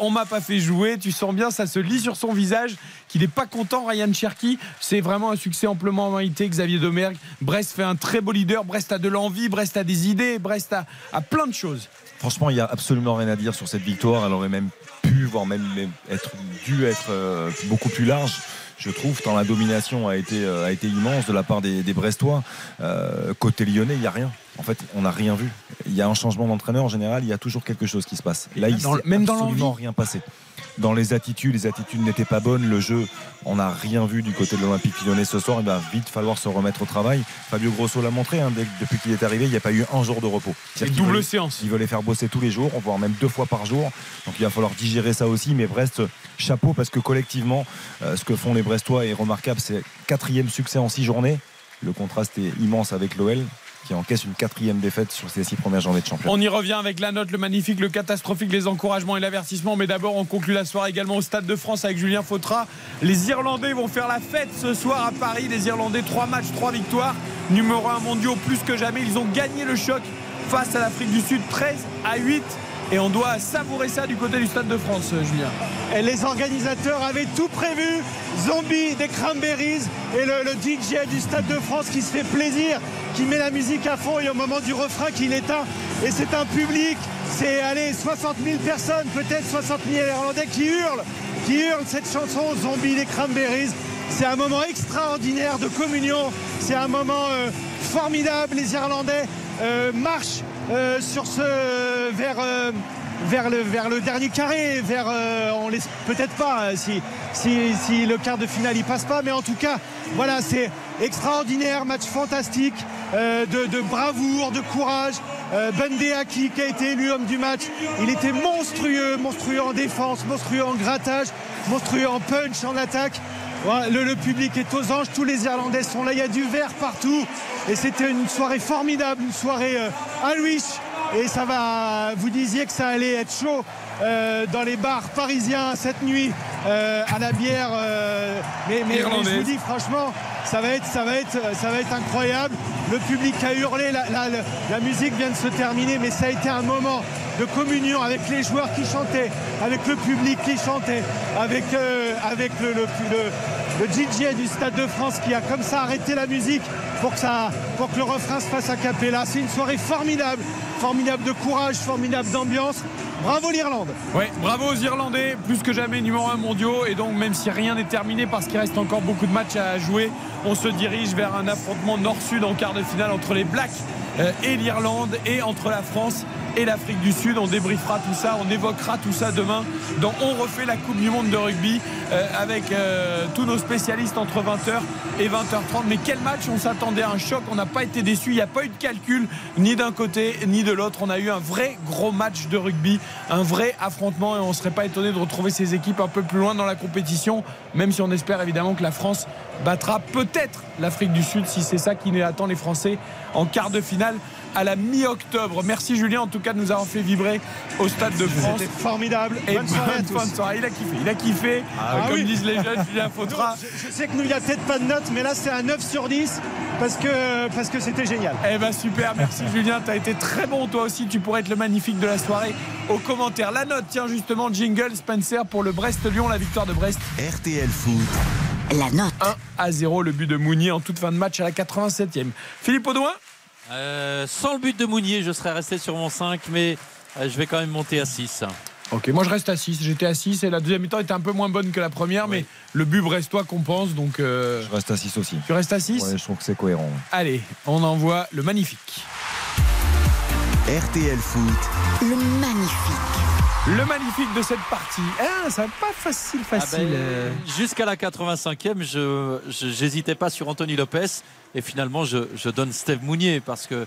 Speaker 1: on m'a pas fait jouer, tu sens bien, ça se lit sur son visage qu'il n'est pas content, Ryan Cherky. C'est vraiment un succès amplement mérité, Xavier Domergue. Brest fait un très beau leader, Brest a de l'envie, Brest a des idées, Brest a, a plein de choses.
Speaker 3: Franchement, il n'y a absolument rien à dire sur cette victoire. Elle aurait même pu, voire même être dû être euh, beaucoup plus large. je trouve, tant la domination a été, a été immense de la part des, Brestois. côté lyonnais, il n'y a rien. En fait, on n'a rien vu. Il y a un changement d'entraîneur en général, il y a toujours quelque chose qui se passe. Là, il s'est même absolument rien passé dans les attitudes. Les attitudes n'étaient pas bonnes. Le jeu, on n'a rien vu du côté de l'Olympique lyonnais ce soir. Il va vite falloir se remettre au travail. Fabio Grosso l'a montré. Hein, depuis qu'il est arrivé, il n'y a pas eu un jour de repos.
Speaker 1: Double séance.
Speaker 3: Il veut les faire bosser tous les jours, voire même deux fois par jour. Donc il va falloir digérer ça aussi. Mais Brest, chapeau parce que collectivement, euh, ce que font les Brestois est remarquable. C'est quatrième succès en six journées. Le contraste est immense avec l'OL qui encaisse une quatrième défaite sur ces six premières journées de championnat.
Speaker 1: On y revient avec la note, le magnifique, le catastrophique, les encouragements et l'avertissement. Mais d'abord, on conclut la soirée également au Stade de France avec Julien Fautra. Les Irlandais vont faire la fête ce soir à Paris. Les Irlandais, trois matchs, trois victoires. Numéro un mondiaux plus que jamais. Ils ont gagné le choc face à l'Afrique du Sud 13 à 8 et on doit savourer ça du côté du Stade de France, Julien.
Speaker 4: Et les organisateurs avaient tout prévu. Zombie des Cranberries et le, DJ du Stade de France qui se fait plaisir, qui met la musique à fond et au moment du refrain qui l'éteint. Et c'est un public, c'est allez 60 000 personnes, peut-être 60 000 Irlandais qui hurlent, qui hurlent cette chanson Zombie des Cranberries. C'est un moment extraordinaire de communion. C'est un moment euh, formidable. Les Irlandais euh, marchent euh, sur ce vers vers le, vers le dernier carré, vers on laisse peut-être pas si, si, si, le quart de finale il passe pas, mais en tout cas voilà c'est extraordinaire, match fantastique de, bravoure, de courage. Ben qui, qui a été élu homme du match, il était monstrueux, monstrueux en défense, monstrueux en grattage, monstrueux en punch, en attaque. Le, public est aux anges, tous les Irlandais sont là, il y a du vert partout. Et c'était une soirée formidable, une soirée euh, à Louis. Et ça va, vous disiez que ça allait être chaud euh, dans les bars parisiens cette nuit euh, à la bière. mais, mais, je vous dis franchement, ça va être, ça va être, ça va être incroyable. Le public a hurlé, la, la, musique vient de se terminer, mais ça a été un moment de communion avec les joueurs qui chantaient, avec le public qui chantait, avec, avec le, le, le DJ du Stade de France qui a comme ça arrêté la musique pour que, ça, pour que le refrain se fasse à Capella. C'est une soirée formidable, formidable de courage, formidable d'ambiance. Bravo l'Irlande.
Speaker 1: Oui, bravo aux Irlandais, plus que jamais numéro 1 mondiaux. Et donc, même si rien n'est terminé parce qu'il reste encore beaucoup de matchs à jouer, on se dirige vers un affrontement nord-sud en quart de finale entre les Blacks et l'Irlande et entre la France et l'Afrique du Sud. On débriefera tout ça, on évoquera tout ça demain dans On refait la Coupe du Monde de rugby euh, avec euh, tous nos spécialistes entre 20h et 20h30. Mais quel match? On s'attendait à un choc, on n'a pas été déçus, il n'y a pas eu de calcul ni d'un côté ni de l'autre. On a eu un vrai gros match de rugby, un vrai affrontement et on ne serait pas étonné de retrouver ces équipes un peu plus loin dans la compétition, même si on espère évidemment que la France battra peut-être l'Afrique du Sud si c'est ça qui attend les Français en quart de finale à la mi-octobre. Merci Julien en tout cas de nous avoir fait vibrer au Stade de France.
Speaker 4: C'était formidable.
Speaker 1: Et bonne soirée, Il a kiffé. Il a kiffé. Ah comme disent les jeunes, Julien Fautra.
Speaker 4: Je, sais que nous, il n'y a peut-être pas de note, mais là, c'est un 9 sur 10 parce que parce que c'était génial.
Speaker 1: Eh ben super, merci Julien, tu as été très bon toi aussi, tu pourrais être le magnifique de la soirée. Aux commentaires, la note, tiens justement, jingle Spencer pour le Brest-Lyon, la victoire de Brest.
Speaker 6: RTL Foot.
Speaker 1: La note. 1 à 0, le but de Mounier en toute fin de match à la 87e. Philippe Audouin
Speaker 2: euh, Sans le but de Mounier, je serais resté sur mon 5, mais euh, je vais quand même monter à 6.
Speaker 1: Ok, moi je reste à 6. J'étais à 6 et la deuxième mi-temps était un peu moins bonne que la première, mais le but brestois compense. Donc
Speaker 3: euh, Je reste à 6 aussi.
Speaker 1: Tu restes à 6
Speaker 3: Ouais, je trouve que c'est cohérent.
Speaker 1: Allez, on envoie le magnifique.
Speaker 6: RTL Foot. Le magnifique.
Speaker 1: Le magnifique de cette partie. Ah, ça pas facile, ah facile. Ben,
Speaker 2: jusqu'à la 85e, je n'hésitais pas sur Anthony Lopez. Et finalement, je, donne Steve Mounier parce que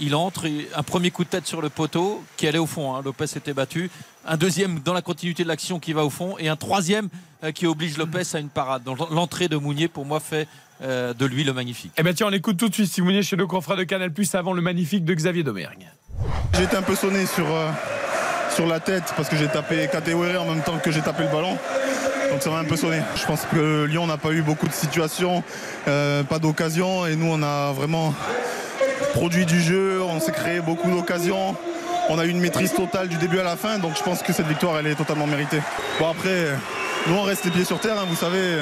Speaker 2: il entre, un premier coup de tête sur le poteau qui allait au fond. Hein. Lopez était battu. Un deuxième dans la continuité de l'action qui va au fond. Et un troisième euh, qui oblige Lopez à une parade. Donc l'entrée de Mounier, pour moi, fait euh, de lui le magnifique.
Speaker 1: Eh bien, tiens, on écoute tout de suite si Mounier chez le confrère de Canal Plus avant le magnifique de Xavier Domergue.
Speaker 12: J'ai été un peu sonné sur. Euh, sur la tête parce que j'ai tapé Katewere en même temps que j'ai tapé le ballon. Donc ça m'a un peu sonné. Je pense que Lyon n'a pas eu beaucoup de situations, euh, pas d'occasions et nous on a vraiment produit du jeu, on s'est créé beaucoup d'occasions. On a eu une maîtrise totale du début à la fin, donc je pense que cette victoire elle est totalement méritée. Bon après, nous on reste les pieds sur terre, hein, vous savez,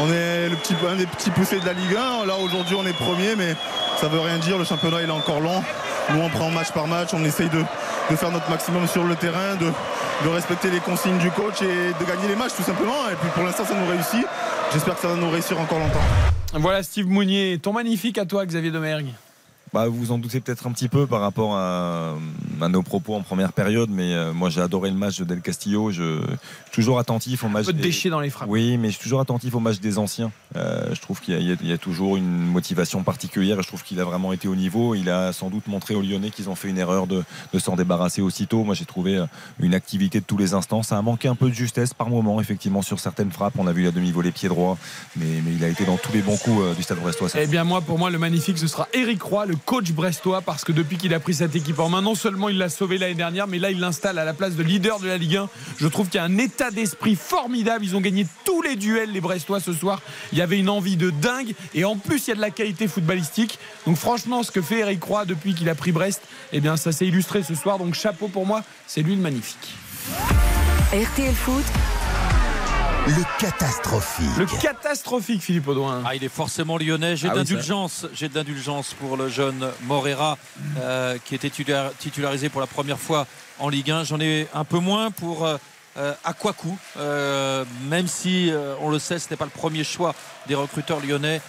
Speaker 12: on est le petit, un des petits poussés de la Ligue 1. Là aujourd'hui on est premier, mais ça veut rien dire, le championnat il est encore long. Nous on prend match par match, on essaye de, faire notre maximum sur le terrain, de, de respecter les consignes du coach et de gagner les matchs tout simplement. Et puis pour l'instant, ça nous réussit. J'espère que ça va nous réussir encore longtemps.
Speaker 1: Voilà Steve Mounier, ton magnifique à toi Xavier Domergue.
Speaker 3: Bah, vous en doutez peut-être un petit peu par rapport à, nos propos en première période, mais euh, moi j'ai adoré le match de Del Castillo. Je, suis toujours attentif au match.
Speaker 1: Un peu de dans les frappes.
Speaker 3: Oui, mais je suis toujours attentif au match des anciens. Euh, je trouve qu'il y, a toujours une motivation particulière. Je trouve qu'il a vraiment été au niveau. Il a sans doute montré aux Lyonnais qu'ils ont fait une erreur de, s'en débarrasser aussitôt. Moi j'ai trouvé euh, une activité de tous les instants. Ça a manqué un peu de justesse par moment, effectivement, sur certaines frappes. On a vu la demi-volée pied droit, mais, mais, il a été dans tous les bons coups du stade brestois.
Speaker 1: Eh bien, moi, pour moi, le magnifique, ce sera Eric Roy, le coach brestois parce que depuis qu'il a pris cette équipe en main, non seulement il l'a sauvé l'année dernière, mais là il l'installe à la place de leader de la Ligue 1. Je trouve qu'il y a un état d'esprit formidable. Ils ont gagné tous les duels, les Brestois, ce soir. Il y avait une envie de dingue. Et en plus, il y a de la qualité footballistique. Donc franchement, ce que fait Eric Roy depuis qu'il a pris Brest, eh bien ça s'est illustré ce soir. Donc chapeau pour moi, c'est lui le magnifique.
Speaker 6: RTL Foot.
Speaker 5: Le catastrophique.
Speaker 1: Le catastrophique, Philippe Audouin.
Speaker 2: Ah, il est forcément lyonnais. J'ai ah d'indulgence. J'ai d'indulgence pour le jeune Morera euh, qui était titularisé pour la première fois en Ligue 1. J'en ai un peu moins pour euh, euh Aquaku, euh, même si on le sait, ce n'est pas le premier choix des recruteurs lyonnais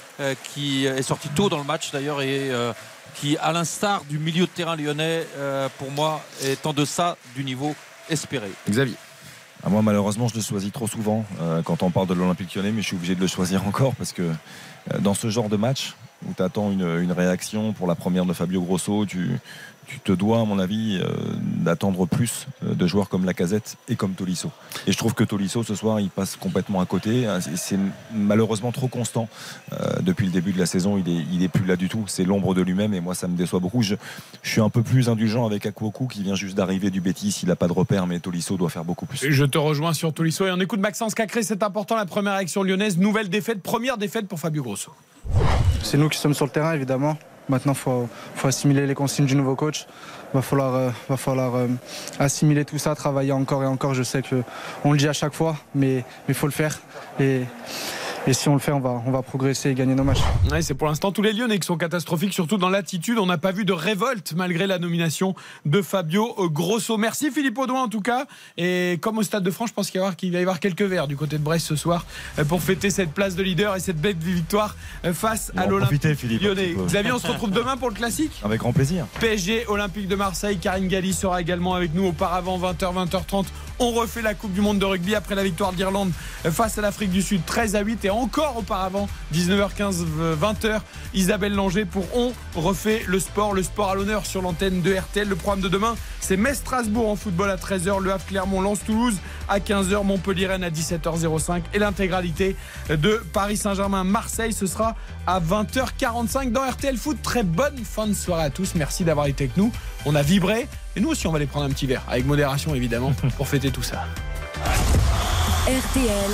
Speaker 2: qui est sorti tôt dans le match d'ailleurs et qui, à l'instar du milieu de terrain lyonnais, pour moi, est en deçà du niveau espéré.
Speaker 1: Xavier.
Speaker 3: Ah, moi, malheureusement, je le choisis trop souvent euh, quand on parle de l'Olympique lyonnais, mais je suis obligé de le choisir encore parce que euh, dans ce genre de match où tu attends une, une, réaction pour la première de Fabio Grosso, tu, tu te dois, à mon avis, euh, d'attendre plus euh, de joueurs comme Lacazette et comme Tolisso. Et je trouve que Tolisso, ce soir, il passe complètement à côté. Hein, c'est malheureusement trop constant. Euh, depuis le début de la saison, il est, il est plus là du tout. C'est l'ombre de lui-même et moi, ça me déçoit beaucoup. Je, suis un peu plus indulgent avec Akwoku qui vient juste d'arriver du Bétis. Il n'a pas de repère, mais Tolisso doit faire beaucoup plus.
Speaker 1: Je te rejoins sur Tolisso et on écoute Maxence Cacré. C'est important, la première action lyonnaise. Nouvelle défaite, première défaite pour Fabio Grosso.
Speaker 13: C'est nous qui sommes sur le terrain, évidemment. Maintenant, il faut, assimiler les consignes du nouveau coach. Va falloir, euh, va falloir euh, assimiler tout ça, travailler encore et encore. Je sais qu'on le dit à chaque fois, mais il faut le faire. Et, et si on le fait, on va, on va progresser et gagner nos matchs.
Speaker 1: c'est pour l'instant tous les Lyonnais qui sont catastrophiques, surtout dans l'attitude. On n'a pas vu de révolte malgré la nomination de Fabio Grosso. Merci Philippe Audouin en tout cas. Et comme au Stade de France, je pense qu'il va, y avoir quelques verres du côté de Brest ce soir euh, pour fêter cette place de leader et cette belle victoire euh, face à l'Olympique lyonnais. Xavier, on se retrouve demain pour le classique
Speaker 3: Avec grand plaisir.
Speaker 1: PSG, Olympique de Marseille, Karine Galli sera également avec nous auparavant 20h, 20h30. On refait la Coupe du Monde de rugby après la victoire d'Irlande euh, face à l'Afrique du Sud 13 à 8 et encore auparavant 19h15 20h Isabelle Langer pour On refait le sport le sport à l'honneur sur l'antenne de RTL le programme de demain c'est Metz Strasbourg en football à 13h Le Havre Clermont lance Toulouse à 15h Montpellier Rennes à 17h05 et l'intégralité de Paris Saint-Germain Marseille ce sera à 20h45 dans RTL Foot. Très bonne fin de soirée à tous. Merci d'avoir été avec nous. On a vibré et nous aussi on va aller prendre un petit verre avec modération évidemment pour fêter tout ça.
Speaker 6: RTL